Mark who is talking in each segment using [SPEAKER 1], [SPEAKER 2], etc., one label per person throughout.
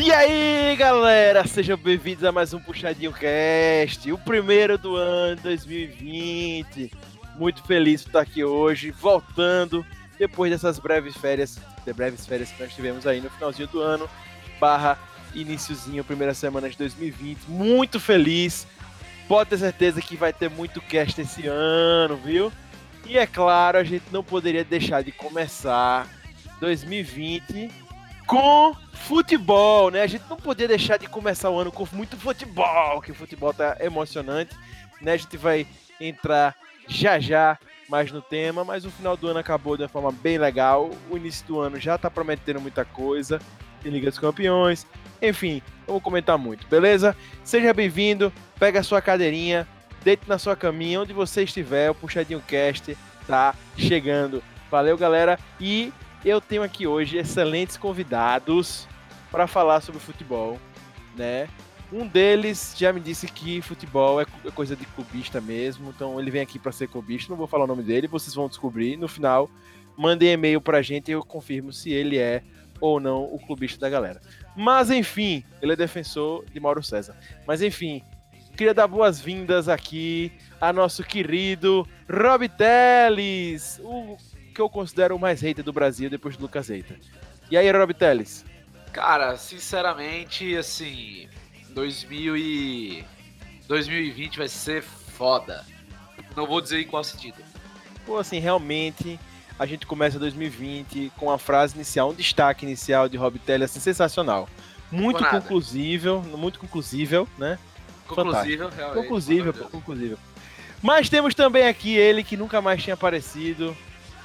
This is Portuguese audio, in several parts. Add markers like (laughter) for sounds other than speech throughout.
[SPEAKER 1] E aí, galera, sejam bem-vindos a mais um Puxadinho Cast, o primeiro do ano 2020. Muito feliz por estar aqui hoje, voltando depois dessas breves férias, de breves férias que nós tivemos aí no finalzinho do ano, barra iníciozinho, primeira semana de 2020. Muito feliz. Pode ter certeza que vai ter muito cast esse ano, viu? E é claro, a gente não poderia deixar de começar 2020 com futebol, né? A gente não podia deixar de começar o ano com muito futebol, que o futebol tá emocionante, né? A gente vai entrar já já mais no tema, mas o final do ano acabou de uma forma bem legal. O início do ano já tá prometendo muita coisa. Tem Liga dos Campeões, enfim, eu vou comentar muito, beleza? Seja bem-vindo, pega a sua cadeirinha, deite na sua caminha, onde você estiver, o Puxadinho Cast tá chegando. Valeu, galera, e eu tenho aqui hoje excelentes convidados para falar sobre futebol, né? Um deles já me disse que futebol é coisa de clubista mesmo, então ele vem aqui para ser clubista. Não vou falar o nome dele, vocês vão descobrir. No final, mandem e-mail para a gente e eu confirmo se ele é ou não o clubista da galera. Mas enfim, ele é defensor de Mauro César. Mas enfim, queria dar boas-vindas aqui a nosso querido Rob Teles, o que eu considero o mais hater do Brasil depois do Lucas Eita. E aí, Rob Teles?
[SPEAKER 2] Cara, sinceramente, assim, 2000 e... 2020 vai ser foda. Não vou dizer em qual sentido.
[SPEAKER 1] Pô, assim, realmente, a gente começa 2020 com a frase inicial, um destaque inicial de Rob Teles, assim, sensacional. Muito conclusível, muito conclusível, né?
[SPEAKER 2] Conclusível, realmente.
[SPEAKER 1] Conclusível, pô, conclusível. Mas temos também aqui ele que nunca mais tinha aparecido,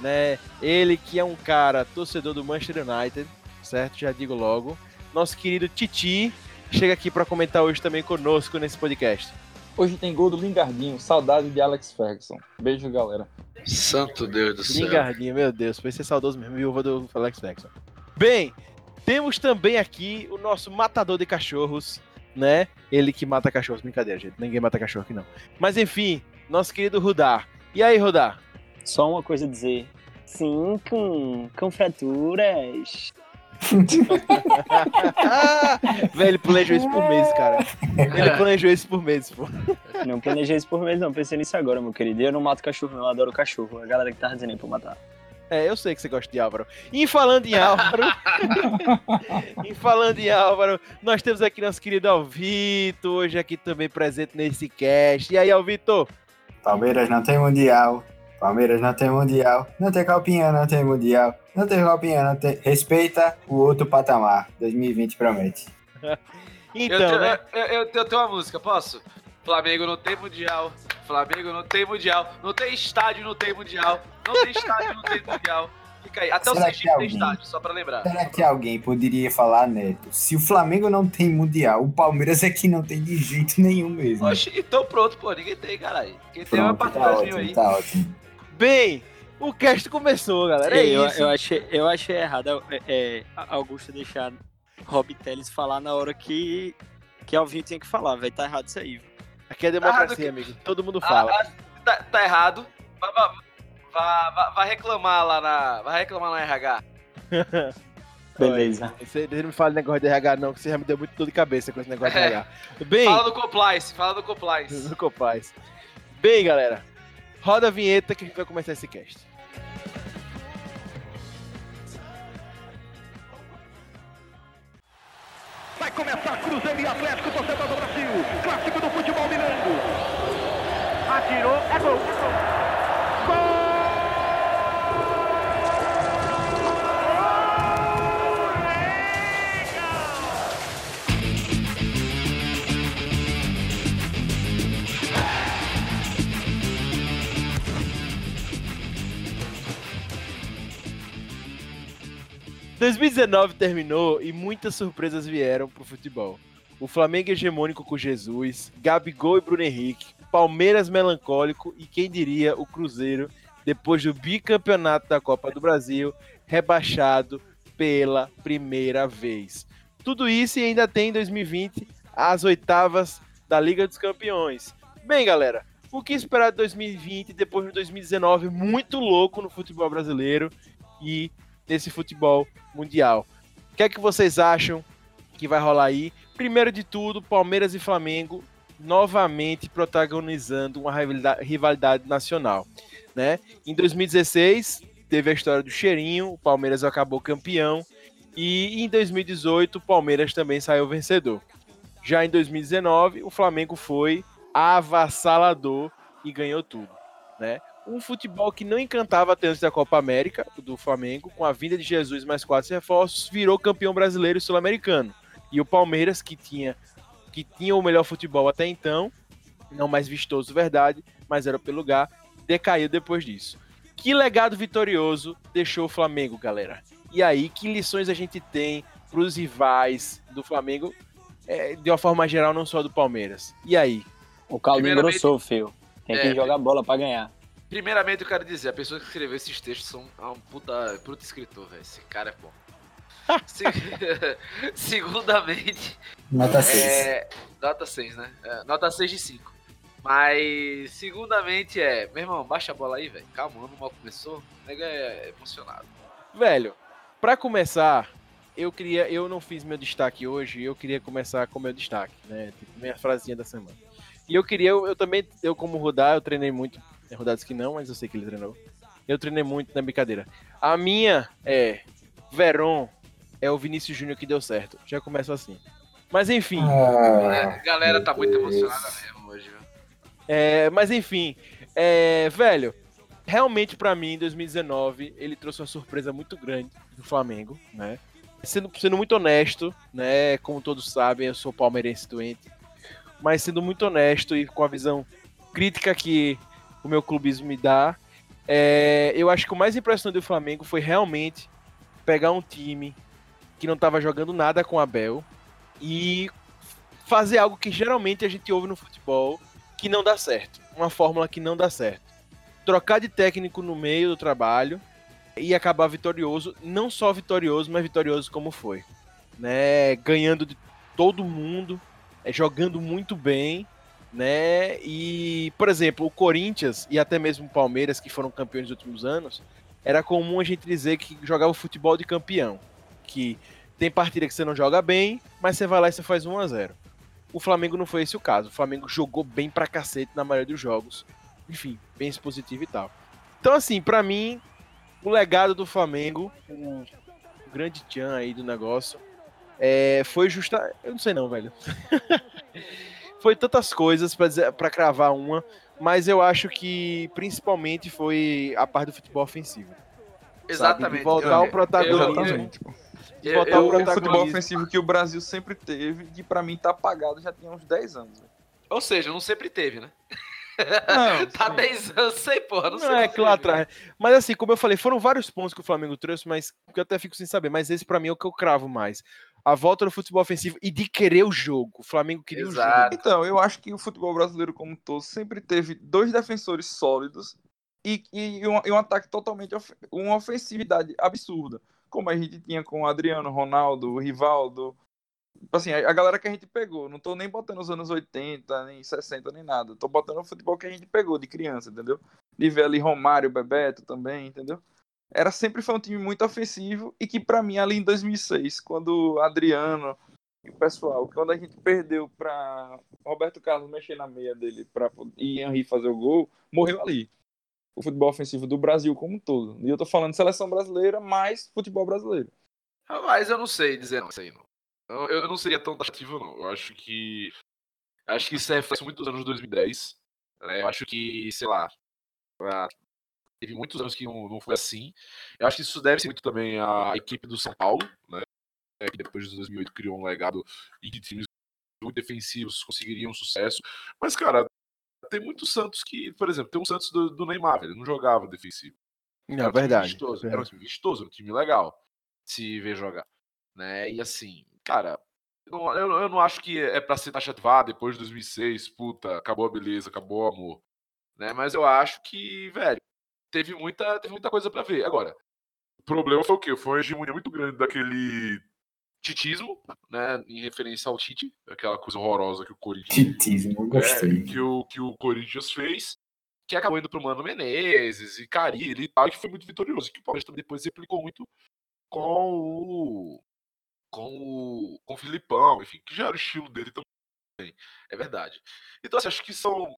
[SPEAKER 1] né? Ele que é um cara torcedor do Manchester United, certo? Já digo logo. Nosso querido Titi chega aqui para comentar hoje também conosco nesse podcast.
[SPEAKER 3] Hoje tem gol do Lingardinho, saudade de Alex Ferguson. Beijo, galera.
[SPEAKER 2] Santo Deus do céu.
[SPEAKER 1] Lingardinho, meu Deus, foi ser saudoso mesmo, viúva do Alex Ferguson. Bem, temos também aqui o nosso matador de cachorros, né? Ele que mata cachorros. Brincadeira, gente. Ninguém mata cachorro aqui, não. Mas enfim, nosso querido Rudar. E aí, Rudar?
[SPEAKER 4] Só uma coisa a dizer. Sim, com, com fraturas. (laughs)
[SPEAKER 1] Velho, ele planejou isso por mês, cara. Ele planejou isso por mês, pô.
[SPEAKER 4] Não planejei isso por mês, não. Pensei nisso agora, meu querido. Eu não mato cachorro, não. Eu adoro cachorro. A galera que tava dizendo aí pra matar.
[SPEAKER 1] É, eu sei que você gosta de Álvaro. E falando em Álvaro, (laughs) e falando em Álvaro, nós temos aqui nosso querido Alvito, hoje aqui também presente nesse cast. E aí, Alvito?
[SPEAKER 5] Palmeiras não tem mundial. Palmeiras não tem mundial. Não tem Copinha, não tem mundial. Não tem Copinha, não tem. Respeita o outro patamar. 2020 promete.
[SPEAKER 2] então, eu, né? eu, eu, eu tenho uma música, posso? Flamengo não tem mundial. Flamengo não tem mundial. Não tem estádio, não tem mundial. Não tem estádio, não tem mundial. Fica aí. Até Será o Sergipe tem estádio, só pra lembrar.
[SPEAKER 5] Será que alguém poderia falar, Neto? Se o Flamengo não tem mundial, o Palmeiras aqui não tem de jeito nenhum mesmo.
[SPEAKER 2] Oxe, então pronto, pô. Ninguém tem, caralho. Quem tem é uma parte
[SPEAKER 5] tá ótimo, aí. Tá ótimo.
[SPEAKER 1] Bem, o cast começou, galera. É
[SPEAKER 4] eu,
[SPEAKER 1] isso.
[SPEAKER 4] Eu achei, eu achei errado é, é, Augusto deixar Rob Teles falar na hora que, que Alvinho tinha que falar, velho. Tá errado isso aí.
[SPEAKER 1] Aqui é democracia, amigo. Todo mundo fala. Ah,
[SPEAKER 2] ah, tá, tá, errado. Vai, vai, vai, reclamar lá na. Vai reclamar na RH. (laughs)
[SPEAKER 4] Beleza.
[SPEAKER 1] Você não me fala negócio de RH, não, que você já me deu muito dor de cabeça com esse negócio é. de RH.
[SPEAKER 2] Bem, fala do Compliance, fala do Compliance. (laughs)
[SPEAKER 1] Do Compliance. Bem, galera, roda a vinheta que a gente vai começar esse cast.
[SPEAKER 6] Vai começar Cruzeiro e Atlético, torcedor do Brasil. Clássico do futebol mirando. Atirou, é gol. Gol!
[SPEAKER 1] 2019 terminou e muitas surpresas vieram pro futebol. O Flamengo hegemônico com Jesus, Gabigol e Bruno Henrique, Palmeiras melancólico e quem diria o Cruzeiro depois do bicampeonato da Copa do Brasil, rebaixado pela primeira vez. Tudo isso e ainda tem em 2020 as oitavas da Liga dos Campeões. Bem, galera, o que esperar de 2020 depois de 2019 muito louco no futebol brasileiro e nesse futebol mundial. O que é que vocês acham que vai rolar aí. Primeiro de tudo, Palmeiras e Flamengo novamente protagonizando uma rivalidade nacional, né? Em 2016 teve a história do cheirinho, o Palmeiras acabou campeão e em 2018 o Palmeiras também saiu vencedor. Já em 2019 o Flamengo foi avassalador e ganhou tudo, né? Um futebol que não encantava tanto da Copa América, do Flamengo, com a vinda de Jesus mais quatro reforços, virou campeão brasileiro e sul-americano. E o Palmeiras, que tinha que tinha o melhor futebol até então, não mais vistoso, verdade, mas era pelo lugar, decaiu depois disso. Que legado vitorioso deixou o Flamengo, galera? E aí, que lições a gente tem para os rivais do Flamengo, é, de uma forma geral, não só do Palmeiras? E aí?
[SPEAKER 4] O caldo engrossou, filho. Tem que é, jogar bola para ganhar.
[SPEAKER 2] Primeiramente, eu quero dizer, a pessoa que escreveu esses textos são um puta, puta escritor, velho. Esse cara é bom. (laughs) Se... (laughs) Segundamente.
[SPEAKER 5] Nota 6.
[SPEAKER 2] É... Nota 6, né? É, nota 6 de 5. Mas, segundamente, é. Meu irmão, baixa a bola aí, velho. Calma, o ano mal começou. O nego é emocionado.
[SPEAKER 1] Velho, pra começar, eu queria. Eu não fiz meu destaque hoje, eu queria começar com meu destaque, né? Tipo, minha frasinha da semana. E eu queria, eu, eu também, eu como rodar, eu treinei muito. Tem rodadas que não, mas eu sei que ele treinou. Eu treinei muito na brincadeira. A minha é Veron é o Vinícius Júnior que deu certo. Já começa assim. Mas enfim.
[SPEAKER 2] Ah, a galera tá muito emocionada mesmo hoje, viu?
[SPEAKER 1] É, mas enfim, é, velho, realmente para mim, em 2019, ele trouxe uma surpresa muito grande do Flamengo, né? Sendo, sendo muito honesto, né? Como todos sabem, eu sou palmeirense doente. Mas sendo muito honesto e com a visão crítica que o meu clubismo me dá, é, eu acho que o mais impressionante do Flamengo foi realmente pegar um time que não estava jogando nada com Abel e fazer algo que geralmente a gente ouve no futebol que não dá certo. Uma fórmula que não dá certo. Trocar de técnico no meio do trabalho e acabar vitorioso, não só vitorioso, mas vitorioso como foi. Né? Ganhando de todo mundo, é, jogando muito bem, né? E, por exemplo, o Corinthians e até mesmo o Palmeiras, que foram campeões nos últimos anos, era comum a gente dizer que jogava futebol de campeão que tem partida que você não joga bem, mas você vai lá e você faz 1 a 0 O Flamengo não foi esse o caso. O Flamengo jogou bem pra cacete na maioria dos jogos. Enfim, bem expositivo e tal. Então, assim, para mim, o legado do Flamengo, o grande tchan aí do negócio, é, foi justa. Eu não sei não, velho. (laughs) foi tantas coisas para cravar uma, mas eu acho que principalmente foi a parte do futebol ofensivo.
[SPEAKER 2] Exatamente.
[SPEAKER 1] Sabe? voltar ao protagonismo.
[SPEAKER 3] Eu, botar eu, o, futebol ofensivo que o Brasil sempre teve, que para mim tá apagado já tinha uns 10 anos. Véio.
[SPEAKER 2] Ou seja, não sempre teve, né? Não, (laughs) tá sim. 10 anos sei, porra. Não, não sei
[SPEAKER 1] é que lá atrás. Mas assim, como eu falei, foram vários pontos que o Flamengo trouxe, mas que eu até fico sem saber. Mas esse para mim é o que eu cravo mais. A volta do futebol ofensivo e de querer o jogo. O Flamengo queria Exato. o jogo.
[SPEAKER 3] Então, eu acho que o futebol brasileiro como um todo sempre teve dois defensores sólidos e, e, um, e um ataque totalmente of, uma ofensividade absurda como a gente tinha com o Adriano, Ronaldo, Rivaldo. Assim, a, galera que a gente pegou. Não tô nem botando os anos 80, nem 60, nem nada. Tô botando o futebol que a gente pegou de criança, entendeu? De ver ali Romário, Bebeto também, entendeu? Era sempre foi um time muito ofensivo e que para mim ali em 2006, quando Adriano e o pessoal, quando a gente perdeu para Roberto Carlos mexer na meia dele para e Henry fazer o gol, morreu ali o futebol ofensivo do Brasil como um todo. E eu tô falando seleção brasileira mais futebol brasileiro.
[SPEAKER 2] Mas eu não sei dizer não, isso aí não. Eu, eu não seria tão taxativo, não. Eu acho que. Acho que isso reflete muito dos anos 2010. Né? Eu acho que, sei lá. Teve muitos anos que não, não foi assim. Eu acho que isso deve ser muito também à equipe do São Paulo, né? Que depois de 2008 criou um legado e de times muito defensivos conseguiriam sucesso. Mas, cara, tem muitos Santos que, por exemplo, tem um Santos do, do Neymar, ele não jogava defensivo.
[SPEAKER 1] Não, era verdade.
[SPEAKER 2] Vistoso, era um time vistoso, era um time legal se ver jogar. Né? E assim, cara, eu, eu, não acho que é pra ser taxativado depois de 2006, puta, acabou a beleza, acabou o amor. Né? Mas eu acho que, velho, teve muita, teve muita coisa para ver. Agora, o problema foi o quê? Foi uma hegemonia muito grande daquele titismo, né, em referência ao Tite, aquela coisa horrorosa que o Corinthians
[SPEAKER 5] titismo, gostei.
[SPEAKER 2] É, que o que o Corinthians fez, que acabou indo pro Mano Menezes e Carilli e tal, que foi muito vitorioso, que o Palmeiras também depois replicou muito com o
[SPEAKER 7] com o, com o Filipão, enfim, que já era o estilo dele também. É verdade. Então, assim, acho que são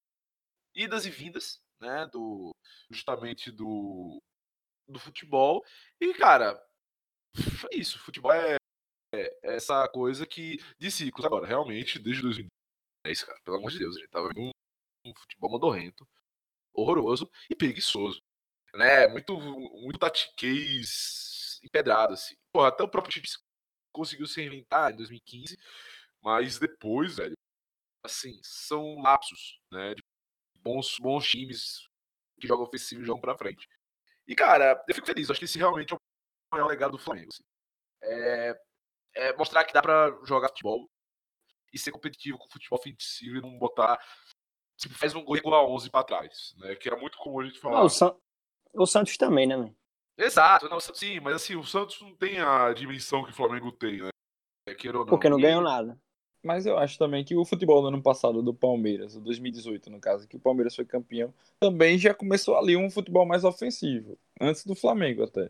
[SPEAKER 7] idas e vindas, né, do, justamente do, do futebol. E, cara, é isso. Futebol é, é essa coisa que, de ciclos. Agora, realmente, desde 2010, cara, pelo amor de Deus, a gente tava um, um futebol modorrento, horroroso e preguiçoso. Né? Muito, muito tatiquês empedrado, assim. Porra, até o próprio Chiefs conseguiu se reinventar em 2015, mas depois, velho, assim, são lapsos, né? De bons, bons times que jogam ofensivo e jogam pra frente. E, cara, eu fico feliz. Acho que esse realmente é o maior legado do Flamengo. Assim. É, é mostrar que dá pra jogar futebol e ser competitivo com futebol ofensivo e não botar. Tipo, faz um gol igual a 11 pra trás, né? Que era muito comum a gente falar.
[SPEAKER 4] o, San... o Santos também, né, mano?
[SPEAKER 7] Exato, não, sim, mas assim, o Santos não tem a dimensão que o Flamengo tem, né?
[SPEAKER 4] É, não. Porque não ganhou nada.
[SPEAKER 3] Mas eu acho também que o futebol do ano passado do Palmeiras, o 2018 no caso, que o Palmeiras foi campeão, também já começou ali um futebol mais ofensivo, antes do Flamengo até,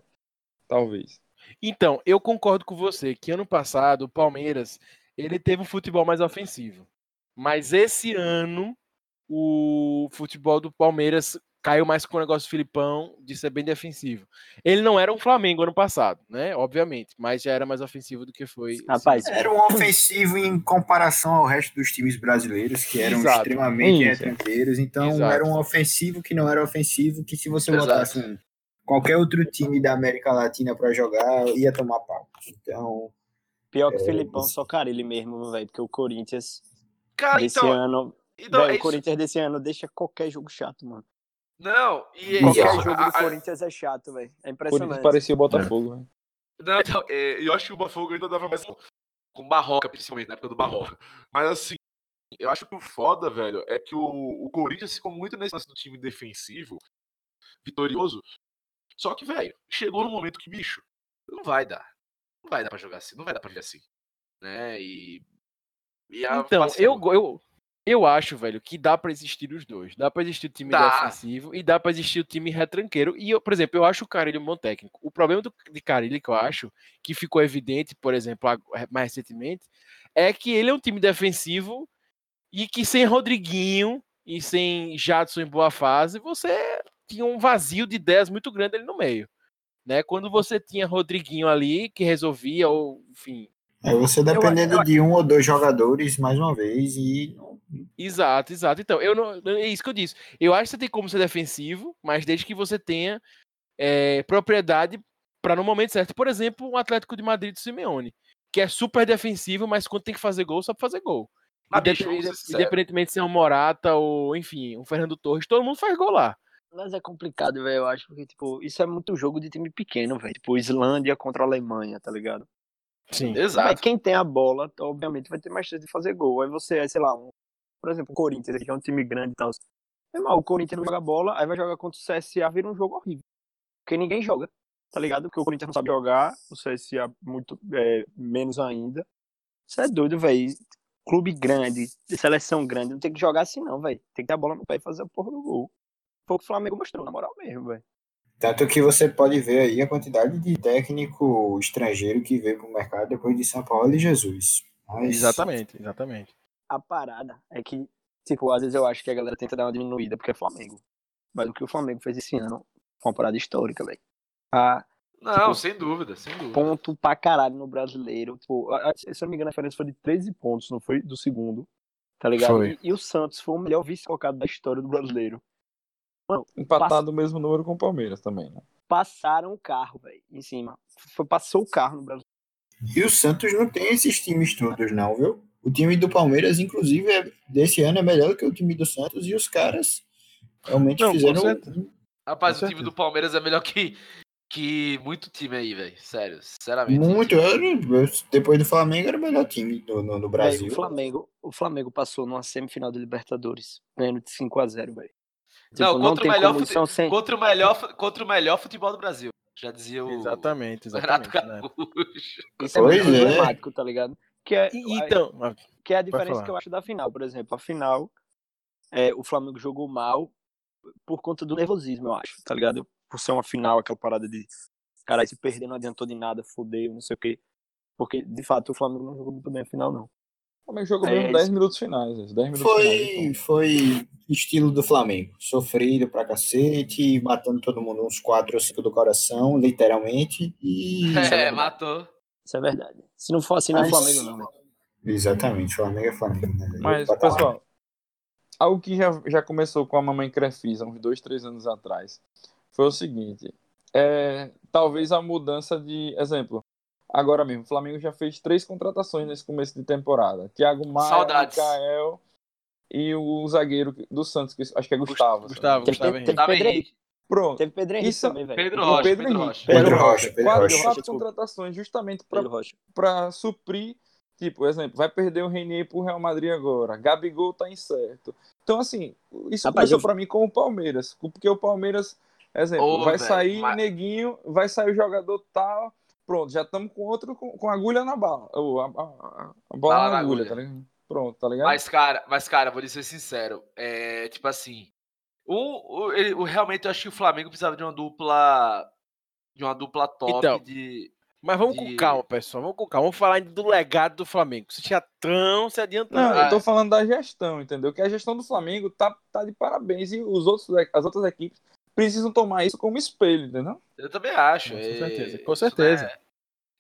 [SPEAKER 3] talvez.
[SPEAKER 1] Então, eu concordo com você que ano passado o Palmeiras, ele teve um futebol mais ofensivo. Mas esse ano o futebol do Palmeiras caiu mais com o negócio do Filipão de ser bem defensivo. Ele não era um Flamengo ano passado, né? Obviamente, mas já era mais ofensivo do que foi.
[SPEAKER 5] Rapaz, era um ofensivo em comparação ao resto dos times brasileiros, que eram Exato. extremamente retranqueiros. Então, Exato. era um ofensivo que não era ofensivo, que se você Exato. botasse um, qualquer outro time da América Latina para jogar, ia tomar pau. Então.
[SPEAKER 4] Pior que o é, Filipão, só cara ele mesmo, velho, porque o Corinthians. Cara, desse então, ano. Então, véio, é o Corinthians desse ano deixa qualquer jogo chato, mano.
[SPEAKER 7] Não, e
[SPEAKER 4] Qualquer jogo a, do Corinthians é chato, velho. É impressionante. Corinthians
[SPEAKER 3] parecia o Botafogo, velho.
[SPEAKER 7] Não, então, é, eu acho que o Botafogo ainda dava mais com Barroca, principalmente, na época do Barroca. Mas assim, eu acho que o foda, velho, é que o, o Corinthians ficou muito nesse lance do time defensivo, vitorioso. Só que, velho, chegou no momento que, bicho, não vai dar. Não vai dar pra jogar assim, não vai dar pra ver assim. Né? E.
[SPEAKER 1] e então, eu, eu, eu acho, velho, que dá para existir os dois. Dá para existir o time defensivo e dá para existir o time retranqueiro. E, eu, por exemplo, eu acho o Carilho um bom técnico. O problema do, de Carilho, que eu acho, que ficou evidente, por exemplo, mais recentemente, é que ele é um time defensivo e que sem Rodriguinho e sem Jadson em boa fase, você tinha um vazio de ideias muito grande ali no meio. Né? Quando você tinha Rodriguinho ali, que resolvia, ou enfim,
[SPEAKER 5] é você dependendo eu, eu, de um ou dois jogadores, mais uma vez, e.
[SPEAKER 1] Exato, exato. Então, eu não, é isso que eu disse. Eu acho que você tem como ser defensivo, mas desde que você tenha é, propriedade para no momento certo. Por exemplo, o Atlético de Madrid do Simeone, que é super defensivo, mas quando tem que fazer gol, só pra fazer gol. Ah, independentemente se é um Morata ou, enfim, um Fernando Torres, todo mundo faz gol lá.
[SPEAKER 4] Mas é complicado, velho, eu acho, porque, tipo, isso é muito jogo de time pequeno, velho. Tipo, Islândia contra a Alemanha, tá ligado?
[SPEAKER 1] Sim, exato.
[SPEAKER 4] quem tem a bola, obviamente, vai ter mais chance de fazer gol. Aí você, sei lá, um, por exemplo, o Corinthians, que é um time grande e tal. Mal, o Corinthians não joga bola, aí vai jogar contra o CSA, vira um jogo horrível. Porque ninguém joga, tá ligado? Porque o Corinthians não sabe jogar, o CSA muito é, menos ainda. Você é doido, velho. Clube grande, seleção grande, não tem que jogar assim, não, velho. Tem que a bola no pé e fazer a porra do gol. Foi o que o Flamengo mostrou, na moral mesmo, velho.
[SPEAKER 5] Tanto que você pode ver aí a quantidade de técnico estrangeiro que veio para o mercado depois de São Paulo e Jesus.
[SPEAKER 1] Mas... Exatamente, exatamente.
[SPEAKER 4] A parada é que, tipo, às vezes eu acho que a galera tenta dar uma diminuída porque é Flamengo. Mas o que o Flamengo fez esse ano foi uma parada histórica, velho.
[SPEAKER 7] Não, tipo, sem dúvida, sem dúvida.
[SPEAKER 4] Ponto pra caralho no brasileiro. Tipo, se eu não me engano, a diferença foi de 13 pontos, não foi? Do segundo. Tá ligado? E, e, o Santos foi o melhor vice-colocado da história do brasileiro.
[SPEAKER 3] Mano, Empatado pass... o mesmo número com o Palmeiras também, né?
[SPEAKER 4] Passaram o carro, velho, em cima. Foi, passou o carro no Brasil.
[SPEAKER 5] E o Santos não tem esses times todos, não, viu? O time do Palmeiras, inclusive, é, desse ano é melhor que o time do Santos e os caras realmente não, fizeram.
[SPEAKER 2] Rapaz, o time do Palmeiras é melhor que, que muito time aí, velho. Sério, sinceramente.
[SPEAKER 5] Muito. Era, depois do Flamengo era o melhor time do, no, no Brasil. Véio,
[SPEAKER 4] o, Flamengo, o Flamengo passou numa semifinal de Libertadores, ganhando de 5x0, velho.
[SPEAKER 2] Tipo, não, contra, não o melhor fute... sem... contra, o melhor, contra o melhor futebol do Brasil. Já dizia o
[SPEAKER 1] exatamente, exatamente,
[SPEAKER 2] Renato
[SPEAKER 4] né? Isso é muito é. tá ligado? Que é,
[SPEAKER 1] então,
[SPEAKER 4] que é a diferença que eu acho da final, por exemplo. A final, é, o Flamengo jogou mal por conta do nervosismo, eu acho, tá ligado? Por ser uma final, aquela parada de cara, se perder não adiantou de nada, fodeu, não sei o quê. Porque, de fato, o Flamengo não jogou muito bem a final, não.
[SPEAKER 3] O Flamengo jogou mesmo
[SPEAKER 4] É,
[SPEAKER 3] 10 minutos finais. 10 minutos
[SPEAKER 5] Foi,
[SPEAKER 3] finais,
[SPEAKER 5] foi estilo do Flamengo. Sofrido pra cacete, matando todo mundo uns 4 ou 5 do coração, literalmente. E. (laughs)
[SPEAKER 2] É, matou.
[SPEAKER 4] Isso é verdade. Se não for assim, não é Flamengo, não. velho.
[SPEAKER 5] Exatamente, Flamengo é Flamengo. Né?
[SPEAKER 3] Mas, pessoal, algo que já, já começou com a Mamãe Crefisa, uns dois, três anos atrás, foi o seguinte: é, talvez a mudança de. Exemplo, agora mesmo, o Flamengo já fez três contratações nesse começo de temporada: Thiago Maia,
[SPEAKER 2] Saudades.
[SPEAKER 3] Mikael e o zagueiro do Santos, que acho que é Gustavo.
[SPEAKER 1] Gustavo, Gustavo
[SPEAKER 4] teve,
[SPEAKER 1] Henrique.
[SPEAKER 4] Pedro.
[SPEAKER 3] Pronto.
[SPEAKER 4] Teve Pedro Henrique
[SPEAKER 3] Isso-
[SPEAKER 4] também, velho.
[SPEAKER 2] Pedro Rocha,
[SPEAKER 3] Pedro
[SPEAKER 2] Pedro. Rocha.
[SPEAKER 5] Pedro Rocha, Pedro
[SPEAKER 3] quatro,
[SPEAKER 5] Rocha.
[SPEAKER 3] quatro contratações justamente para
[SPEAKER 4] Pedro Rocha.
[SPEAKER 3] para suprir, tipo, exemplo, vai perder o Renier pro Real Madrid agora, Gabigol tá incerto. Então, assim, isso
[SPEAKER 4] Rapaz,
[SPEAKER 3] começou
[SPEAKER 4] eu-
[SPEAKER 3] pra mim com o Palmeiras, porque o Palmeiras, exemplo,
[SPEAKER 2] Ô,
[SPEAKER 3] vai
[SPEAKER 2] velho,
[SPEAKER 3] sair
[SPEAKER 2] mas-
[SPEAKER 3] neguinho, vai sair o jogador tal, pronto, já estamos com outro com, com agulha na bala, ou a, a- a bola
[SPEAKER 2] Bala
[SPEAKER 3] na
[SPEAKER 2] na
[SPEAKER 3] agulha,
[SPEAKER 2] agulha.
[SPEAKER 3] tá ligado? Pronto, tá ligado?
[SPEAKER 2] Mas, cara, mas, cara, vou lhe ser sincero. É, tipo assim. O, o, ele- o- realmente eu acho que o Flamengo precisava de uma dupla. De uma dupla top
[SPEAKER 1] Então,
[SPEAKER 2] de.
[SPEAKER 1] Mas vamos com
[SPEAKER 2] de-
[SPEAKER 1] calma, pessoal. Vamos com calma. Vamos falar ainda do legado do Flamengo. Você já tão se adiantando.
[SPEAKER 3] Não, eu tô falando da gestão, entendeu? Que a gestão do Flamengo tá, tá de parabéns e os outros, as outras equipes precisam tomar isso como espelho, entendeu?
[SPEAKER 2] Eu também acho.
[SPEAKER 1] Com
[SPEAKER 2] é,
[SPEAKER 1] certeza, com
[SPEAKER 2] isso
[SPEAKER 1] certeza.
[SPEAKER 2] não é-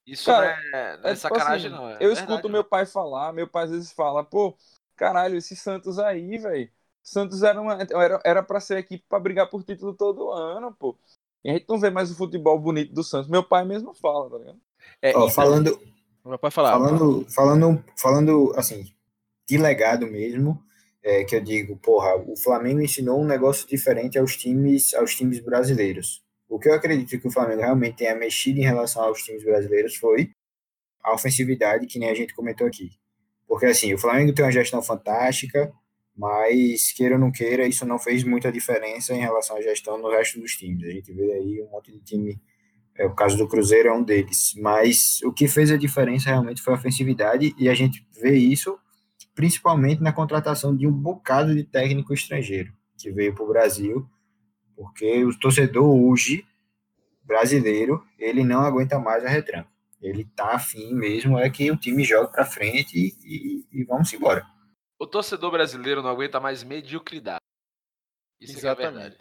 [SPEAKER 2] Isso
[SPEAKER 3] Cara,
[SPEAKER 2] não é, não é
[SPEAKER 3] É tipo
[SPEAKER 2] sacanagem,
[SPEAKER 3] assim,
[SPEAKER 2] não. é
[SPEAKER 3] eu
[SPEAKER 2] verdade,
[SPEAKER 3] escuto
[SPEAKER 2] não.
[SPEAKER 3] meu pai falar, meu pai às vezes fala, pô, caralho, esse Santos aí, velho. Santos era, uma, era, era pra ser equipe pra brigar por título todo ano, pô. E a gente não vê mais o futebol bonito do Santos. Meu pai mesmo fala, tá ligado?
[SPEAKER 1] É,
[SPEAKER 5] Ó, falando,
[SPEAKER 1] Pode falar.
[SPEAKER 5] falando, falando, falando, assim, de legado mesmo, é, que eu digo, porra, o Flamengo ensinou um negócio diferente aos times, aos times brasileiros. O que eu acredito que o Flamengo realmente tenha mexido em relação aos times brasileiros foi a ofensividade, que nem a gente comentou aqui. Porque, assim, o Flamengo tem uma gestão fantástica, mas, queira ou não queira, isso não fez muita diferença em relação à gestão no resto dos times. A gente vê aí um monte de time é, o caso do Cruzeiro é um deles. Mas o que fez a diferença realmente foi a ofensividade, e a gente vê isso principalmente na contratação de um bocado de técnico estrangeiro que veio para o Brasil, porque o torcedor hoje brasileiro ele não aguenta mais a retranca. Ele tá afim mesmo é que o time jogue para frente e, e, e vamos embora.
[SPEAKER 2] O torcedor brasileiro não aguenta mais mediocridade. Isso é é
[SPEAKER 1] Exatamente.
[SPEAKER 2] verdade.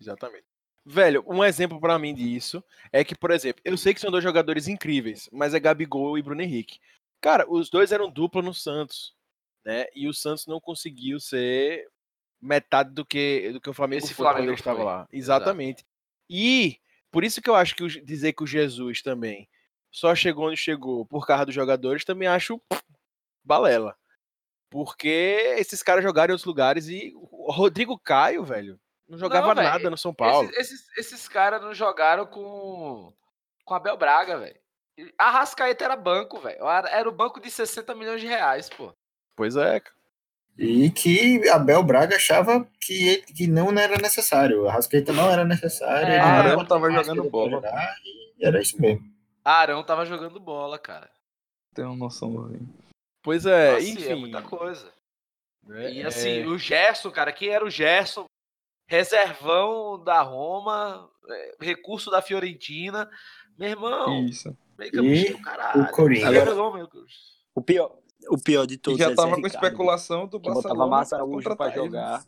[SPEAKER 1] Exatamente. Velho, um exemplo pra mim disso é que, por exemplo, eu sei que são dois jogadores incríveis, mas é Gabigol e Bruno Henrique. Cara, os dois eram dupla no Santos, né? E o Santos não conseguiu ser metade do que do que o Flamengo
[SPEAKER 2] Esse
[SPEAKER 1] foi quando
[SPEAKER 2] Flamengo
[SPEAKER 1] ele estava lá. Exatamente. E por isso que eu acho que o- dizer que o Jesus também só chegou onde chegou por causa dos jogadores, também acho pff, balela. Porque esses caras jogaram em outros lugares e o Rodrigo Caio, velho, não jogava
[SPEAKER 2] velho,
[SPEAKER 1] nada no São Paulo.
[SPEAKER 2] Esses, esses, esses caras não jogaram com, com Abel Braga, velho. A Rascaeta era banco, velho. Era era o banco de 60 milhões de reais, pô.
[SPEAKER 1] Pois é, cara.
[SPEAKER 5] E que Abel Braga achava que, ele, que não era necessário. A Rascaeta não era necessário.
[SPEAKER 2] É,
[SPEAKER 3] Arão
[SPEAKER 5] não
[SPEAKER 3] tava jogando bola.
[SPEAKER 5] e era isso mesmo.
[SPEAKER 2] Arão tava jogando bola, cara.
[SPEAKER 3] Tem uma noção, velho.
[SPEAKER 1] Pois é,
[SPEAKER 2] Nossa,
[SPEAKER 1] enfim.
[SPEAKER 2] é muita coisa.
[SPEAKER 1] É,
[SPEAKER 2] E assim,
[SPEAKER 1] é,
[SPEAKER 2] o Gerson, cara, quem era o Gerson? Reservão da Roma, é, recurso da Fiorentina. Meu irmão,
[SPEAKER 3] Isso.
[SPEAKER 2] meio do caralho.
[SPEAKER 5] o.
[SPEAKER 2] Agora, Deus.
[SPEAKER 4] O pior, o pior de
[SPEAKER 3] E
[SPEAKER 4] todos
[SPEAKER 3] já
[SPEAKER 4] é
[SPEAKER 3] tava com
[SPEAKER 4] Ricardo,
[SPEAKER 3] especulação do
[SPEAKER 4] que botava
[SPEAKER 3] Barcelona
[SPEAKER 4] Massa Araújo pra jogar.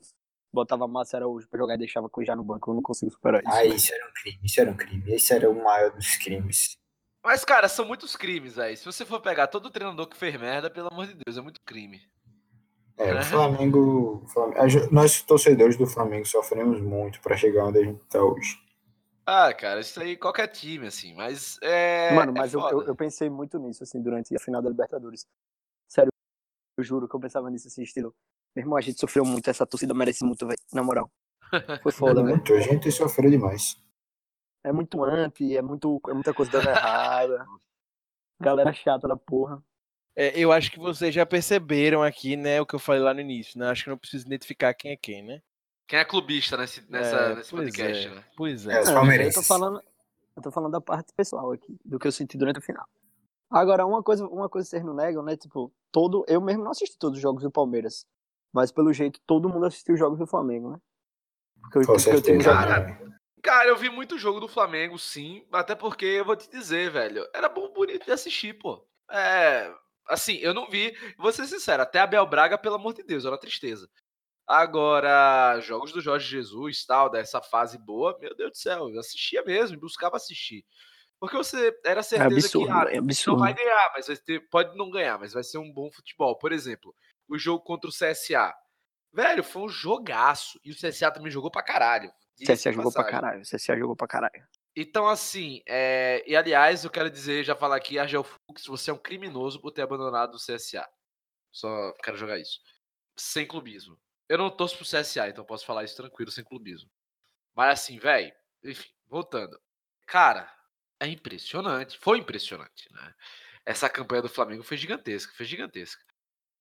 [SPEAKER 4] Botava Massa Araújo pra jogar e deixava Cuijá no banco. Eu não consigo superar isso.
[SPEAKER 5] Ah, isso era um crime, isso era um crime. Esse era o maior dos crimes.
[SPEAKER 2] Mas, cara, são muitos crimes aí. Se você for pegar todo treinador que fez merda, pelo amor de Deus, é muito crime.
[SPEAKER 5] É,
[SPEAKER 2] É.
[SPEAKER 5] o Flamengo, o Flamengo- Nós, torcedores do Flamengo, sofremos muito para chegar onde a gente tá hoje.
[SPEAKER 2] Ah, cara, isso aí qualquer time, assim, mas é.
[SPEAKER 4] Mano,
[SPEAKER 2] é
[SPEAKER 4] mas eu,
[SPEAKER 2] foda.
[SPEAKER 4] eu, eu pensei muito nisso, assim, durante a final da Libertadores. Sério, eu juro que eu pensava nisso, assim, estilo. Meu irmão, a gente sofreu muito, essa torcida merece muito, velho. Na moral. (laughs) Foi foda, velho.
[SPEAKER 5] muito, a gente sofreu demais.
[SPEAKER 4] É muito anti, é, muito, é muita coisa dando errada. (laughs) Galera chata da porra.
[SPEAKER 1] é, eu acho que vocês já perceberam aqui, né, o que eu falei lá no início, né? Acho que não preciso identificar quem é quem, né?
[SPEAKER 2] Quem é clubista nesse, nessa,
[SPEAKER 1] É,
[SPEAKER 2] nesse podcast,
[SPEAKER 1] é.
[SPEAKER 2] né?
[SPEAKER 1] Pois
[SPEAKER 5] É,
[SPEAKER 1] é.
[SPEAKER 5] os palmeirenses.
[SPEAKER 4] Eu tô falando, eu tô falando da parte pessoal aqui, do que eu senti durante a final. Agora, uma coisa, uma coisa vocês não negam, né? Tipo, todo, eu mesmo não assisti todos os jogos do Palmeiras. Mas pelo jeito, todo mundo assistiu os jogos do Flamengo, né? Porque eu,
[SPEAKER 5] Com
[SPEAKER 4] porque eu tenho
[SPEAKER 5] certeza.
[SPEAKER 2] Cara, eu vi muito jogo do Flamengo, sim. Até porque eu vou te dizer, velho. Era bom bonito de assistir, pô. É, assim, eu não vi, vou ser sincero, até Abel Braga, pelo amor de Deus, era uma tristeza. Agora, jogos do Jorge Jesus, tal, dessa fase boa, meu Deus do céu, eu assistia mesmo, buscava assistir. Porque você era é certeza é absurdo, que ah, é não vai ganhar, mas vai ter, pode não ganhar, mas vai ser um bom futebol. Por exemplo, o jogo contra o CSA. Velho, foi um jogaço. E o CSA também jogou pra caralho.
[SPEAKER 4] CSA jogou pra caralho. O CSA jogou pra caralho.
[SPEAKER 2] Então, assim, é... e aliás, eu quero dizer, já falar aqui, Argel Fux, você é um criminoso por ter abandonado o CSA. Só quero jogar isso. Sem clubismo. Eu não torço pro CSA, então posso falar isso tranquilo, sem clubismo. Mas assim, velho, enfim, voltando. Cara, é impressionante. Foi impressionante, né? Essa campanha do Flamengo foi gigantesca, foi gigantesca.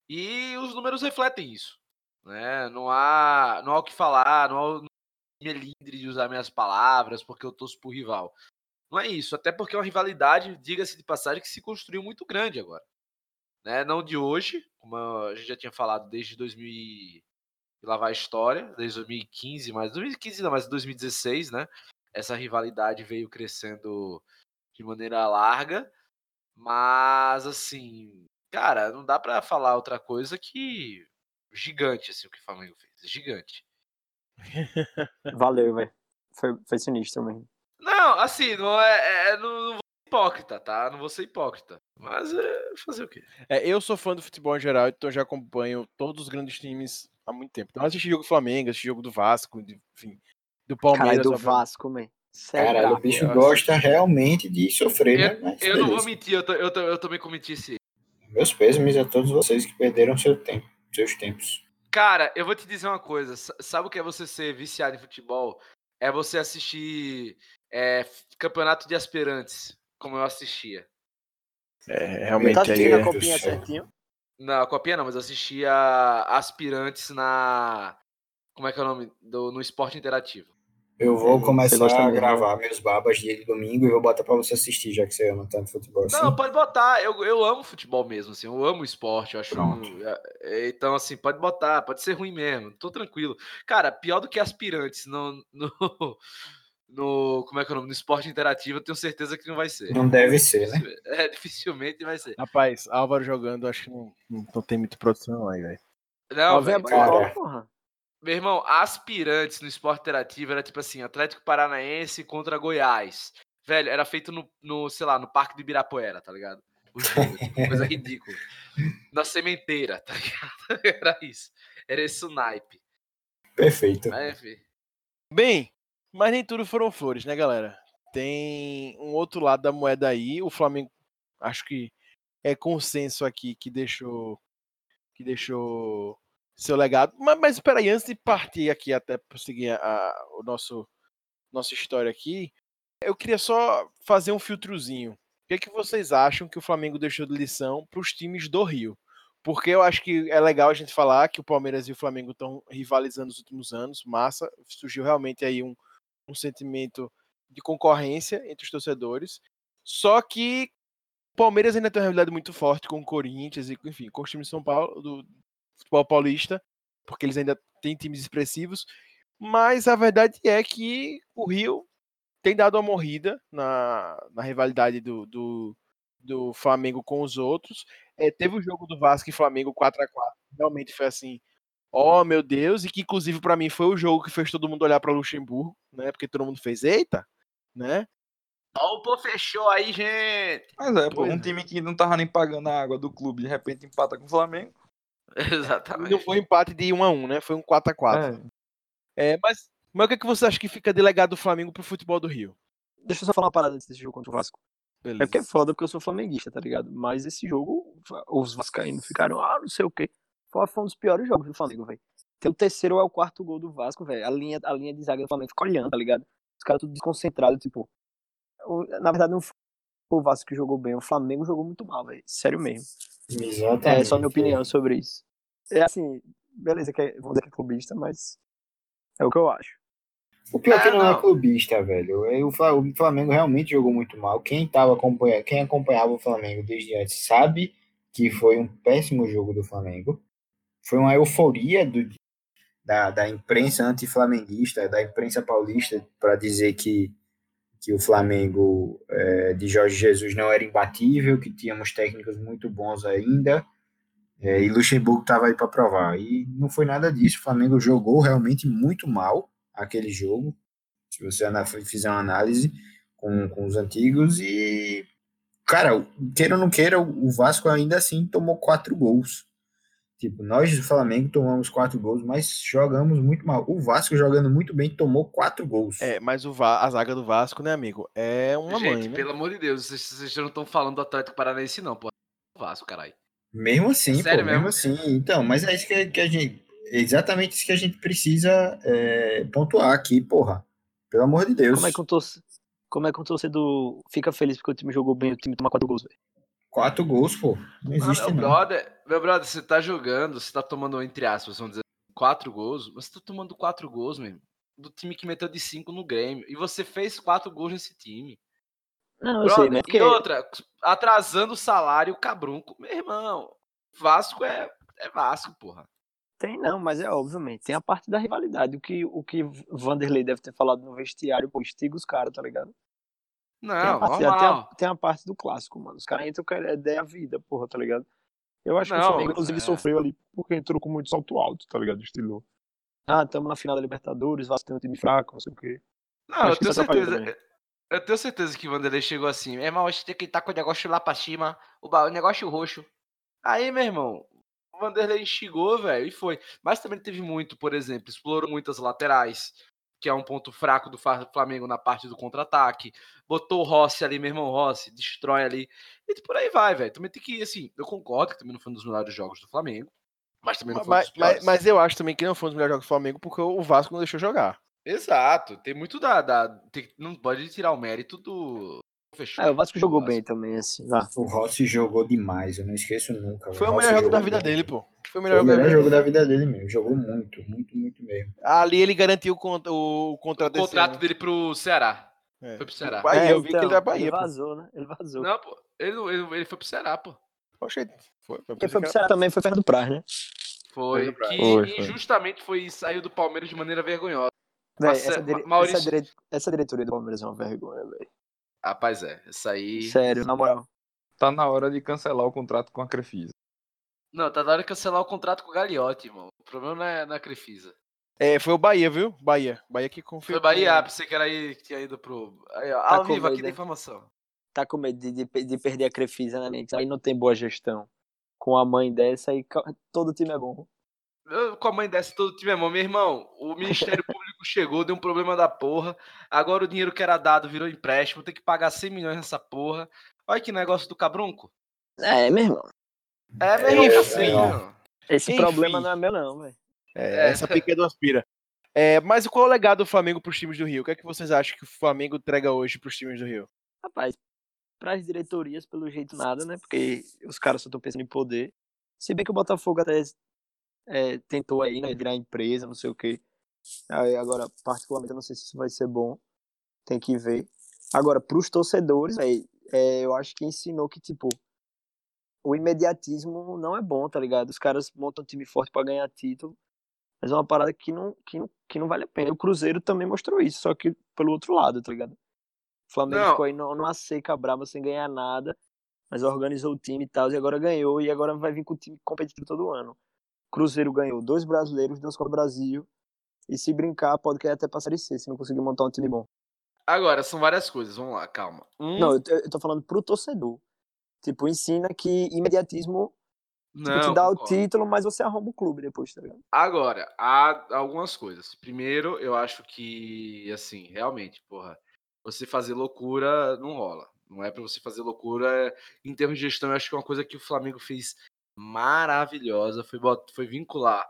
[SPEAKER 2] E os números refletem isso. Né? Não há, não há o que falar, não há melindre de usar minhas palavras porque eu torço pro rival. Não é isso, até porque é uma rivalidade, diga-se de passagem, que se construiu muito grande agora. Né? Não de hoje, como a gente já tinha falado desde 2000 e lá vai a história, desde 2015, mas 2015 não, mas 2016, né? Essa rivalidade veio crescendo de maneira larga, mas assim, cara, não dá para falar outra coisa que gigante assim o que o Flamengo fez, gigante.
[SPEAKER 4] Valeu, velho. Foi, foi sinistro mesmo.
[SPEAKER 2] Não, assim, não é, é, é não, não, vou ser hipócrita, tá? Não vou ser hipócrita. Mas é fazer o quê?
[SPEAKER 1] É, eu sou fã do futebol em geral, então já acompanho todos os grandes times há muito tempo. Então assisti jogo do Flamengo, assisti jogo do Vasco, de, enfim, do Palmeiras.
[SPEAKER 4] Caralho, do Vasco, man.
[SPEAKER 5] Caralho, o bicho gosta realmente de sofrer,
[SPEAKER 2] eu, né? eu não vou mentir, eu, eu, eu também cometi esse
[SPEAKER 5] Meus pêsames a todos vocês que perderam seu tempo, seus tempos.
[SPEAKER 2] Cara, eu vou te dizer uma coisa. Sabe o que é você ser viciado em futebol? É você assistir é, campeonato de aspirantes, como eu assistia.
[SPEAKER 1] É, realmente. Tá
[SPEAKER 4] assistindo a copinha certinho?
[SPEAKER 2] Não, a copinha não, mas eu assistia aspirantes na. Como é que é o nome? Do, no esporte interativo.
[SPEAKER 5] Eu vou começar a gravar meus babas dia de domingo e vou botar pra você assistir, já que você ama tanto futebol assim.
[SPEAKER 2] Não, pode botar. Eu, eu amo futebol mesmo, assim. Eu amo esporte, eu acho. É, é, então, assim, pode botar. Pode ser ruim mesmo. Tô tranquilo. Cara, pior do que aspirantes no... no... (laughs) No, como é que é o nome? No esporte interativo, eu tenho certeza que não vai ser.
[SPEAKER 5] Não deve ser, né? (laughs)
[SPEAKER 2] É, dificilmente vai ser.
[SPEAKER 1] Rapaz, Álvaro jogando, acho que não, não tem muita produção aí, velho.
[SPEAKER 2] Não, velho. Cara... Meu irmão, aspirantes no esporte interativo era tipo assim, Atlético Paranaense contra Goiás. Velho, era feito no, no sei lá, no Parque do Ibirapuera, tá ligado? Tipo, coisa ridícula. Na sementeira, tá ligado? (laughs) Era isso. Era esse o naipe.
[SPEAKER 5] Perfeito.
[SPEAKER 2] Mas,
[SPEAKER 1] Bem, mas nem tudo foram flores, né, galera? Tem um outro lado da moeda aí. O Flamengo, acho que é consenso aqui que deixou que deixou seu legado. Mas, mas espera aí, antes de partir aqui, até prosseguir a, o nosso nossa história aqui, eu queria só fazer um filtrozinho. O que, é que vocês acham que o Flamengo deixou de lição para os times do Rio? Porque eu acho que é legal a gente falar que o Palmeiras e o Flamengo estão rivalizando nos últimos anos, massa, surgiu realmente aí um, um sentimento de concorrência entre os torcedores. Só que o Palmeiras ainda tem uma realidade muito forte com o Corinthians e, enfim, com os times de São Paulo, do, futebol paulista, porque eles ainda têm times expressivos, mas a verdade é que o Rio tem dado uma morrida na, na rivalidade do, do, do, Flamengo com os outros. É, teve o jogo do Vasco e Flamengo 4 a 4 realmente foi assim, oh meu Deus, e que inclusive para mim foi o jogo que fez todo mundo olhar para Luxemburgo, né? Porque todo mundo fez, eita, né?
[SPEAKER 2] Ó, o pô fechou aí, gente.
[SPEAKER 3] Mas é, pô, um é. time que não tava nem pagando a água do clube, de repente empata com o Flamengo. (laughs)
[SPEAKER 2] Exatamente.
[SPEAKER 1] Não foi um empate de 1 a 1 né? Foi um 4 a 4 é. é. mas, mas o que, é que você acha que fica delegado do Flamengo pro futebol do Rio?
[SPEAKER 4] Deixa eu só falar uma parada desse jogo contra o Vasco. Beleza. É porque é foda porque eu sou flamenguista, tá ligado? Mas esse jogo, os vascaínos ficaram, ah, não sei o quê. Foi, um dos piores jogos do Flamengo, velho. Tem o terceiro ou é o quarto gol do Vasco, velho. A linha, a linha de zaga do Flamengo fica olhando, tá ligado? Os caras tudo desconcentrados, tipo. Na verdade, não foi o Vasco que jogou bem, o Flamengo jogou muito mal, velho. Sério mesmo.
[SPEAKER 5] Exatamente.
[SPEAKER 4] É só minha opinião sobre isso. É assim, beleza, que é, vamos dizer que é clubista, mas é o que eu acho.
[SPEAKER 5] O pior é que não, não, é clubista, velho. É, o Flamengo realmente jogou muito mal. Quem tava acompanhando, quem acompanhava o Flamengo desde antes sabe que foi um péssimo jogo do Flamengo. Foi uma euforia do, da, da imprensa anti-flamenguista, da imprensa paulista, para dizer que, que o Flamengo é, de Jorge Jesus não era imbatível, que tínhamos técnicos muito bons ainda, é, e Luxemburgo estava aí para provar. E não foi nada disso. O Flamengo jogou realmente muito mal aquele jogo. Se você fizer uma análise com, com os antigos, e cara, queira ou não queira, o Vasco ainda assim tomou quatro gols. Tipo, nós do Flamengo tomamos quatro gols, mas jogamos muito mal. O Vasco jogando muito bem tomou quatro gols.
[SPEAKER 1] É, mas o Va a zaga do Vasco, né, amigo? É uma Gente, mãe, né?
[SPEAKER 2] pelo amor de Deus, vocês, vocês não estão falando do Atlético Paranaense, não, pô. O Vasco, caralho.
[SPEAKER 5] Mesmo assim, é pô, mesmo? mesmo assim. Então, mas é isso que, que a gente. Exatamente isso que a gente precisa é, pontuar aqui, porra. Pelo amor de Deus.
[SPEAKER 4] Como é que um torcedor, como é que um torcedor fica feliz porque o time jogou bem e o time toma quatro gols, velho?
[SPEAKER 5] Quatro gols, pô. Não existe,
[SPEAKER 2] meu
[SPEAKER 5] não.
[SPEAKER 2] Brother, meu brother, você tá jogando, você tá tomando, entre aspas, vamos dizer, quatro gols, mas você tá tomando quatro gols, mesmo. Do time que meteu de cinco no Grêmio. E você fez quatro gols nesse time.
[SPEAKER 4] Não, eu sei, né?
[SPEAKER 2] E outra, atrasando o salário, cabrunco. Meu irmão, Vasco é, é Vasco, porra.
[SPEAKER 4] Tem não, mas é obviamente. Tem a parte da rivalidade. O que o que Vanderlei deve ter falado no vestiário, pô, estiga os caras, tá ligado?
[SPEAKER 2] Não,
[SPEAKER 4] tem a,
[SPEAKER 2] parte,
[SPEAKER 4] tem, a, tem a parte do clássico, mano. Os caras entram com a ideia vida, porra, tá ligado? Eu acho não, que o Flamengo, inclusive, é... sofreu ali porque entrou com muito salto alto, tá ligado? Estilou. Ah, estamos na final da Libertadores, Vasco tem um time fraco, não sei o quê.
[SPEAKER 2] Não, eu, eu tenho certeza. Eu tenho certeza que o Vanderlei chegou assim. Meu irmão, a gente tem que estar com o negócio lá pra cima, o, o negócio roxo. Aí, meu irmão, o Vanderlei chegou, velho, e foi. Mas também teve muito, por exemplo, explorou muitas laterais que é um ponto fraco do Flamengo na parte do contra-ataque. Botou o Rossi ali, meu irmão Rossi, destrói ali. E por aí vai, velho. Também tem que, assim, eu concordo que também não foi um dos melhores jogos do Flamengo. Mas também não foi
[SPEAKER 1] mas, um dos mas, mas, eu acho também que não foi um dos melhores jogos do Flamengo porque o Vasco não deixou jogar.
[SPEAKER 2] Exato. Tem muito da. da tem, não pode tirar o mérito do.
[SPEAKER 4] Fechou. É, o Vasco jogou bem também, assim. Ah.
[SPEAKER 5] O Rossi jogou demais, eu não esqueço nunca.
[SPEAKER 1] Foi o, o melhor jogo da vida bem. dele, pô.
[SPEAKER 5] Foi o melhor, Foi o melhor jogo da vida dele mesmo. Jogou muito, muito, muito mesmo.
[SPEAKER 1] Ali ele garantiu o, o contrato,
[SPEAKER 2] o contrato dele pro Ceará. É. Foi pro Ceará.
[SPEAKER 1] Bahia, é, eu vi então, que ele era Bahia.
[SPEAKER 4] Ele vazou, pô. né? Ele vazou.
[SPEAKER 2] Não, pô. Ele, ele, ele foi pro Ceará, pô.
[SPEAKER 1] Poxa, foi.
[SPEAKER 4] foi Quem foi pro Ceará também foi Fernando Praz, né?
[SPEAKER 2] Foi. Que foi, foi. justamente foi saiu do Palmeiras de maneira vergonhosa.
[SPEAKER 4] Véi, essa, dire... Maurício... essa, dire... essa diretoria do Palmeiras é uma vergonha, velho.
[SPEAKER 2] Rapaz, é. Essa aí.
[SPEAKER 4] Sério, na moral.
[SPEAKER 3] Tá na hora de cancelar o contrato com a Crefisa.
[SPEAKER 2] Não, tá na hora de cancelar o contrato com o Gagliotti, irmão. O problema não é na Crefisa.
[SPEAKER 1] É, foi o Bahia, viu? Bahia. Bahia que confirmou.
[SPEAKER 2] Foi Bahia, ah, pensei que era aí que tinha ido pro. Aí, ó, tá ao vivo aqui da informação.
[SPEAKER 4] Tá com medo de, de, de perder a Crefisa, né, Nix? Aí não tem boa gestão. Com a mãe dessa, aí todo time é bom.
[SPEAKER 2] Eu, com a mãe dessa, todo time é bom. Meu irmão, o Ministério Público (laughs) chegou, deu um problema da porra. Agora o dinheiro que era dado virou empréstimo. Tem que pagar 100 milhões nessa porra. Olha que negócio do cabrunco.
[SPEAKER 4] É, meu irmão.
[SPEAKER 2] É, meu irmão, é, assim, mano.
[SPEAKER 4] Esse Enfim. problema não é meu, não, velho.
[SPEAKER 1] É, é, essa pica é aspira. É, mas qual é o legado do Flamengo para os times do Rio? O que é que vocês acham que o Flamengo entrega hoje para os times do Rio?
[SPEAKER 4] Rapaz, para as diretorias, pelo jeito, nada, né? Porque os caras só estão pensando em poder. Se bem que o Botafogo até é, tentou aí, né? Virar empresa, não sei o quê. Aí, agora, particularmente, eu não sei se isso vai ser bom. Tem que ver. Agora, para os torcedores, aí, é, eu acho que ensinou que, tipo, o imediatismo não é bom, tá ligado? Os caras montam um time forte para ganhar título, mas é uma parada que não, que, não, que não vale a pena. O Cruzeiro também mostrou isso, só que pelo outro lado, tá ligado? O Flamengo não. ficou aí numa seca brava sem ganhar nada, mas organizou o time e tal, e agora ganhou, e agora vai vir com o time competitivo todo ano. O Cruzeiro ganhou dois brasileiros, dois Copa do Brasil, e se brincar, pode cair até pra Série C, se não conseguir montar um time bom.
[SPEAKER 2] Agora, são várias coisas, vamos lá, calma.
[SPEAKER 4] Um... Não, eu, eu tô falando pro torcedor. Tipo, ensina que imediatismo tipo, não, te dá concordo. o título, mas você arruma o clube depois, tá ligado?
[SPEAKER 2] Agora, há algumas coisas. Primeiro, eu acho que, assim, realmente, porra, você fazer loucura não rola. Não é para você fazer loucura. Em termos de gestão, eu acho que uma coisa que o Flamengo fez maravilhosa foi, foi vincular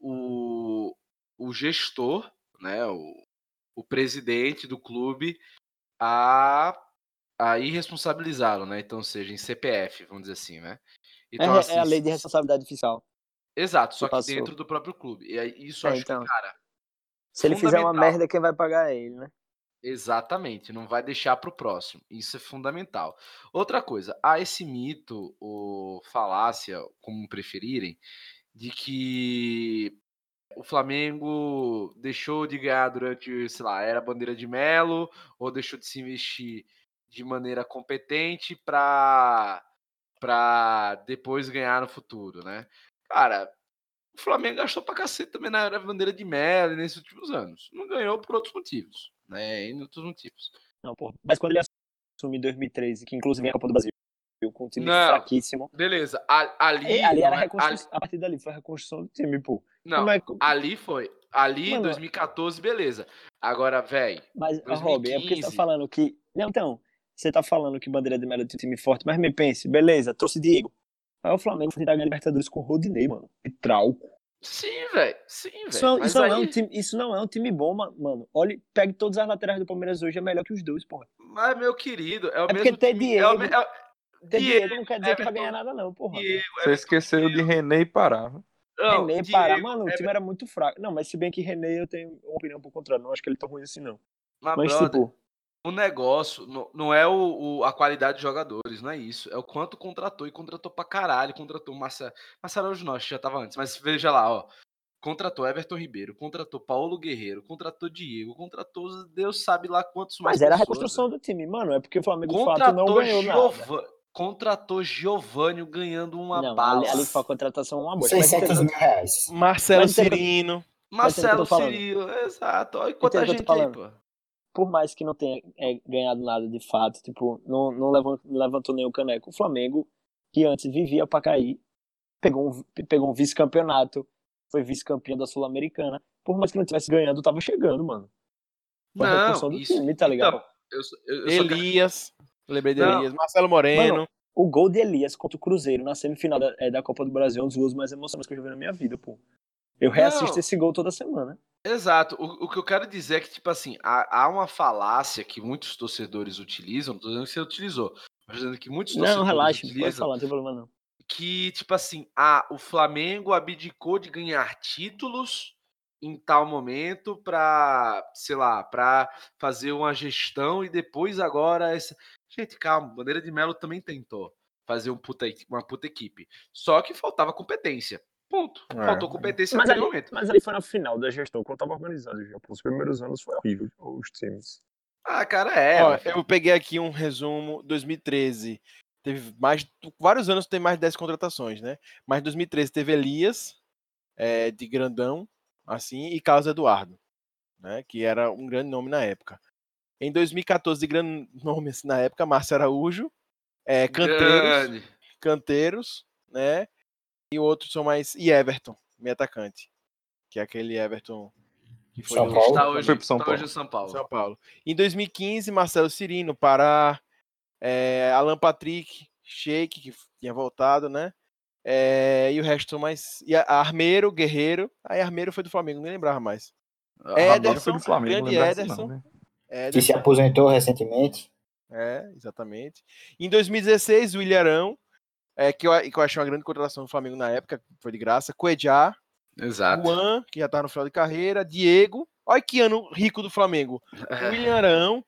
[SPEAKER 2] o, o gestor, né, o, o presidente do clube, a a irresponsabilizá-lo, né? Então, seja em CPF, vamos dizer assim, né?
[SPEAKER 4] Então, é, assim, é a lei de responsabilidade fiscal.
[SPEAKER 2] Exato, só que, que dentro do próprio clube. E aí, isso é, acho então, que, cara.
[SPEAKER 4] Se ele fizer uma merda, quem vai pagar é ele, né?
[SPEAKER 2] Exatamente, não vai deixar para o próximo. Isso é fundamental. Outra coisa, há esse mito, ou falácia, como preferirem, de que o Flamengo deixou de ganhar durante, sei lá, era bandeira de Melo, ou deixou de se investir de maneira competente para para depois ganhar no futuro, né? Cara, o Flamengo gastou pra cacete também na era bandeira de Melo nesses últimos anos. Não ganhou por outros motivos, né? Em outros motivos.
[SPEAKER 4] Não, pô. Mas quando ele assumiu em 2013, que inclusive é a Copa do Brasil, com um time não, fraquíssimo.
[SPEAKER 2] Beleza, ali.
[SPEAKER 4] ali era a reconstrução. Ali... A partir dali foi a reconstrução do time, pô.
[SPEAKER 2] Não, é... ali foi. Ali em 2014, beleza. Agora, velho.
[SPEAKER 4] Mas, 2015... Rob, é porque você tá falando que. Não, então, você tá falando que Bandeira de Melo tem um time forte, mas me pense, beleza, trouxe Diego. Aí o Flamengo foi tentar ganhar Libertadores com o Rodinei, mano. E trauco.
[SPEAKER 2] Sim, velho. Sim, velho.
[SPEAKER 4] Isso, isso, aí... não é um time, isso não é um time bom, mano. Olha, pegue todas as laterais do Palmeiras hoje, é melhor que os dois, porra.
[SPEAKER 2] Mas, meu querido, é o
[SPEAKER 4] é
[SPEAKER 2] mesmo
[SPEAKER 4] porque tem Diego. É o, é, ter Diego, não quer dizer que vai ganhar nada, não, porra. Diego,
[SPEAKER 3] Você esqueceu de René e Pará.
[SPEAKER 4] Não, René e Pará, mano, o time era muito fraco. Não, mas se bem que René eu tenho uma opinião um pouco contrária. Não acho que ele tão ruim assim, não. Mas, mas brother, tipo.
[SPEAKER 2] O negócio não, não é o, o, a qualidade de jogadores, não é isso. É o quanto contratou e contratou pra caralho. Contratou Massa, Marcelo Nós, já tava antes. Mas veja lá, ó. Contratou Everton Ribeiro, contratou Paulo Guerreiro, contratou Diego, contratou Deus sabe lá quantos
[SPEAKER 4] mais. Mas era pessoas, a reconstrução do time, mano. É porque o Flamengo de fato não ganhou Giova... nada
[SPEAKER 2] contratou Giovanni ganhando uma não, bala.
[SPEAKER 4] Ali, ali foi a contratação uma boa.
[SPEAKER 5] 600 mil reais.
[SPEAKER 1] Marcelo Cirino.
[SPEAKER 2] Marcelo Cirino, exato. Olha quanta gente aí, pô.
[SPEAKER 4] Por mais que não tenha é, ganhado nada de fato, tipo, não, não levantou, levantou nem o caneco. O Flamengo, que antes vivia para cair, pegou um, pegou um vice-campeonato, foi vice-campeão da Sul-Americana. Por mais que não tivesse ganhando, tava chegando, mano.
[SPEAKER 2] Foi não, do isso, time, tá ligado? Então,
[SPEAKER 1] eu, eu, eu Elias. Lembrei de Elias. Marcelo Moreno. Mano,
[SPEAKER 4] o gol de Elias contra o Cruzeiro na semifinal da, é, da Copa do Brasil é um dos gols mais emocionantes que eu já vi na minha vida, pô. Eu reassisto Não. esse gol toda semana.
[SPEAKER 2] Exato. O, o, que eu quero dizer é que, tipo assim, há, há, uma falácia que muitos torcedores utilizam, não tô dizendo que você utilizou, mas dizendo que muitos torcedores
[SPEAKER 4] não, relaxa, utilizam. Pode falar, não tem problema não.
[SPEAKER 2] Que, tipo assim, ah, o Flamengo abdicou de ganhar títulos em tal momento para, sei lá, para fazer uma gestão e depois agora essa Gente, calma, Bandeira de Melo também tentou fazer um puta, uma puta equipe. Só que faltava competência. Ponto. É. Faltou competência
[SPEAKER 4] mas naquele ali, momento. Mas ali foi no final da gestão, quando tava organizado já. Os primeiros anos foi horrível, os times.
[SPEAKER 2] Ah, cara, é.
[SPEAKER 1] Ó, eu peguei aqui um resumo 2013. Teve mais. Vários anos tem mais de 10 contratações, né? Mas 2013 teve Elias, é, de grandão, assim, e Carlos Eduardo, né? Que era um grande nome na época. Em 2014, de grande nome assim, na época, Márcio Araújo, é, Canteiros, Canteiros, né? E outros são mais. E Everton, meio atacante. Que é aquele Everton que foi
[SPEAKER 2] São Paulo. Está hoje, foi São, tá Paulo. São Paulo.
[SPEAKER 1] São Paulo. Em 2015, Marcelo Cirino, Pará, é, Alan Patrick, Sheik, que tinha voltado, né? É, e o resto mais. E Armeiro, Guerreiro. Aí Armeiro foi do Flamengo, nem lembrava mais.
[SPEAKER 3] Ederson, foi do Flamengo, grande Ederson. Não, né?
[SPEAKER 5] É, que se aposentou recentemente.
[SPEAKER 1] É, exatamente. Em 2016, o Ilharão, é, que, eu, que eu achei uma grande contratação do Flamengo na época, foi de graça. Coedjá,
[SPEAKER 2] Exato.
[SPEAKER 1] Juan, que já tá no final de carreira. Diego, olha que ano rico do Flamengo. (laughs) É. William Arão,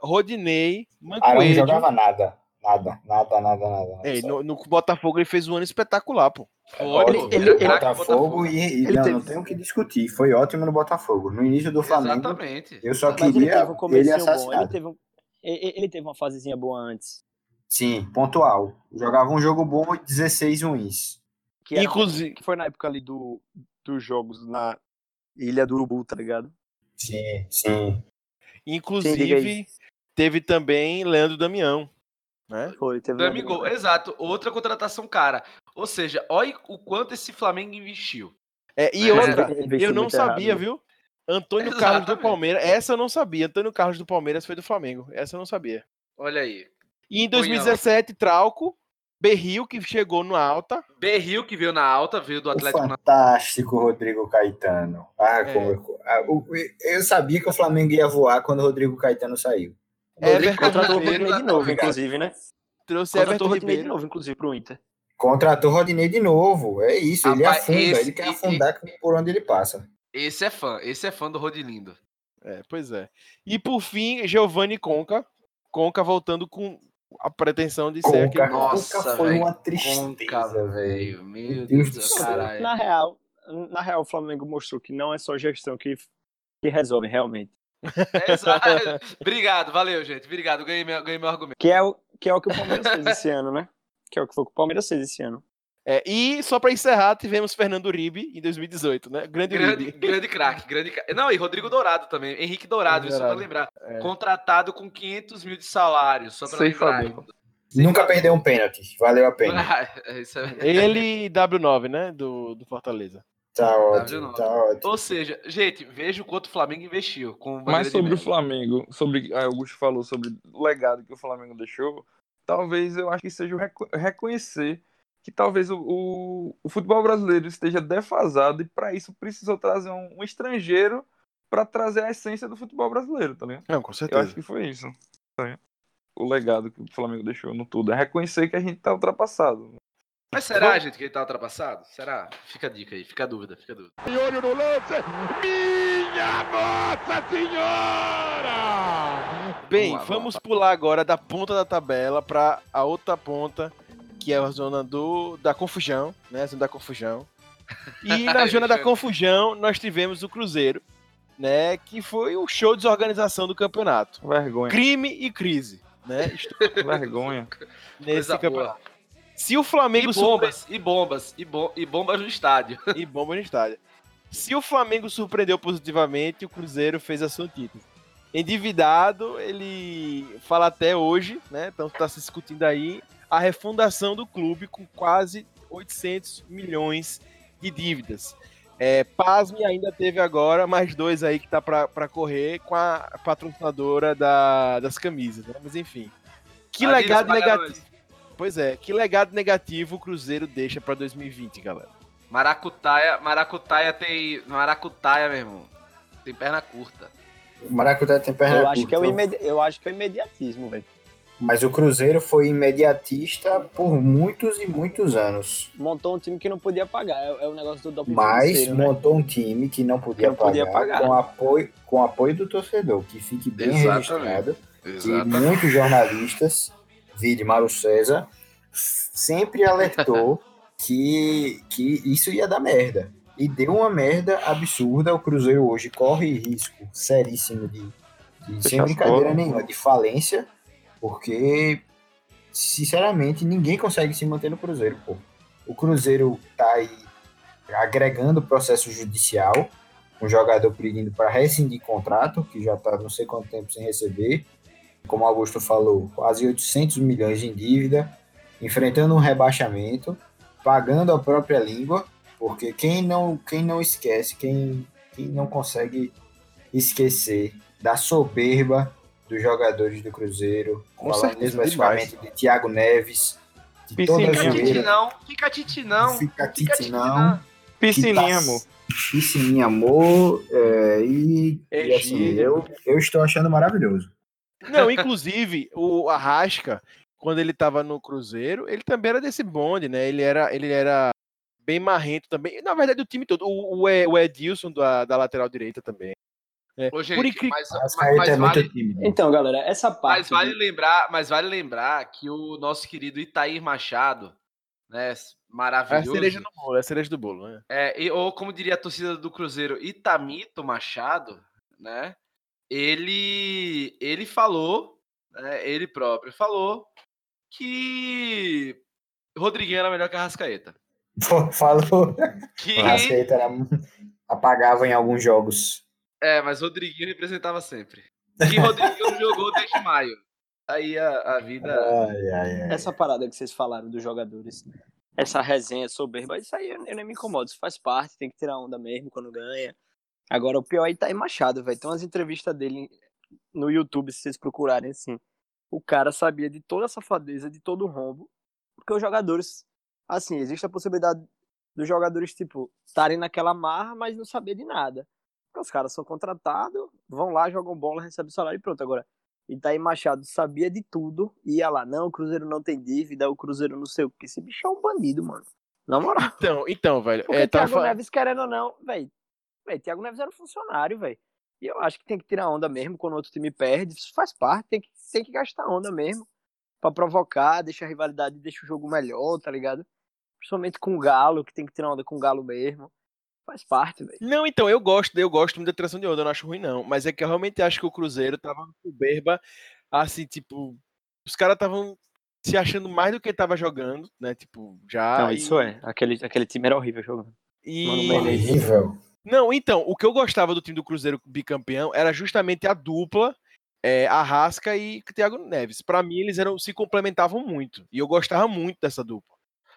[SPEAKER 1] Rodinei,
[SPEAKER 5] Mancoelho. Arão não jogava nada. Nada, nada, nada, nada.
[SPEAKER 1] Ei, no, no, Botafogo ele fez um ano espetacular, pô.
[SPEAKER 5] Foi, ele, ele, ele, Botafogo e, e ele não, teve... não tem o que discutir. Foi ótimo no Botafogo. No início do Flamengo, Exatamente. eu só queria
[SPEAKER 4] ele, ele assassinado. Ele teve, um, ele teve uma fasezinha boa antes.
[SPEAKER 5] Sim, pontual. Jogava um jogo bom e 16 ruins.
[SPEAKER 4] Que era, Inclusive, que foi na época ali do, dos jogos na Ilha do Urubu, tá ligado?
[SPEAKER 5] Sim, sim.
[SPEAKER 1] Inclusive, teve também Leandro Damião. Né?
[SPEAKER 2] Foi, teve Damigol, exato. Outra contratação cara. Ou seja, olha o quanto esse Flamengo investiu.
[SPEAKER 1] É, e outra, eu não sabia, errado. viu? Antônio Exatamente. (laughs) Carlos do Palmeiras, essa eu não sabia. Antônio Carlos do Palmeiras foi do Flamengo. Essa eu não sabia.
[SPEAKER 2] Olha aí.
[SPEAKER 1] E em 2017, Trauco, Berril, que chegou no alta.
[SPEAKER 2] Berril, que veio na alta, veio do Atlético.
[SPEAKER 5] O fantástico Rodrigo Caetano. Ah, é. como eu, ah, eu sabia que o Flamengo ia voar quando o Rodrigo Caetano saiu.
[SPEAKER 4] Everton contratou o Rodinei de novo, inclusive, né?
[SPEAKER 1] Trouxe contratou
[SPEAKER 4] o Rodinei de novo, inclusive, pro Inter.
[SPEAKER 5] Contratou o Rodinei de novo. É isso, ele afunda, esse, ele quer afundar e, por onde ele passa.
[SPEAKER 2] Esse é fã, esse é fã do Rodilindo.
[SPEAKER 1] É, pois é. E por fim, Giovanni Conca. Conca voltando com a pretensão de
[SPEAKER 5] Conca,
[SPEAKER 1] ser aquele.
[SPEAKER 5] Nossa, Conca foi véio, uma tristeza, velho.
[SPEAKER 2] Meu Deus do céu,
[SPEAKER 4] Na real, na real, o Flamengo mostrou que não é só gestão que, que resolve realmente.
[SPEAKER 2] Exato. Obrigado, valeu, gente. Obrigado, ganhei meu, ganhei meu argumento.
[SPEAKER 4] Que é, o, que é o que o Palmeiras fez esse ano, né? Que é o que foi o Palmeiras fez esse ano.
[SPEAKER 1] É, e só para encerrar, tivemos Fernando Uribe em 2018, né? Grande
[SPEAKER 2] Grande, Uribe. grande craque, grande Não, e Rodrigo Dourado também. Henrique Dourado, Henrique só para lembrar. É. Contratado com 500 mil de salário, só para lembrar.
[SPEAKER 5] Nunca perdeu um pênalti, valeu a pena. (laughs)
[SPEAKER 1] é Ele e W9, né? Do, do Fortaleza.
[SPEAKER 5] Tá ótimo, tá ótimo.
[SPEAKER 2] Ou seja, gente, veja o quanto o Flamengo investiu. Com
[SPEAKER 3] Mas sobre o Flamengo, sobre a Augusto falou sobre o legado que o Flamengo deixou, talvez eu acho que seja reconhecer que talvez o, o, o futebol brasileiro esteja defasado e para isso precisou trazer um, um estrangeiro para trazer a essência do futebol brasileiro, tá ligado?
[SPEAKER 1] Não, com certeza.
[SPEAKER 3] Eu acho que foi isso. Tá o legado que o Flamengo deixou no tudo. É reconhecer que a gente tá ultrapassado.
[SPEAKER 2] Mas será, gente, que ele tá ultrapassado? Será? Fica a dica aí, fica a dúvida, fica a dúvida.
[SPEAKER 6] E olho no lance! Minha Nossa Senhora!
[SPEAKER 1] Bem, vamos, vamos pular agora da ponta da tabela para a outra ponta, que é a zona do, da confusão, né? A zona da confusão. E (laughs) na zona da confusão nós tivemos o Cruzeiro, né? Que foi o show de desorganização do campeonato.
[SPEAKER 3] Vergonha.
[SPEAKER 1] Crime e crise, né? (laughs)
[SPEAKER 3] Vergonha.
[SPEAKER 1] Nesse Coisa campeonato. Boa. Se o Flamengo.
[SPEAKER 2] E bombas, surpre... e bombas, e, bo... e bombas no estádio. (laughs)
[SPEAKER 1] e bombas no estádio. Se o Flamengo surpreendeu positivamente, o Cruzeiro fez a sua título. Endividado, ele fala até hoje, né? Então está se discutindo aí a refundação do clube com quase 800 milhões de dívidas. É, Pasme ainda teve agora mais dois aí que tá para correr com a patrocinadora da, das camisas, né? Mas enfim. Que legado negativo. Pois é, que legado negativo o Cruzeiro deixa para 2020, galera?
[SPEAKER 2] Maracutaia, Maracutaia tem. Maracutaia, meu irmão. Tem perna curta.
[SPEAKER 5] Maracutaia tem perna
[SPEAKER 4] eu
[SPEAKER 5] curta.
[SPEAKER 4] Acho que é o imedi... Eu acho que é o imediatismo, velho.
[SPEAKER 5] Mas o Cruzeiro foi imediatista por muitos e muitos anos.
[SPEAKER 4] Montou um time que não podia pagar. É, é o negócio do
[SPEAKER 5] doping Mas né? montou né? um time que não podia, que não pagar, podia pagar, com apoio, com apoio do torcedor, que fique bem Exatamente. registrado. Exatamente. Que muitos jornalistas Vide Mário César, sempre alertou (laughs) que, que isso ia dar merda. E deu uma merda absurda. O Cruzeiro hoje corre risco seríssimo de, de sem brincadeira nenhuma, de falência, porque, sinceramente, ninguém consegue se manter no Cruzeiro, pô. O Cruzeiro tá aí agregando processo judicial, um jogador pedindo para rescindir contrato, que já tá não sei quanto tempo sem receber, como Augusto falou, quase 800 milhões em dívida, enfrentando um rebaixamento, pagando a própria língua, porque quem não, quem não esquece, quem, quem não consegue esquecer da soberba dos jogadores do Cruzeiro,
[SPEAKER 1] com falando
[SPEAKER 5] especificamente de Thiago Neves,
[SPEAKER 2] de Piscininha. toda a Fica não, fica tite não.
[SPEAKER 5] Fica tite não.
[SPEAKER 3] Piscininha, tá, amor.
[SPEAKER 5] Piscininha, amor. É, e, e assim, eu, eu estou achando maravilhoso.
[SPEAKER 1] Não, (laughs) inclusive, o Arrasca, quando ele tava no Cruzeiro, ele também era desse bonde, né? Ele era, ele era bem marrento também. Na verdade, o time todo. O, o Edilson da, da lateral direita também.
[SPEAKER 2] É. Ô, gente, Por incrível... mas, mas, mas,
[SPEAKER 4] é vale... Então, galera, essa parte.
[SPEAKER 2] Mas vale, lembrar, mas vale lembrar que o nosso querido Itair Machado, né? Maravilhoso.
[SPEAKER 1] É a cereja do bolo, é a cereja do bolo, né?
[SPEAKER 2] É, e, ou como diria a torcida do Cruzeiro, Itamito Machado, né? Ele ele falou, né, ele próprio falou que Rodriguinho era melhor que a Rascaeta. (laughs)
[SPEAKER 5] Falou que a Rascaeta era, apagava em alguns jogos.
[SPEAKER 2] É, mas Rodriguinho representava sempre. E Rodriguinho (laughs) jogou desde maio. Aí a, a vida.
[SPEAKER 5] Ai, ai, ai.
[SPEAKER 4] Essa parada que vocês falaram dos jogadores, essa resenha soberba, isso aí eu, eu nem me incomodo, isso faz parte, tem que tirar onda mesmo quando ganha. Agora, o pior é tá em Machado, velho. Tem umas entrevistas dele no YouTube, se vocês procurarem assim. O cara sabia de toda a safadeza, de todo o rombo. Porque os jogadores, assim, existe a possibilidade dos jogadores, tipo, estarem naquela marra, mas não saber de nada. Porque os caras são contratados, vão lá, jogam bola, recebem salário e pronto. Agora, Itaí Machado sabia de tudo, ia lá, não, o Cruzeiro não tem dívida, o Cruzeiro não sei o que. Esse bicho é um bandido, mano. Na moral.
[SPEAKER 1] Então, então velho.
[SPEAKER 4] Porque é, Thiago tá... Neves, querendo ou não, velho, Velho, Thiago Neves era um funcionário, velho. E eu acho que tem que tirar onda mesmo quando outro time perde. Isso faz parte, tem que, tem que gastar onda mesmo. para provocar, deixar a rivalidade, deixa o jogo melhor, tá ligado? Principalmente com o Galo, que tem que tirar onda com o Galo mesmo. Faz parte, velho.
[SPEAKER 1] Não, então, eu gosto, eu gosto muito da tração de onda, eu não acho ruim, não. Mas é que eu realmente acho que o Cruzeiro tava soberba, assim, tipo, os caras estavam se achando mais do que tava jogando, né? Tipo, já.
[SPEAKER 4] Não, isso é. Aquele, aquele time era horrível jogando.
[SPEAKER 1] E...
[SPEAKER 5] Horrível.
[SPEAKER 1] Não, então, o que eu gostava do time do Cruzeiro bicampeão era justamente a dupla é, Arrasca e Thiago Neves. Para mim, eles eram se complementavam muito. E eu gostava muito dessa dupla.